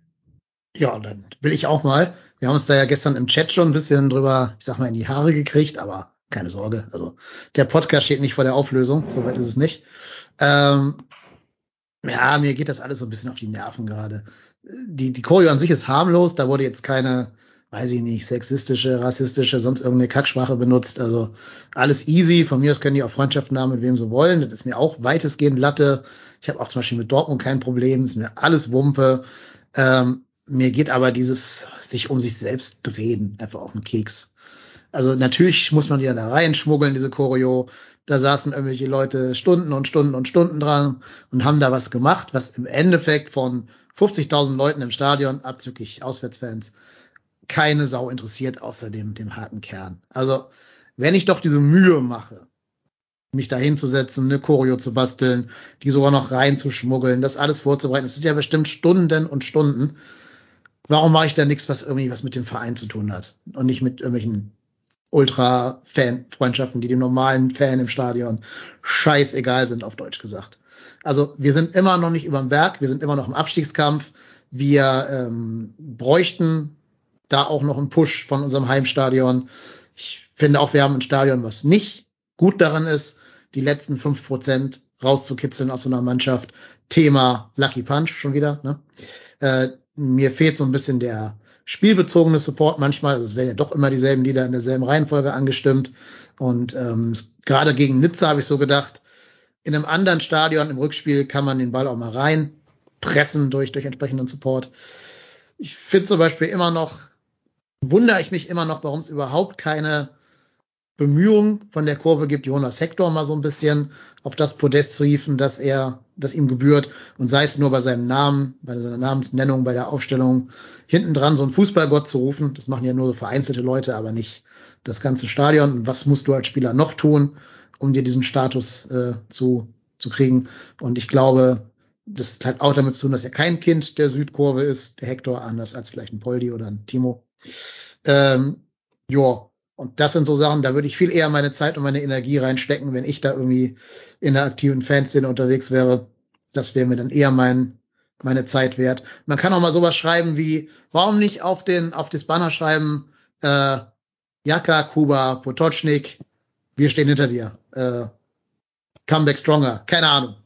Ja, dann will ich auch mal. Wir haben uns da ja gestern im Chat schon ein bisschen drüber, ich sag mal, in die Haare gekriegt, aber keine Sorge. Also der Podcast steht nicht vor der Auflösung, soweit ist es nicht. Ähm, ja, mir geht das alles so ein bisschen auf die Nerven gerade. Die, die Choreo an sich ist harmlos, da wurde jetzt keine weiß ich nicht, sexistische, rassistische, sonst irgendeine Kacksprache benutzt. Also alles easy. Von mir aus können die auch Freundschaften haben, mit wem sie wollen. Das ist mir auch weitestgehend Latte. Ich habe auch zum Beispiel mit Dortmund kein Problem. ist mir alles Wumpe. Ähm, mir geht aber dieses sich um sich selbst drehen einfach auf den Keks. Also natürlich muss man die dann da reinschmuggeln, diese Choreo. Da saßen irgendwelche Leute Stunden und Stunden und Stunden dran und haben da was gemacht, was im Endeffekt von 50.000 Leuten im Stadion, abzüglich Auswärtsfans, keine Sau interessiert, außer dem, dem harten Kern. Also, wenn ich doch diese Mühe mache, mich da hinzusetzen, eine Choreo zu basteln, die sogar noch reinzuschmuggeln, das alles vorzubereiten, das sind ja bestimmt Stunden und Stunden. Warum mache ich da nichts, was irgendwie was mit dem Verein zu tun hat und nicht mit irgendwelchen Ultra-Fan-Freundschaften, die dem normalen Fan im Stadion scheißegal sind, auf Deutsch gesagt. Also wir sind immer noch nicht überm Berg, wir sind immer noch im Abstiegskampf. Wir ähm, bräuchten da auch noch ein Push von unserem Heimstadion. Ich finde auch, wir haben ein Stadion, was nicht gut daran ist, die letzten fünf Prozent rauszukitzeln aus so einer Mannschaft. Thema Lucky Punch schon wieder. Ne? Äh, mir fehlt so ein bisschen der spielbezogene Support manchmal. Also es werden ja doch immer dieselben Lieder in derselben Reihenfolge angestimmt. Und ähm, gerade gegen Nizza habe ich so gedacht, in einem anderen Stadion im Rückspiel kann man den Ball auch mal rein pressen durch, durch entsprechenden Support. Ich finde zum Beispiel immer noch wundere ich mich immer noch, warum es überhaupt keine Bemühungen von der Kurve gibt, Jonas Hector mal so ein bisschen auf das Podest zu hieven, dass er, das ihm gebührt und sei es nur bei seinem Namen, bei seiner Namensnennung, bei der Aufstellung hinten dran so einen Fußballgott zu rufen. Das machen ja nur vereinzelte Leute, aber nicht das ganze Stadion. Und was musst du als Spieler noch tun, um dir diesen Status äh, zu, zu kriegen? Und ich glaube, das hat auch damit zu tun, dass er kein Kind der Südkurve ist, der Hector, anders als vielleicht ein Poldi oder ein Timo. Ähm, ja, und das sind so Sachen, da würde ich viel eher meine Zeit und meine Energie reinstecken, wenn ich da irgendwie in der aktiven Fanszene unterwegs wäre. Das wäre mir dann eher mein, meine Zeit wert. Man kann auch mal sowas schreiben wie, warum nicht auf den, auf das Banner schreiben, äh, Jaka, Kuba, Potocznik, wir stehen hinter dir. Äh, Comeback stronger. Keine Ahnung.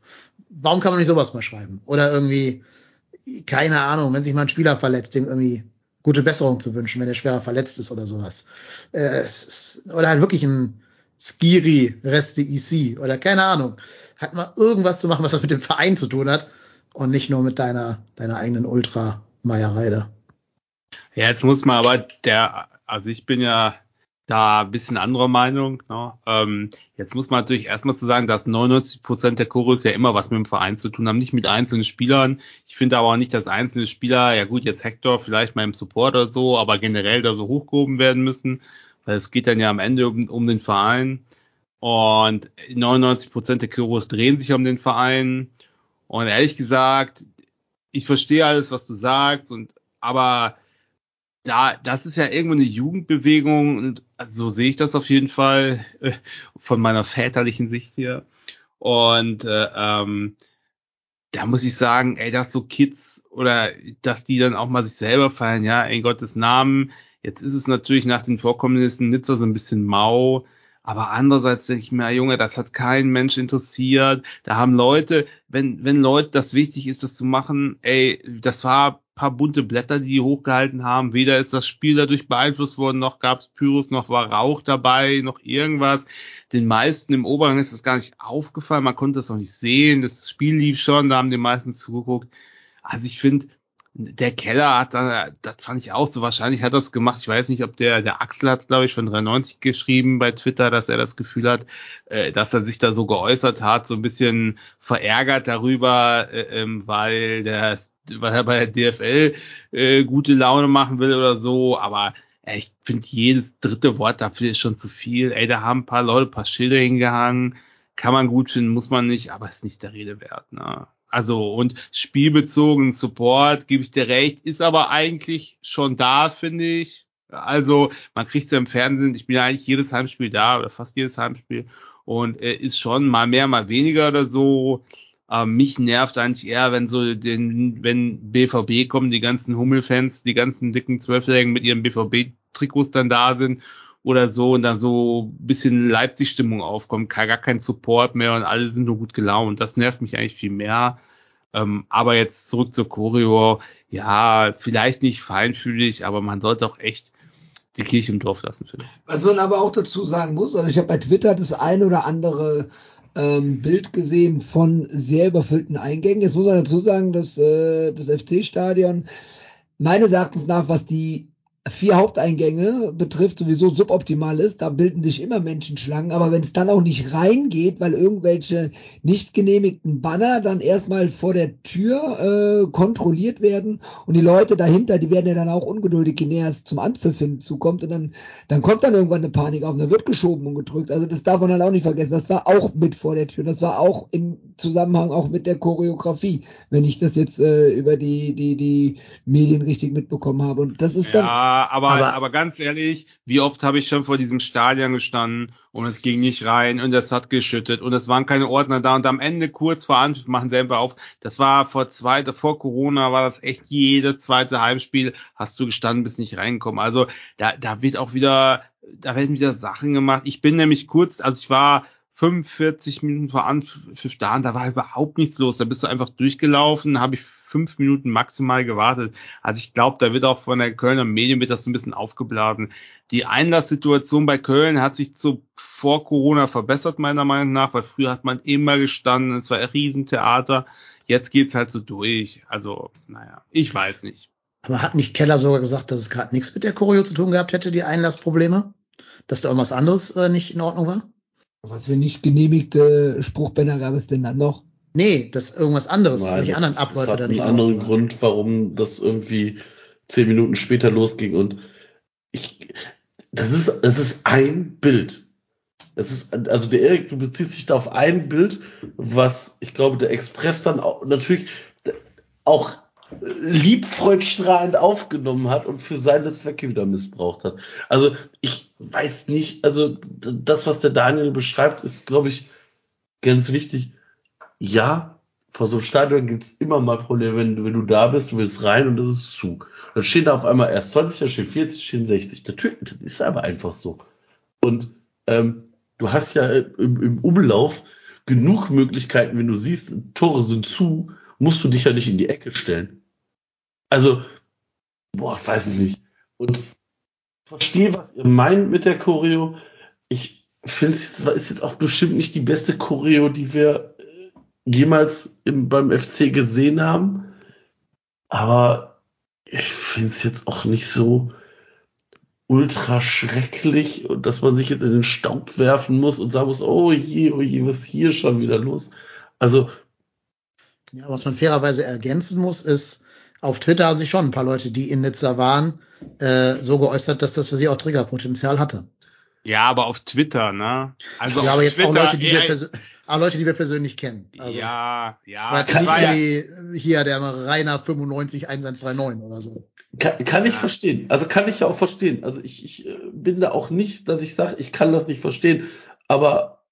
Warum kann man nicht sowas mal schreiben? Oder irgendwie, keine Ahnung, wenn sich mal ein Spieler verletzt, dem irgendwie gute Besserung zu wünschen, wenn er schwerer verletzt ist oder sowas. Äh, oder halt wirklich ein Skiri, Reste EC oder keine Ahnung. Hat mal irgendwas zu machen, was mit dem Verein zu tun hat und nicht nur mit deiner, deiner eigenen Ultra-Meierreide. Ja, jetzt muss man aber der, also ich bin ja da ein bisschen anderer Meinung. Ne? Ähm, jetzt muss man natürlich erstmal zu sagen, dass 99 Prozent der Chorus ja immer was mit dem Verein zu tun haben, nicht mit einzelnen Spielern. Ich finde aber auch nicht, dass einzelne Spieler, ja gut, jetzt Hector vielleicht mal im Support oder so, aber generell da so hochgehoben werden müssen, weil es geht dann ja am Ende um, um den Verein. Und 99 Prozent der Chorus drehen sich um den Verein. Und ehrlich gesagt, ich verstehe alles, was du sagst, und aber da, das ist ja irgendwo eine Jugendbewegung und so sehe ich das auf jeden Fall äh, von meiner väterlichen Sicht hier. Und äh, ähm, da muss ich sagen, ey, dass so Kids oder dass die dann auch mal sich selber feiern, ja, in Gottes Namen. Jetzt ist es natürlich nach den Vorkommnissen Nizza so ein bisschen mau, aber andererseits denke ich mir, Junge, das hat kein Mensch interessiert. Da haben Leute, wenn, wenn Leute das wichtig ist, das zu machen, ey, das war paar bunte Blätter, die die hochgehalten haben. Weder ist das Spiel dadurch beeinflusst worden, noch gab es Pyros, noch war Rauch dabei, noch irgendwas. Den meisten im Oberrang ist das gar nicht aufgefallen. Man konnte das auch nicht sehen. Das Spiel lief schon, da haben die meisten zugeguckt. Also ich finde, der Keller hat da, das fand ich auch so, wahrscheinlich hat das gemacht. Ich weiß nicht, ob der, der Axel hat es, glaube ich, von 93 geschrieben bei Twitter, dass er das Gefühl hat, äh, dass er sich da so geäußert hat, so ein bisschen verärgert darüber, äh, ähm, weil der, weil er bei der DFL äh, gute Laune machen will oder so, aber ey, ich finde jedes dritte Wort dafür ist schon zu viel. Ey, da haben ein paar Leute ein paar Schilder hingehangen, kann man gut finden, muss man nicht, aber ist nicht der Rede wert, ne? Also und spielbezogen Support, gebe ich dir recht, ist aber eigentlich schon da, finde ich. Also man kriegt es ja im Fernsehen, ich bin ja eigentlich jedes Heimspiel da oder fast jedes Heimspiel und äh, ist schon mal mehr, mal weniger oder so. Aber mich nervt eigentlich eher, wenn so den, wenn BVB kommen, die ganzen Hummelfans, die ganzen dicken Zwölfjährigen mit ihren BVB-Trikots dann da sind oder so und dann so bisschen Leipzig-Stimmung aufkommt, gar kein Support mehr und alle sind nur gut gelaunt. Das nervt mich eigentlich viel mehr. Ähm, aber jetzt zurück zur Choreo. Ja, vielleicht nicht feinfühlig, aber man sollte auch echt die Kirche im Dorf lassen, finde ich. Was man aber auch dazu sagen muss, also ich habe bei Twitter das ein oder andere ähm, Bild gesehen von sehr überfüllten Eingängen. Jetzt muss man dazu sagen, dass äh, das FC-Stadion meines Erachtens nach, was die vier Haupteingänge betrifft, sowieso suboptimal ist. Da bilden sich immer Menschenschlangen. Aber wenn es dann auch nicht reingeht, weil irgendwelche nicht genehmigten Banner dann erstmal vor der Tür äh, kontrolliert werden und die Leute dahinter, die werden ja dann auch ungeduldig, je näher es zum Anpfiff hinzukommt und dann, dann kommt dann irgendwann eine Panik auf und dann wird geschoben und gedrückt. Also das darf man halt auch nicht vergessen. Das war auch mit vor der Tür. Das war auch im Zusammenhang auch mit der Choreografie, wenn ich das jetzt äh, über die, die, die Medien richtig mitbekommen habe. Und das ist dann. Ja aber, aber, aber ganz ehrlich, wie oft habe ich schon vor diesem Stadion gestanden und es ging nicht rein und es hat geschüttet und es waren keine Ordner da und am Ende kurz vor Anpfiff machen sie einfach auf. Das war vor zwei, vor Corona war das echt jedes zweite Heimspiel hast du gestanden, bis nicht reinkommen. Also da, da wird auch wieder, da werden wieder Sachen gemacht. Ich bin nämlich kurz, also ich war 45 Minuten vor Anpfiff da und da war überhaupt nichts los. Da bist du einfach durchgelaufen, habe ich fünf Minuten maximal gewartet. Also ich glaube, da wird auch von der Kölner Medien wird das ein bisschen aufgeblasen. Die Einlasssituation bei Köln hat sich zu vor Corona verbessert, meiner Meinung nach, weil früher hat man immer gestanden, es war ein Riesentheater. Jetzt geht's halt so durch. Also, naja, ich weiß nicht. Aber hat nicht Keller sogar gesagt, dass es gerade nichts mit der Choreo zu tun gehabt hätte, die Einlassprobleme? Dass da irgendwas anderes äh, nicht in Ordnung war? Was für nicht genehmigte Spruchbänder gab es denn dann noch? Nee, das ist irgendwas anderes, Nein, die das, anderen Abläufe das hat einen anderen Grund, warum das irgendwie zehn Minuten später losging und ich, das ist, das ist ein Bild. Es ist, also der Erik, du beziehst dich da auf ein Bild, was ich glaube, der Express dann auch, natürlich auch liebfreudstrahlend aufgenommen hat und für seine Zwecke wieder missbraucht hat. Also ich weiß nicht, also das, was der Daniel beschreibt, ist, glaube ich, ganz wichtig ja, vor so einem Stadion gibt es immer mal Probleme, wenn, wenn du da bist, du willst rein und das ist zu. Dann stehen da auf einmal erst 20, dann stehen 40, stehen 60. Natürlich, das ist aber einfach so. Und ähm, du hast ja im, im Umlauf genug Möglichkeiten, wenn du siehst, Tore sind zu, musst du dich ja nicht in die Ecke stellen. Also, boah, weiß ich nicht. Und verstehe, was ihr meint mit der Choreo. Ich finde es ist jetzt auch bestimmt nicht die beste Choreo, die wir jemals im, beim FC gesehen haben. Aber ich finde es jetzt auch nicht so ultra schrecklich, dass man sich jetzt in den Staub werfen muss und sagen muss, oh je, oh je, was ist hier schon wieder los? Also. Ja, was man fairerweise ergänzen muss, ist, auf Twitter haben sich schon ein paar Leute, die in Nizza waren, äh, so geäußert, dass das für sie auch Triggerpotenzial hatte. Ja, aber auf Twitter, ne? Also ja, aber jetzt Twitter, auch Leute, die wir aber Leute, die wir persönlich kennen. Also, ja, ja. Das war jetzt nicht ja, wie hier der Rainer 95 1139 oder so. Kann, kann ich verstehen. Also kann ich ja auch verstehen. Also ich, ich äh, bin da auch nicht, dass ich sage, ich kann das nicht verstehen. Aber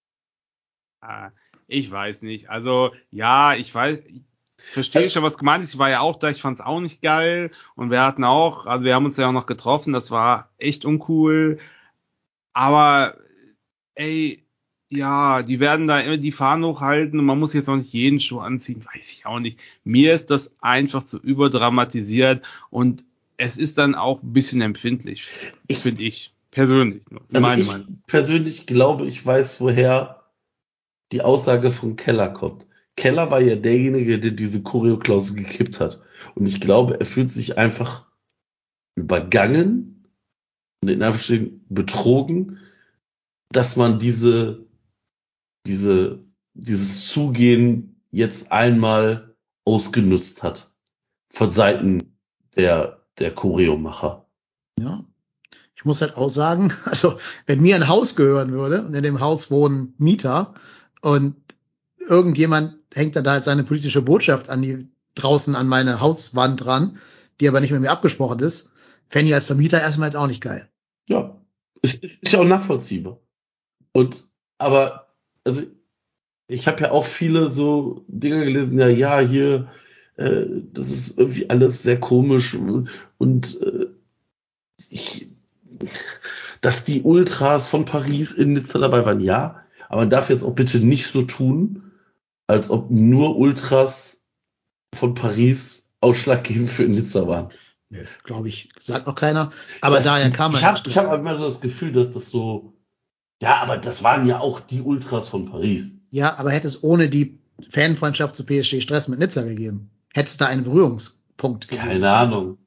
ich weiß nicht. Also ja, ich weiß, ich verstehe schon, was gemeint ist. Ich war ja auch da, ich fand es auch nicht geil. Und wir hatten auch, also wir haben uns ja auch noch getroffen, das war echt uncool. Aber ey, ja, die werden da immer die Fahnen hochhalten und man muss jetzt auch nicht jeden Schuh anziehen, weiß ich auch nicht. Mir ist das einfach zu überdramatisiert und es ist dann auch ein bisschen empfindlich, finde ich. Persönlich. Also meine ich Meinung. persönlich glaube, ich weiß, woher die Aussage von Keller kommt. Keller war ja derjenige, der diese Choreoklausel gekippt hat. Und ich glaube, er fühlt sich einfach übergangen und in Anführungsstrichen betrogen, dass man diese, diese, dieses Zugehen jetzt einmal ausgenutzt hat von Seiten der, der Choreomacher. Ja. Ich muss halt auch sagen, also wenn mir ein Haus gehören würde und in dem Haus wohnen Mieter und irgendjemand hängt dann da halt seine politische Botschaft an die draußen an meine Hauswand dran, die aber nicht mit mir abgesprochen ist, fände ich als Vermieter erstmal jetzt auch nicht geil. Ja, ist, ist ja auch nachvollziehbar. Und aber also ich habe ja auch viele so Dinge gelesen, ja, ja, hier, äh, das ist irgendwie alles sehr komisch und, und äh, ich, dass die Ultras von Paris in Nizza dabei waren, ja, aber man darf jetzt auch bitte nicht so tun, als ob nur Ultras von Paris ausschlaggebend für Nizza waren. Nee, glaube ich, sagt noch keiner. Aber das, daher kam Ich habe ich hab immer so das Gefühl, dass das so, ja, aber das waren ja auch die Ultras von Paris. Ja, aber hätte es ohne die Fanfreundschaft zu PSG Stress mit Nizza gegeben? Hätte es da einen Berührungspunkt gegeben? Keine Ahnung.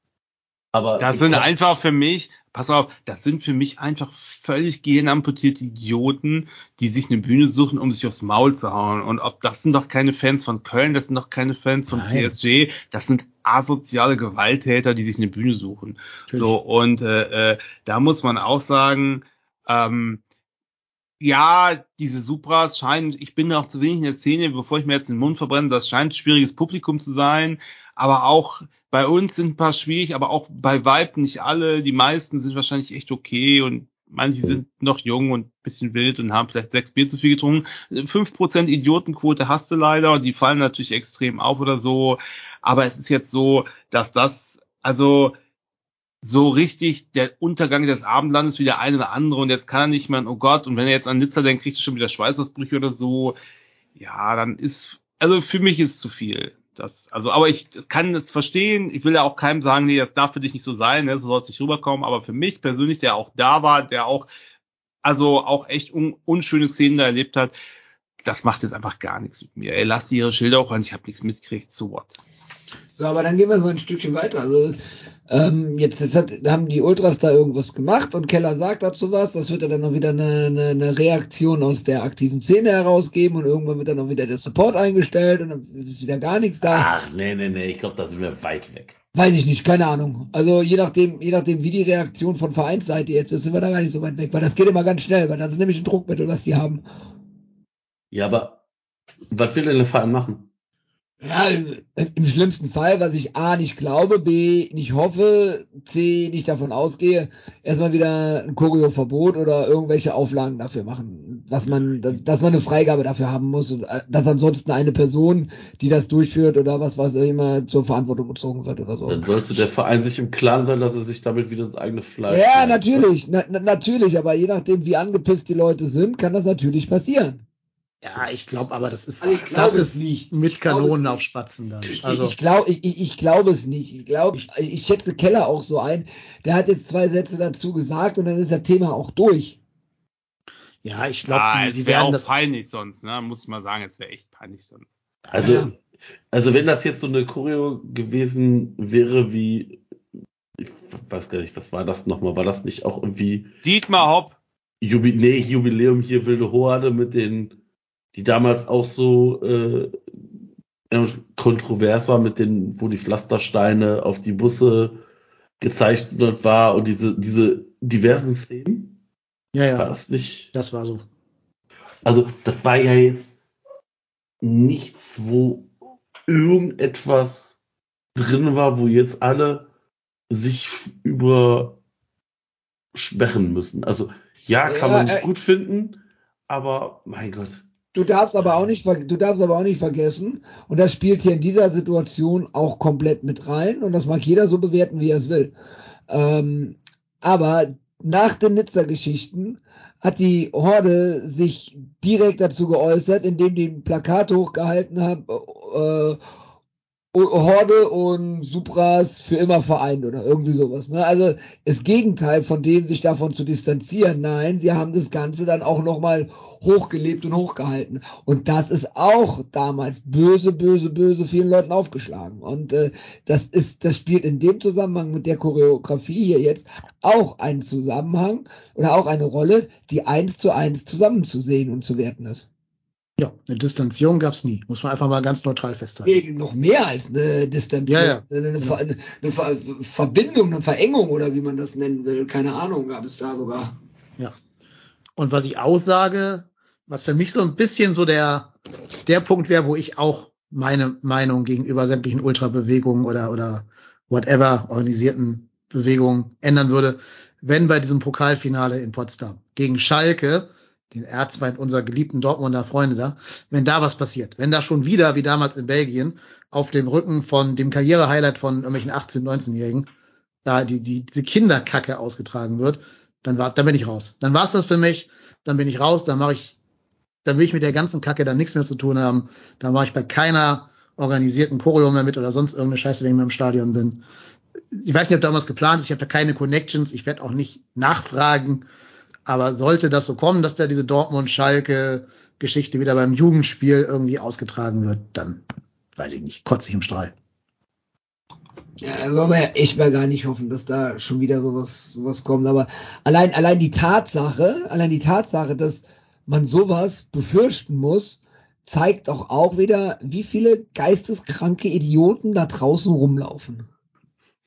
Aber das sind einfach für mich, pass auf, das sind für mich einfach völlig gehirnamputierte Idioten, die sich eine Bühne suchen, um sich aufs Maul zu hauen. Und ob das sind doch keine Fans von Köln, das sind doch keine Fans von Nein. PSG, das sind asoziale Gewalttäter, die sich eine Bühne suchen. Natürlich. So, und äh, äh, da muss man auch sagen, ähm, ja, diese Supras scheinen, ich bin auch zu wenig in der Szene, bevor ich mir jetzt den Mund verbrenne, das scheint schwieriges Publikum zu sein, aber auch bei uns sind ein paar schwierig, aber auch bei Vibe nicht alle. Die meisten sind wahrscheinlich echt okay und manche sind noch jung und bisschen wild und haben vielleicht sechs Bier zu viel getrunken. Fünf Prozent Idiotenquote hast du leider und die fallen natürlich extrem auf oder so. Aber es ist jetzt so, dass das, also so richtig der Untergang des Abendlandes wie der eine oder andere und jetzt kann er nicht mehr, oh Gott, und wenn er jetzt an Nizza denkt, kriegt er schon wieder Schweißausbrüche oder so. Ja, dann ist, also für mich ist zu viel. Das, also, aber ich kann es verstehen. Ich will ja auch keinem sagen, nee, das darf für dich nicht so sein, ne, so soll es nicht rüberkommen. Aber für mich persönlich, der auch da war, der auch, also auch echt un, unschöne Szenen da erlebt hat, das macht jetzt einfach gar nichts mit mir. Ey, lass ihre Schilder auch an, ich habe nichts mitgekriegt, so what. So, aber dann gehen wir mal ein Stückchen weiter. Also ähm, jetzt, jetzt hat, haben die Ultras da irgendwas gemacht und Keller sagt ab sowas, das wird ja dann noch wieder eine, eine, eine Reaktion aus der aktiven Szene herausgeben und irgendwann wird dann noch wieder der Support eingestellt und dann ist wieder gar nichts da. Ach, nee, nee, nee, ich glaube, da sind wir weit weg. Weiß ich nicht, keine Ahnung. Also je nachdem, je nachdem, wie die Reaktion von Vereinsseite jetzt ist, sind wir da gar nicht so weit weg, weil das geht immer ganz schnell, weil das ist nämlich ein Druckmittel, was die haben. Ja, aber was will denn der Verein machen? Ja, im schlimmsten Fall, was ich A nicht glaube, B nicht hoffe, C nicht davon ausgehe, erstmal wieder ein Choreo-Verbot oder irgendwelche Auflagen dafür machen, dass man, dass, dass man eine Freigabe dafür haben muss und äh, dass ansonsten eine Person, die das durchführt oder was weiß ich immer zur Verantwortung gezogen wird oder so. Dann sollte der Verein sich im Klaren sein, dass er sich damit wieder ins eigene Fleisch. Ja, natürlich, na, natürlich, aber je nachdem, wie angepisst die Leute sind, kann das natürlich passieren. Ja, ich glaube aber, das ist, also das ist nicht mit Kanonen auf Spatzen dann. Also ich, ich glaube, ich, ich glaube es nicht. Ich glaube, ich, ich schätze Keller auch so ein. Der hat jetzt zwei Sätze dazu gesagt und dann ist das Thema auch durch. Ja, ich glaube, ah, die, die werden auch das peinlich sonst, ne? Muss ich mal sagen, es wäre echt peinlich sonst. Also, Ja. also wenn das jetzt so eine Choreo gewesen wäre wie, ich weiß gar nicht, was war das nochmal? War das nicht auch irgendwie Dietmar Hopp. Jubi nee, Jubiläum hier wilde Horde mit den, die damals auch so äh, kontrovers war mit den, wo die Pflastersteine auf die Busse gezeichnet war und diese, diese diversen Szenen? Ja, War ja, das nicht? das war so. Also, das war ja jetzt nichts, wo irgendetwas drin war, wo jetzt alle sich über sperren müssen. Also, ja, kann Ja, man äh, gut finden, aber mein Gott. Du darfst aber auch nicht, du darfst aber auch nicht vergessen, und das spielt hier in dieser Situation auch komplett mit rein, und das mag jeder so bewerten, wie er es will. Ähm, aber nach den Nizza-Geschichten hat die Horde sich direkt dazu geäußert, indem die ein Plakat hochgehalten haben, äh, Horde und Supras für immer vereint oder irgendwie sowas. Ne? Also das Gegenteil von dem, sich davon zu distanzieren. Nein, sie haben das Ganze dann auch nochmal hochgelebt und hochgehalten. Und das ist auch damals böse, böse, böse vielen Leuten aufgeschlagen. Und äh, das ist, das spielt in dem Zusammenhang mit der Choreografie hier jetzt auch einen Zusammenhang oder auch eine Rolle, die eins zu eins zusammenzusehen und zu werten ist. Ja, eine Distanzierung gab's nie. Muss man einfach mal ganz neutral festhalten. Noch mehr als eine Distanzierung. Ja, ja. Eine, Ver eine Ver Verbindung, eine Verengung oder wie man das nennen will. Keine Ahnung, gab es da sogar. Ja. Und was ich aussage, was für mich so ein bisschen so der, der Punkt wäre, wo ich auch meine Meinung gegenüber sämtlichen Ultrabewegungen oder, oder whatever organisierten Bewegungen ändern würde, wenn bei diesem Pokalfinale in Potsdam gegen Schalke, den Erzfeind unserer geliebten Dortmunder Freunde da, wenn da was passiert, wenn da schon wieder, wie damals in Belgien, auf dem Rücken von dem Karrierehighlight von irgendwelchen 18-, 19-Jährigen, da die, die, diese Kinderkacke ausgetragen wird, dann war, dann bin ich raus. Dann war's das für mich, dann bin ich raus, dann mache ich, dann will ich mit der ganzen Kacke dann nichts mehr zu tun haben. Dann mache ich bei keiner organisierten Choreo mehr mit oder sonst irgendeine Scheiße, wenn ich mehr im Stadion bin. Ich weiß nicht, ob damals geplant ist, ich habe da keine Connections, ich werde auch nicht nachfragen, aber sollte das so kommen, dass da diese Dortmund-Schalke-Geschichte wieder beim Jugendspiel irgendwie ausgetragen wird, dann weiß ich nicht, kotze ich im Strahl. Ja, wollen wir ja echt mal gar nicht hoffen, dass da schon wieder sowas, sowas kommt. Aber allein, allein die Tatsache, allein die Tatsache, dass man sowas befürchten muss, zeigt doch auch wieder, wie viele geisteskranke Idioten da draußen rumlaufen.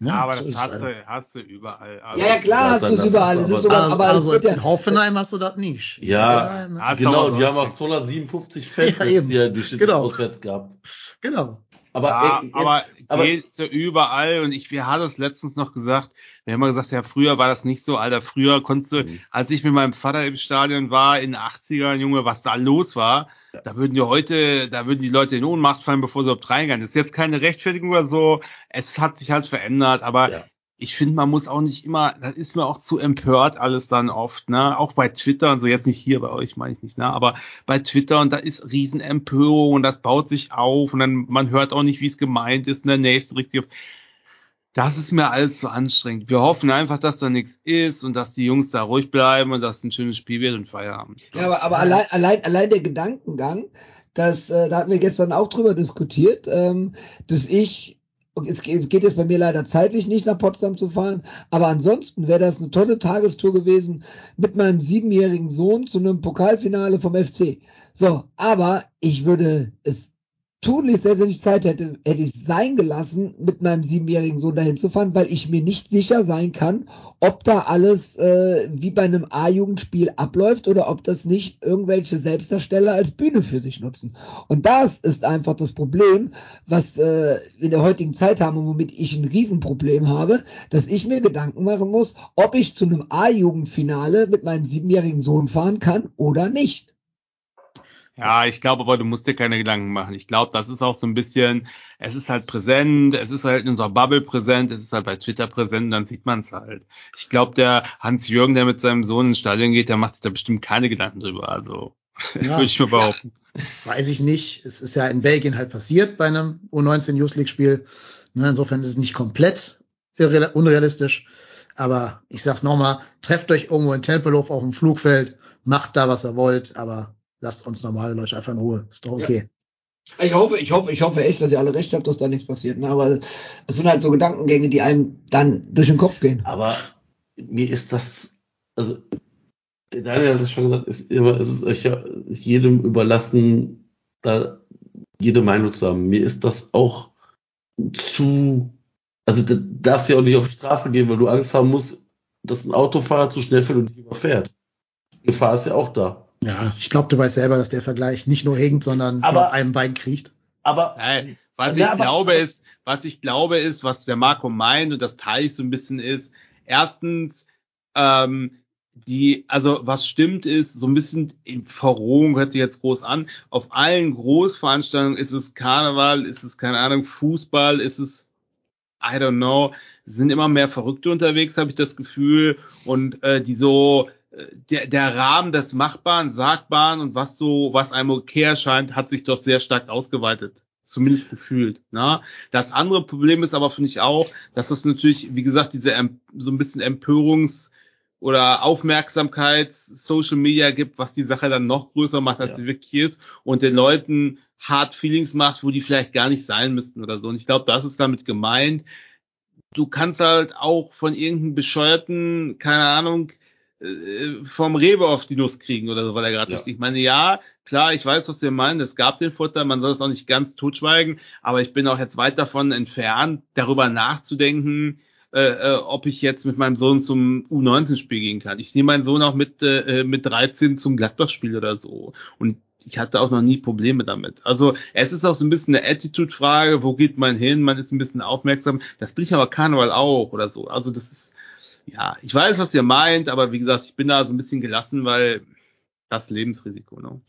Ja, aber so das hast einfach. du, hast du überall. Also, Ja, ja, klar, Ja, hast du es das überall. ist Es ist aber- sogar, Also, aber also in ja, Hoffenheim hast du das nicht. Ja, hast genau, die haben auch 257 Fans Ja, eben. Durchschnittlich Genau. auswärts gehabt. Genau. Aber, ja, ey, jetzt, aber, aber gehst du überall und ich, wir haben es letztens noch gesagt, wir haben mal gesagt, ja, früher war das nicht so, Alter, früher konntest du, Mhm. als ich mit meinem Vater im Stadion war, in den 80ern, Junge, was da los war, da würden die heute, da würden die Leute in Ohnmacht fallen, bevor sie überhaupt reingehen. Das ist jetzt keine Rechtfertigung oder so, es hat sich halt verändert, aber Ja. Ich finde, man muss auch nicht immer, das ist mir auch zu empört alles dann oft, ne? Auch bei Twitter und so, jetzt nicht hier bei euch, meine ich nicht, ne? Aber bei Twitter und da ist Riesenempörung und das baut sich auf und dann man hört auch nicht, wie es gemeint ist, und der nächste richtig auf. Das ist mir alles zu anstrengend. Wir hoffen einfach, dass da nichts ist und dass die Jungs da ruhig bleiben und dass es ein schönes Spiel wird und Feierabend. ja, aber, aber allein, allein, allein der Gedankengang, dass, äh, da hatten wir gestern auch drüber diskutiert, ähm, dass ich es geht jetzt bei mir leider zeitlich nicht nach Potsdam zu fahren, aber ansonsten wäre das eine tolle Tagestour gewesen mit meinem siebenjährigen Sohn zu einem Pokalfinale vom FC. So, aber ich würde es tunlichst, selbst wenn ich Zeit hätte, hätte ich sein gelassen, mit meinem siebenjährigen Sohn dahin zu fahren, weil ich mir nicht sicher sein kann, ob da alles äh, wie bei einem A-Jugendspiel abläuft oder ob das nicht irgendwelche Selbstdarsteller als Bühne für sich nutzen. Und das ist einfach das Problem, was äh, in der heutigen Zeit haben und womit ich ein Riesenproblem habe, dass ich mir Gedanken machen muss, ob ich zu einem A-Jugendfinale mit meinem siebenjährigen Sohn fahren kann oder nicht. Ja, ich glaube aber, du musst dir keine Gedanken machen. Ich glaube, das ist auch so ein bisschen, es ist halt präsent, es ist halt in unserer Bubble präsent, es ist halt bei Twitter präsent, und dann sieht man es halt. Ich glaube, der Hans-Jürgen, der mit seinem Sohn ins Stadion geht, der macht sich da bestimmt keine Gedanken drüber. Also, Ja. würde ich mir behaupten. Weiß ich nicht. Es ist ja in Belgien halt passiert bei einem U19 Youth League Spiel. Ne, insofern ist es nicht komplett unrealistisch. Aber ich sag's nochmal, trefft euch irgendwo in Tempelhof auf dem Flugfeld, macht da, was ihr wollt, aber lasst uns normale Leute einfach in Ruhe. Ist doch okay. Ich hoffe, ich hoffe, ich hoffe echt, dass ihr alle recht habt, dass da nichts passiert. Ne? Aber es sind halt so Gedankengänge, die einem dann durch den Kopf gehen. Aber mir ist das, also der Daniel hat es schon gesagt, ist immer, es ist euch ja ist jedem überlassen, da jede Meinung zu haben. Mir ist das auch zu, also da darfst du ja auch nicht auf die Straße gehen, weil du Angst haben musst, dass ein Autofahrer zu schnell fährt und dich überfährt. Die Gefahr ist ja auch da. Ja, ich glaube, du weißt selber, dass der Vergleich nicht nur hinkt, sondern Aber- auf einem Bein kriecht. Aber Nein, was Ja, ich aber- glaube ist, was ich glaube ist, was der Marco meint und das teile ich so ein bisschen ist, erstens, ähm, die, also was stimmt ist, so ein bisschen Verrohung hört sich jetzt groß an. Auf allen Großveranstaltungen ist es Karneval, ist es, keine Ahnung, Fußball, ist es, I don't know, sind immer mehr Verrückte unterwegs, habe ich das Gefühl. Und äh, die so, der, der Rahmen des Machbaren, Sagbaren und was so, was einem okay erscheint, hat sich doch sehr stark ausgeweitet. Zumindest gefühlt. Na? Das andere Problem ist aber, finde ich auch, dass das natürlich, wie gesagt, diese so ein bisschen Empörungs- oder Aufmerksamkeit Social Media gibt, was die Sache dann noch größer macht, als Ja. sie wirklich ist und den Leuten hart Feelings macht, wo die vielleicht gar nicht sein müssten oder so. Und ich glaube, das ist damit gemeint. Du kannst halt auch von irgendeinem bescheuerten, keine Ahnung, äh, vom Rewe auf die Nuss kriegen oder so, weil er gerade Ja. Ich meine, ja, klar, ich weiß, was wir meinen. Es gab den Vorteil, man soll es auch nicht ganz totschweigen, aber ich bin auch jetzt weit davon entfernt, darüber nachzudenken, äh, äh, ob ich jetzt mit meinem Sohn zum U19-Spiel gehen kann. Ich nehme meinen Sohn auch mit, äh, mit 13 zum Gladbach-Spiel oder so. Und ich hatte auch noch nie Probleme damit. Also es ist auch so ein bisschen eine Attitude-Frage, wo geht man hin? Man ist ein bisschen aufmerksam. Das bin ich aber Karneval auch oder so. Also das ist, ja, ich weiß, was ihr meint, aber wie gesagt, ich bin da so ein bisschen gelassen, weil das Lebensrisiko, ne?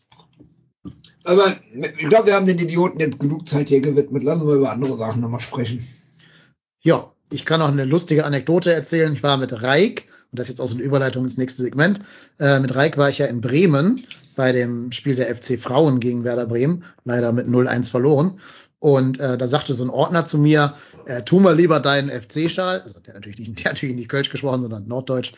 Aber ich glaube, wir haben den Idioten jetzt genug Zeit hier gewidmet. Lassen wir über andere Sachen nochmal sprechen. Ja, ich kann noch eine lustige Anekdote erzählen. Ich war mit Reik, und das ist jetzt auch so eine Überleitung ins nächste Segment, äh, mit Reik war ich ja in Bremen bei dem Spiel der FC Frauen gegen Werder Bremen, leider mit 0-1 verloren. Und äh, da sagte so ein Ordner zu mir, äh, tu mal lieber deinen FC-Schal, also der natürlich nicht, der natürlich nicht Kölsch gesprochen, sondern Norddeutsch,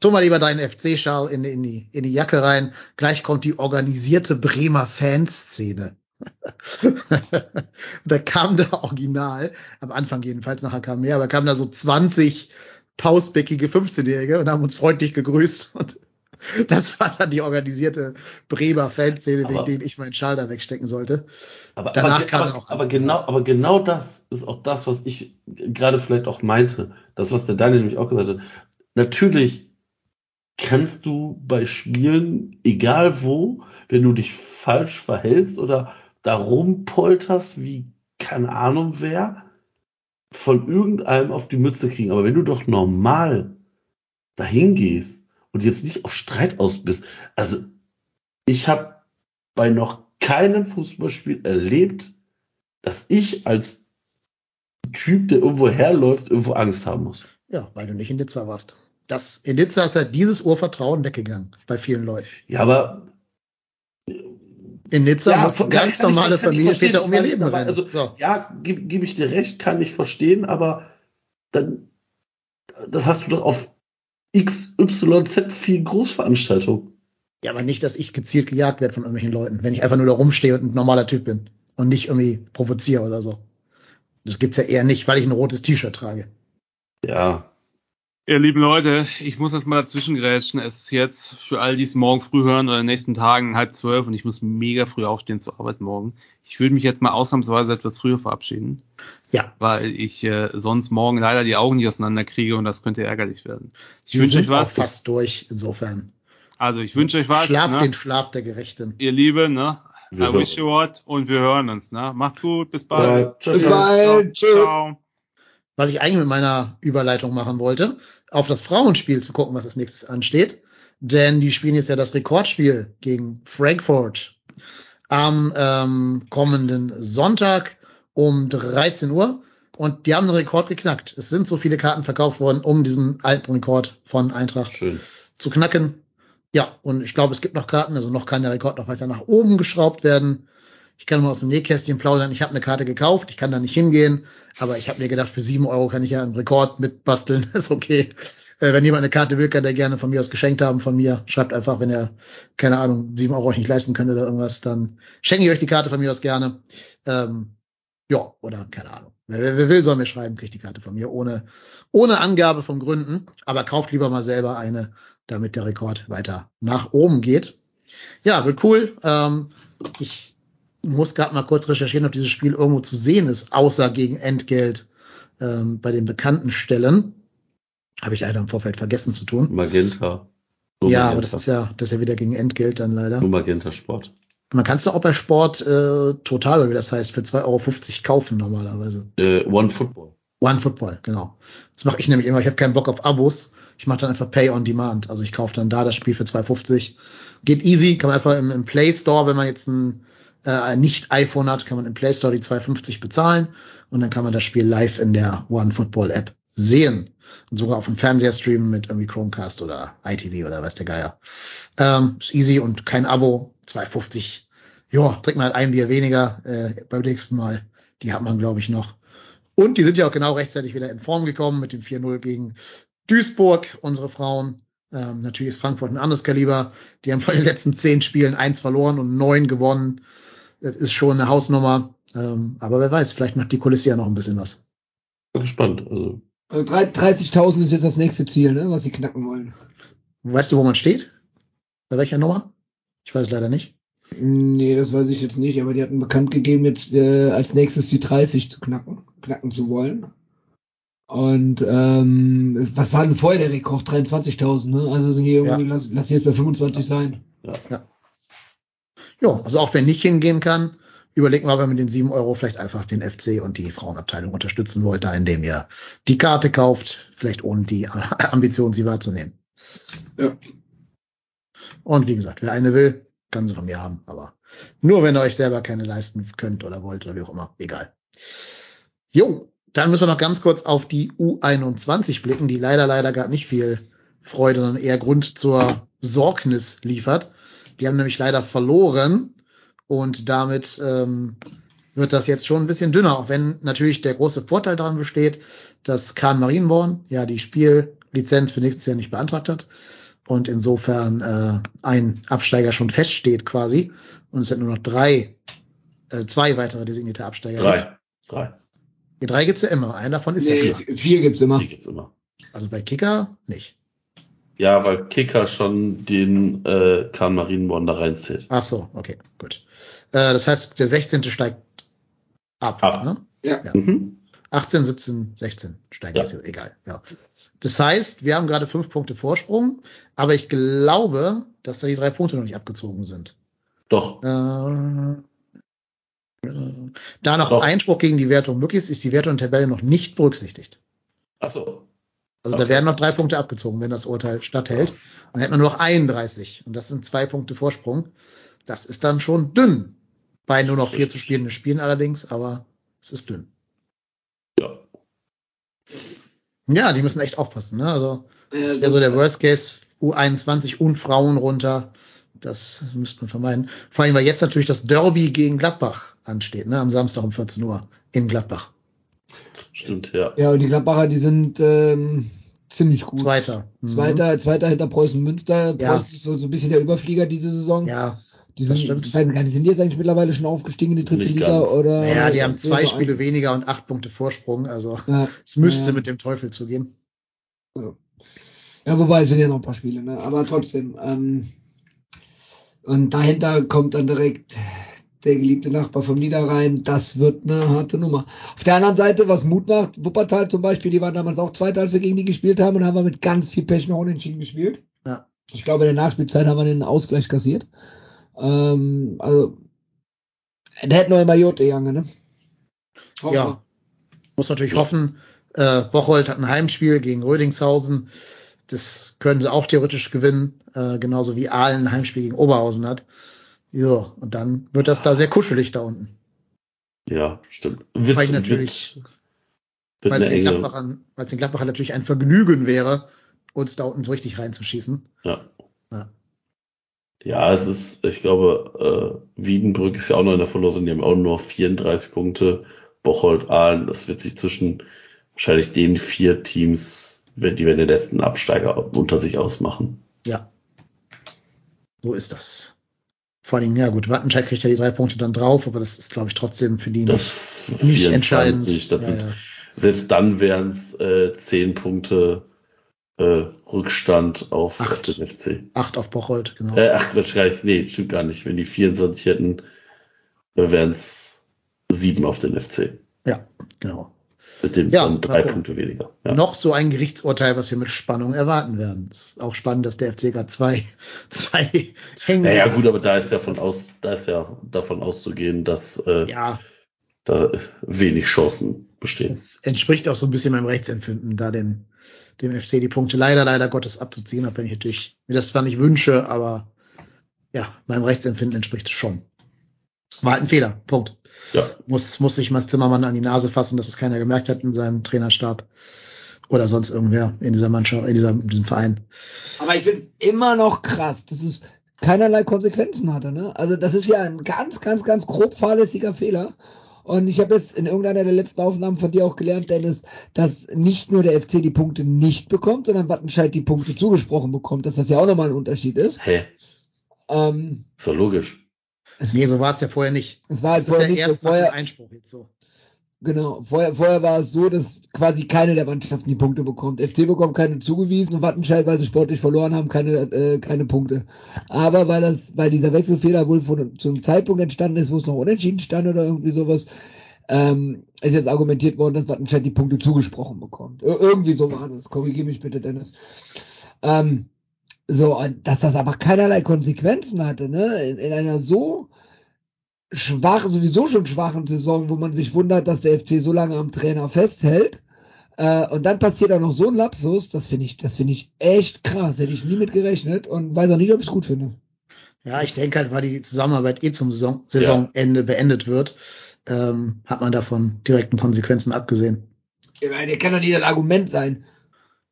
tu mal lieber deinen FC-Schal in, in, die, in die Jacke rein, gleich kommt die organisierte Bremer Fanszene. Da kam da original, am Anfang jedenfalls, nachher kam mehr, aber kam da so 20 pausbäckige 15-Jährige und haben uns freundlich gegrüßt. Und das war dann die organisierte Bremer Fanszene, wegen Aber- denen ich meinen Schal da wegstecken sollte. Aber, Danach aber, kam aber, auch aber genau, aber genau das ist auch das, was ich gerade vielleicht auch meinte. Das, was der Daniel nämlich auch gesagt hat. Natürlich kannst du bei Spielen, egal wo, wenn du dich falsch verhältst oder da rumpolterst, wie keine Ahnung wer, von irgendeinem auf die Mütze kriegen. Aber wenn du doch normal dahin gehst und jetzt nicht auf Streit aus bist, also ich habe bei noch keinem Fußballspiel erlebt, dass ich als Typ, der irgendwo herläuft, irgendwo Angst haben muss. Ja, weil du nicht in Nizza warst. Das, in Nizza ist ja dieses Urvertrauen weggegangen bei vielen Leuten. Ja, aber In Nizza Ja, mussten kann- ganz kann ich- normale kann ich Familienväter verstehen, um ihr kann Leben dabei- rennen. also- so. ja, gebe geb ich dir recht, kann ich verstehen, aber dann, das hast du doch auf XYZ viel Großveranstaltung. Ja, aber nicht, dass ich gezielt gejagt werde von irgendwelchen Leuten, wenn ich einfach nur da rumstehe und ein normaler Typ bin und nicht irgendwie provoziere oder so. Das gibt's ja eher nicht, weil ich ein rotes T-Shirt trage. Ja, Ihr lieben Leute, ich muss jetzt mal dazwischen grätschen. Es ist jetzt für all die es morgen früh hören oder in den nächsten Tagen halb zwölf und ich muss mega früh aufstehen zur Arbeit morgen. Ich würde mich jetzt mal ausnahmsweise etwas früher verabschieden, Ja, weil ich äh, sonst morgen leider die Augen nicht auseinander kriege und das könnte ärgerlich werden. Ich wünsche euch sind auch was. fast durch, insofern. Also ich wünsche euch was. Schlaf ne? den Schlaf der Gerechten. Ihr Lieben, ne? Wir I wish you what und wir hören uns, ne? Macht's gut, bis Ja, bald. tschüss. Bis bald. Tschüss. Ciao. Was ich eigentlich mit meiner Überleitung machen wollte, auf das Frauenspiel zu gucken, was als nächstes ansteht. Denn die spielen jetzt ja das Rekordspiel gegen Frankfurt am ähm, kommenden Sonntag um 13 Uhr. Und die haben den Rekord geknackt. Es sind so viele Karten verkauft worden, um diesen alten Rekord von Eintracht Schön. zu knacken. Ja, und ich glaube, es gibt noch Karten, also noch kann der Rekord noch weiter nach oben geschraubt werden. Ich kann mal aus dem Nähkästchen plaudern, ich habe eine Karte gekauft, ich kann da nicht hingehen, aber ich habe mir gedacht, für sieben Euro kann ich ja einen Rekord mitbasteln, ist okay. Äh, wenn jemand eine Karte will, kann der gerne von mir aus geschenkt haben von mir. Schreibt einfach, wenn er, keine Ahnung, sieben Euro euch nicht leisten könnte oder irgendwas, dann schenke ich euch die Karte von mir aus gerne. Ähm, ja, oder keine Ahnung. Wer, wer will, soll mir schreiben, kriegt die Karte von mir, ohne, ohne Angabe von Gründen. Aber kauft lieber mal selber eine, damit der Rekord weiter nach oben geht. Ja, wird cool. Ähm, ich muss gerade mal kurz recherchieren, ob dieses Spiel irgendwo zu sehen ist, außer gegen Entgelt ähm, bei den bekannten Stellen. Habe ich leider im Vorfeld vergessen zu tun. Magenta. Nur ja, Magenta. aber das ist ja, das ist ja wieder gegen Entgelt dann leider. Nur Magenta Sport. Man kannst du auch bei Sport äh, total, wie das heißt, für 2,50 Euro kaufen normalerweise. Äh, One Football. One Football, genau. Das mache ich nämlich immer. Ich habe keinen Bock auf Abos. Ich mache dann einfach Pay on Demand. Also ich kaufe dann da das Spiel für 2,50. Geht easy, kann man einfach im, im Play Store, wenn man jetzt ein äh, nicht iPhone hat, kann man im Play Store die 2,50 bezahlen und dann kann man das Spiel live in der One Football App sehen. Und sogar auf dem Fernseher streamen mit irgendwie Chromecast oder ITV oder was der Geier. Ähm, ist easy und kein Abo, 2,50. Ja, trinkt man halt ein Bier weniger äh, beim nächsten Mal. Die hat man, glaube ich, noch. Und die sind ja auch genau rechtzeitig wieder in Form gekommen mit dem 4-0 gegen Duisburg, unsere Frauen. Ähm, natürlich ist Frankfurt ein anderes Kaliber. Die haben von den letzten zehn Spielen eins verloren und neun gewonnen. Das ist schon eine Hausnummer. Ähm, aber wer weiß, vielleicht macht die Kulisse ja noch ein bisschen was. Bin gespannt. Also. Also 30.000 ist jetzt das nächste Ziel, ne, was sie knacken wollen. Weißt du, wo man steht? Bei welcher Nummer? Ich weiß leider nicht. Nee, das weiß ich jetzt nicht, aber die hatten bekannt gegeben, jetzt äh, als nächstes die 30 zu knacken, knacken zu wollen. Und ähm, was war denn vorher der Rekord? 23.000, ne? Also sind die irgendwie, ja. lass, lass die jetzt bei 25 sein. Ja. ja. Ja, also auch wer nicht hingehen kann, überlegt mal, ob ihr mit den 7 Euro vielleicht einfach den FC und die Frauenabteilung unterstützen wollt, da indem ihr die Karte kauft, vielleicht ohne die Ambition, sie wahrzunehmen. Ja. Und wie gesagt, wer eine will, kann sie von mir haben, aber nur wenn ihr euch selber keine leisten könnt oder wollt oder wie auch immer, egal. Jo, dann müssen wir noch ganz kurz auf die U21 blicken, die leider, leider gar nicht viel Freude, sondern eher Grund zur Sorgnis liefert. Die haben nämlich leider verloren und damit ähm, wird das jetzt schon ein bisschen dünner, auch wenn natürlich der große Vorteil daran besteht, dass Kahn Marienborn ja die Spiellizenz für nächstes Jahr nicht beantragt hat und insofern äh, ein Absteiger schon feststeht quasi und es sind nur noch drei, äh, zwei weitere designierte Absteiger. Drei. Drei. Die drei gibt's ja immer. Einer davon ist nee, ja klar. Vier gibt's immer. Vier gibt's immer. Also bei Kicker nicht. Ja, weil Kicker schon den äh, Kahn Marienborn da reinzählt. Ach so, okay, gut. Äh, das heißt, der 16. steigt ab. ab. Ne? Ja. ja. Mhm. 18, 17, 16 steigen ja. jetzt, egal. Ja. Das heißt, wir haben gerade fünf Punkte Vorsprung, aber ich glaube, dass da die drei Punkte noch nicht abgezogen sind. Doch. Äh, da noch Doch. Einspruch gegen die Wertung möglich ist, ist die Wertung in der Tabelle noch nicht berücksichtigt. Ach so. Also okay. da werden noch drei Punkte abgezogen, wenn das Urteil statthält. Dann hätten wir nur noch 31 und das sind zwei Punkte Vorsprung. Das ist dann schon dünn. Bei nur noch vier zu spielenden Spielen allerdings, aber es ist dünn. Ja. Ja, die müssen echt aufpassen. Ne? Also das wäre so der Worst Case, U21 und Frauen runter. Das müsste man vermeiden. Vor allem, weil jetzt natürlich das Derby gegen Gladbach ansteht, ne? am Samstag um 14 Uhr in Gladbach. Stimmt, ja. Ja, und die Gladbacher, die sind ähm, ziemlich gut. Zweiter. Mhm. Zweiter, Zweiter hinter Preußen Münster. Preußen ja. ist so, so ein bisschen der Überflieger diese Saison. Ja. Die sind, stimmt. Ich weiß gar nicht, sind die jetzt eigentlich mittlerweile schon aufgestiegen in die dritte Nicht Liga ganz. oder? Ja, die haben zwei so Spiele weniger und acht Punkte Vorsprung. Also Ja. es müsste Ja. mit dem Teufel zugehen. Ja, wobei es sind ja noch ein paar Spiele, ne? Aber trotzdem. Ähm, und dahinter kommt dann direkt der geliebte Nachbar vom Niederrhein. Das wird eine harte Nummer. Auf der anderen Seite, was Mut macht, Wuppertal zum Beispiel, die waren damals auch Zweiter, als wir gegen die gespielt haben und haben wir mit ganz viel Pech noch unentschieden gespielt. Ja. Ich glaube, in der Nachspielzeit haben wir den Ausgleich kassiert. Ähm, also, der hätte noch immer Jote gegangen, ne? Hoffen wir. Ja. Muss natürlich hoffen. Äh, Bocholt hat ein Heimspiel gegen Rödingshausen. Das können sie auch theoretisch gewinnen, äh, genauso wie Aalen ein Heimspiel gegen Oberhausen hat. Ja, und dann wird das da sehr kuschelig da unten. Ja, stimmt. Wird, Weil ich natürlich- Weil es den. Gladbachern, weil es den Gladbachern natürlich ein Vergnügen wäre, uns da unten so richtig reinzuschießen. Ja. Ja. Ja, es ist, ich glaube, äh, Wiedenbrück ist ja auch noch in der Verlosung, die haben auch nur 34 Punkte. Bocholt, Aalen, das wird sich zwischen wahrscheinlich den vier Teams die, wenn die letzten Absteiger unter sich ausmachen. Ja. So ist das. Vor allen Dingen, ja gut, Wattenscheid kriegt ja die drei Punkte dann drauf, aber das ist, glaube ich, trotzdem für die Das nicht, nicht entscheidend. 24, das Ja, sind, ja. Selbst dann wären es äh, 10 Punkte äh, Rückstand auf Acht. den FC. Acht auf Bocholt, genau. Äh, ach, Quatsch, gar nicht. Nee, stimmt gar nicht. Wenn die 24 hätten, wären es 7 auf den FC. Ja, genau. Mit dem Ja, drei. Punkte weniger. Ja. Noch so ein Gerichtsurteil, was wir mit Spannung erwarten werden. ist auch spannend, dass der FC gerade zwei, zwei hängen. Naja, gut, aber da ist ja von aus, da ist ja davon auszugehen, dass äh, Ja, da wenig Chancen bestehen. es entspricht auch so ein bisschen meinem Rechtsempfinden, da dem, dem FC die Punkte leider, leider Gottes abzuziehen, auch wenn ich natürlich mir das zwar nicht wünsche, aber ja, meinem Rechtsempfinden entspricht es schon. War halt ein Fehler. Punkt. Ja. Muss, muss sich Max Zimmermann an die Nase fassen, dass es keiner gemerkt hat in seinem Trainerstab. Oder sonst irgendwer in dieser Mannschaft, in, dieser, in diesem Verein. Aber ich finde es immer noch krass, dass es keinerlei Konsequenzen hatte. Ne? Also das ist ja ein ganz, ganz, ganz grob fahrlässiger Fehler. Und ich habe jetzt in irgendeiner der letzten Aufnahmen von dir auch gelernt, Dennis, dass nicht nur der FC die Punkte nicht bekommt, sondern Wattenscheid die Punkte zugesprochen bekommt, dass das ja auch nochmal ein Unterschied ist. Hä? Ähm, Ist doch logisch. Nee, so war es ja vorher nicht. es war halt Das ist vorher ja nicht erst nach dem Vorher, Einspruch jetzt so. genau, vorher, vorher war es so, dass quasi keine der Mannschaften die Punkte bekommt. FC bekommt keine zugewiesen und Wattenscheid, weil sie sportlich verloren haben, keine, äh, keine Punkte. Aber weil das, weil dieser Wechselfehler wohl von, zum Zeitpunkt entstanden ist, wo es noch unentschieden stand oder irgendwie sowas, ähm, ist jetzt argumentiert worden, dass Wattenscheid die Punkte zugesprochen bekommt. Ir irgendwie so war das. Korrigiere mich bitte, Dennis. Ähm, so, und dass das aber keinerlei Konsequenzen hatte, ne? In, in einer so schwachen, sowieso schon schwachen Saison, wo man sich wundert, dass der FC so lange am Trainer festhält. Äh, und dann passiert auch noch so ein Lapsus, das finde ich, das finde ich echt krass. Hätte ich nie mit gerechnet und weiß auch nicht, ob ich es gut finde. Ja, ich denke halt, weil die Zusammenarbeit eh zum Saison Saisonende beendet wird, ähm, hat man davon direkten Konsequenzen abgesehen. Ich meine, der kann doch nicht das Argument sein.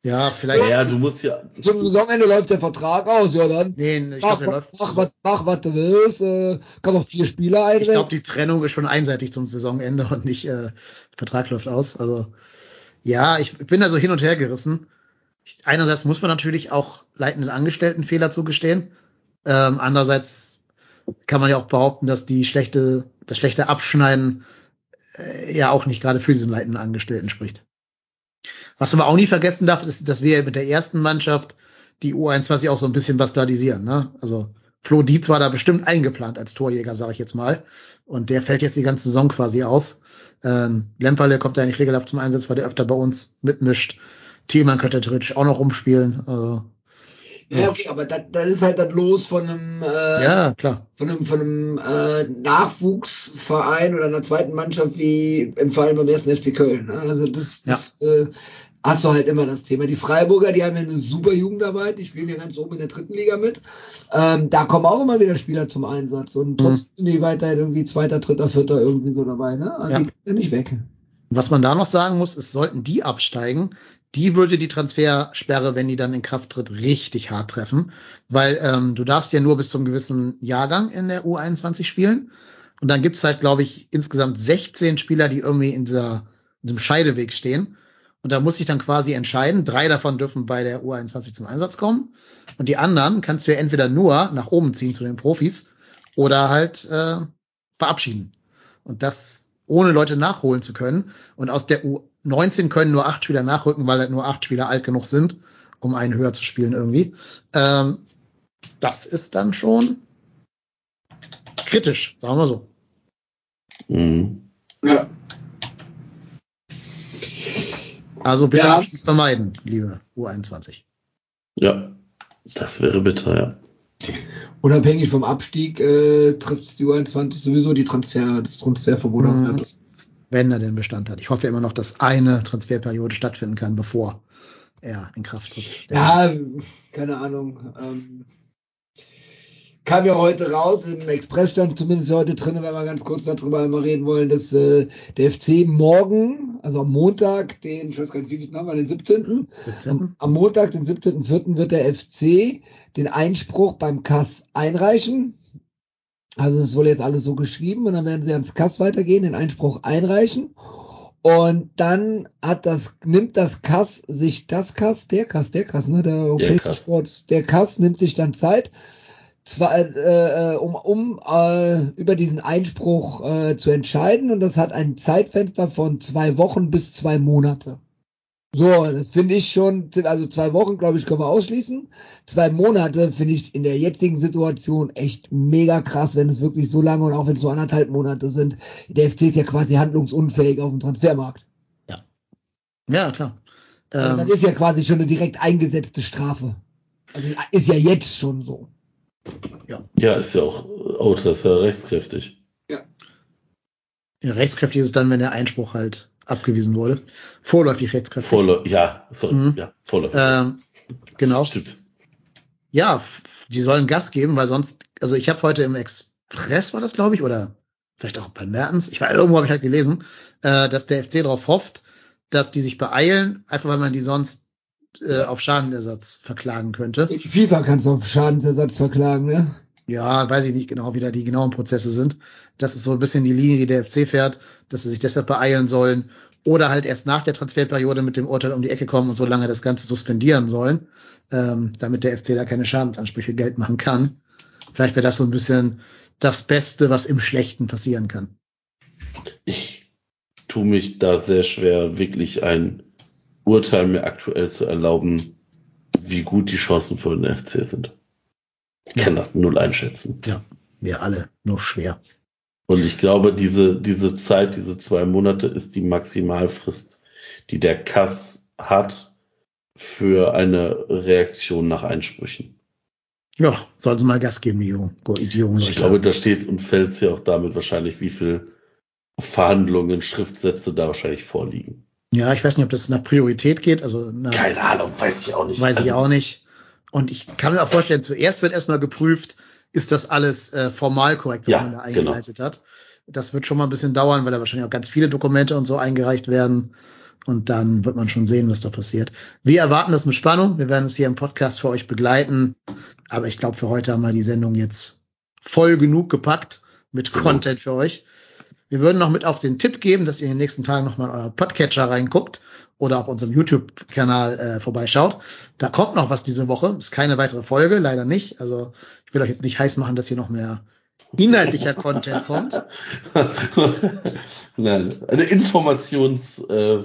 Ja, vielleicht. Ja, du musst ja. Zum Saisonende läuft der Vertrag aus, ja dann. Nee, ich Mach, glaube, der mach, mach, was, mach, was du willst. Äh, kann auch vier Spieler Ich einwählen. glaube, die Trennung ist schon einseitig zum Saisonende und nicht äh, der Vertrag läuft aus. Also ja, ich bin da so hin und her gerissen. Ich, einerseits muss man natürlich auch leitenden Angestellten Fehler zugestehen. Ähm, andererseits kann man ja auch behaupten, dass die schlechte, das schlechte Abschneiden äh, ja auch nicht gerade für diesen leitenden Angestellten spricht. Was man auch nie vergessen darf, ist, dass wir mit der ersten Mannschaft die U21 auch so ein bisschen bastardisieren. Ne? Also Flo Dietz war da bestimmt eingeplant als Torjäger, sage ich jetzt mal. Und der fällt jetzt die ganze Saison quasi aus. Ähm, Lemperle kommt ja nicht regelhaft zum Einsatz, weil der öfter bei uns mitmischt. Thielmann könnte theoretisch auch noch rumspielen. Also, ja, okay, aber das, das ist halt das Los von einem, äh, ja, klar. von einem, von einem äh, Nachwuchsverein oder einer zweiten Mannschaft wie im Fall beim ersten FC Köln. Ne? Also das, das äh, hast du halt immer das Thema. Die Freiburger, die haben ja eine super Jugendarbeit, die spielen ja ganz oben in der dritten Liga mit. Ähm, da kommen auch immer wieder Spieler zum Einsatz und trotzdem sind die weiterhin irgendwie zweiter, dritter, vierter irgendwie so dabei. Ne? Also Ja. die sind nicht weg. Was man da noch sagen muss, ist, sollten die absteigen, die würde die Transfersperre, wenn die dann in Kraft tritt, richtig hart treffen. Weil ähm, du darfst ja nur bis zum gewissen Jahrgang in der U21 spielen. Und dann gibt's halt, glaube ich, insgesamt 16 Spieler, die irgendwie in, dieser, in diesem Scheideweg stehen. Und da muss ich dann quasi entscheiden, drei davon dürfen bei der U21 zum Einsatz kommen. Und die anderen kannst du ja entweder nur nach oben ziehen zu den Profis oder halt äh, verabschieden. Und das ohne Leute nachholen zu können. Und aus der U19 können nur acht Spieler nachrücken, weil halt nur acht Spieler alt genug sind, um einen höher zu spielen irgendwie. Ähm, das ist dann schon kritisch, sagen wir so. Mhm. Ja. Also bitte Ja. Vermeiden, liebe U21. Ja, das wäre bitter, ja. Unabhängig vom Abstieg äh, trifft die U21 sowieso die Transfer, das Transferverbot. Mhm. Das, Wenn er denn Bestand hat. Ich hoffe immer noch, dass eine Transferperiode stattfinden kann, bevor er in Kraft tritt. ja, keine Ahnung. Ähm, kam ja heute raus, im Express stand zumindest heute drin, wenn wir ganz kurz darüber einmal reden wollen, dass äh, der FC morgen, also am Montag, den, ich weiß gar nicht, wie haben wir, den 17. 17. Am Montag, den 17.04. wird der FC den Einspruch beim Kass einreichen. Also es wohl jetzt alles so geschrieben und dann werden sie ans Kass weitergehen, den Einspruch einreichen. Und dann hat das, nimmt das Kass sich, das Kass, der Kass, der Kass, ne, der Europäische Kass. Sport, der Kass nimmt sich dann Zeit, zwar, äh, äh, um, um äh, über diesen Einspruch äh, zu entscheiden. Und das hat ein Zeitfenster von zwei Wochen bis zwei Monate. So, das finde ich schon, also zwei Wochen, glaube ich, können wir ausschließen. Zwei Monate finde ich in der jetzigen Situation echt mega krass, wenn es wirklich so lange und auch wenn es so anderthalb Monate sind. Der FC ist ja quasi handlungsunfähig auf dem Transfermarkt. Ja, klar. Also Ähm, das ist ja quasi schon eine direkt eingesetzte Strafe. Also ist ja jetzt schon so. Ja, ist ja auch, das ist ja rechtskräftig. ja, rechtskräftig ist es dann, wenn der Einspruch halt abgewiesen wurde. Vorläufig rechtskräftig. Vorläu ja, sorry, Mhm. ja, vorläufig. ähm, genau. Stimmt. Ja, die sollen Gas geben, weil sonst, also ich habe heute im Express war das, glaube ich, oder vielleicht auch bei Mertens, ich war irgendwo habe ich halt gelesen, äh, dass der FC darauf hofft, dass die sich beeilen, einfach weil man die sonst äh, auf Schadenersatz verklagen könnte. Die FIFA kannst du auf Schadensersatz verklagen, ne? Ja, weiß ich nicht genau, wie da die genauen Prozesse sind. Das ist so ein bisschen die Linie, die der FC fährt, dass sie sich deshalb beeilen sollen oder halt erst nach der Transferperiode mit dem Urteil um die Ecke kommen und so lange das Ganze suspendieren sollen, ähm, damit der FC da keine Schadensansprüche Geld machen kann. Vielleicht wäre das so ein bisschen das Beste, was im Schlechten passieren kann. Ich tue mich da sehr schwer, wirklich ein Urteil mir aktuell zu erlauben, wie gut die Chancen für den FC sind. Ich kann das null einschätzen. Ja, wir alle, nur schwer. Und ich glaube, diese, diese Zeit, diese zwei Monate ist die Maximalfrist, die der Kass hat für eine Reaktion nach Einsprüchen. Ja, sollen sie mal Gas geben, die Jungen, die jungen Ich glaube, da steht und fällt ja auch damit wahrscheinlich, wie viel Verhandlungen, Schriftsätze da wahrscheinlich vorliegen. Ja, ich weiß nicht, ob das nach Priorität geht, also nach, Keine Ahnung, weiß ich auch nicht. Weiß ich Also, auch nicht. Und ich kann mir auch vorstellen, zuerst wird erstmal geprüft, ist das alles äh, formal korrekt, was Ja, man da genau. eingeleitet hat. Das wird schon mal ein bisschen dauern, weil da wahrscheinlich auch ganz viele Dokumente und so eingereicht werden. Und dann wird man schon sehen, was da passiert. Wir erwarten das mit Spannung. Wir werden es hier im Podcast für euch begleiten. Aber ich glaube, für heute haben wir die Sendung jetzt voll genug gepackt mit Genau. Content für euch. Wir würden noch mit auf den Tipp geben, dass ihr in den nächsten Tagen nochmal in euer Podcatcher reinguckt oder auf unserem YouTube-Kanal äh, vorbeischaut. Da kommt noch was diese Woche. Ist keine weitere Folge, leider nicht. Also ich will euch jetzt nicht heiß machen, dass hier noch mehr inhaltlicher Content kommt. Nein, eine Informationsfolge äh,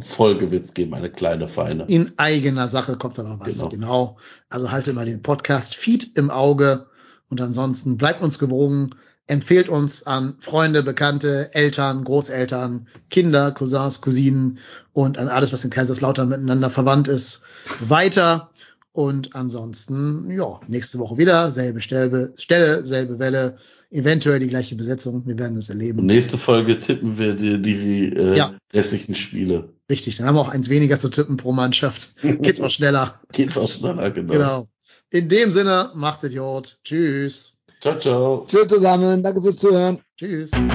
Folge wird's geben, eine kleine feine. In eigener Sache kommt da noch was. Genau. Genau. Also haltet mal den Podcast-Feed im Auge. Und ansonsten bleibt uns gewogen. Empfehlt uns an Freunde, Bekannte, Eltern, Großeltern, Kinder, Cousins, Cousinen und an alles, was in Kaiserslautern miteinander verwandt ist, weiter. Und ansonsten, ja, nächste Woche wieder, selbe Stelle, Stelle, selbe Welle, eventuell die gleiche Besetzung. Wir werden es Und erleben. nächste Folge tippen wir die, die äh, Ja. restlichen Spiele. Richtig, dann haben wir auch eins weniger zu tippen pro Mannschaft. Geht's auch schneller. Geht's auseinander, genau. Genau. In dem Sinne, macht Idiot. Tschüss. Ciao, ciao. Tschüss zusammen, danke fürs Zuhören. Tschüss.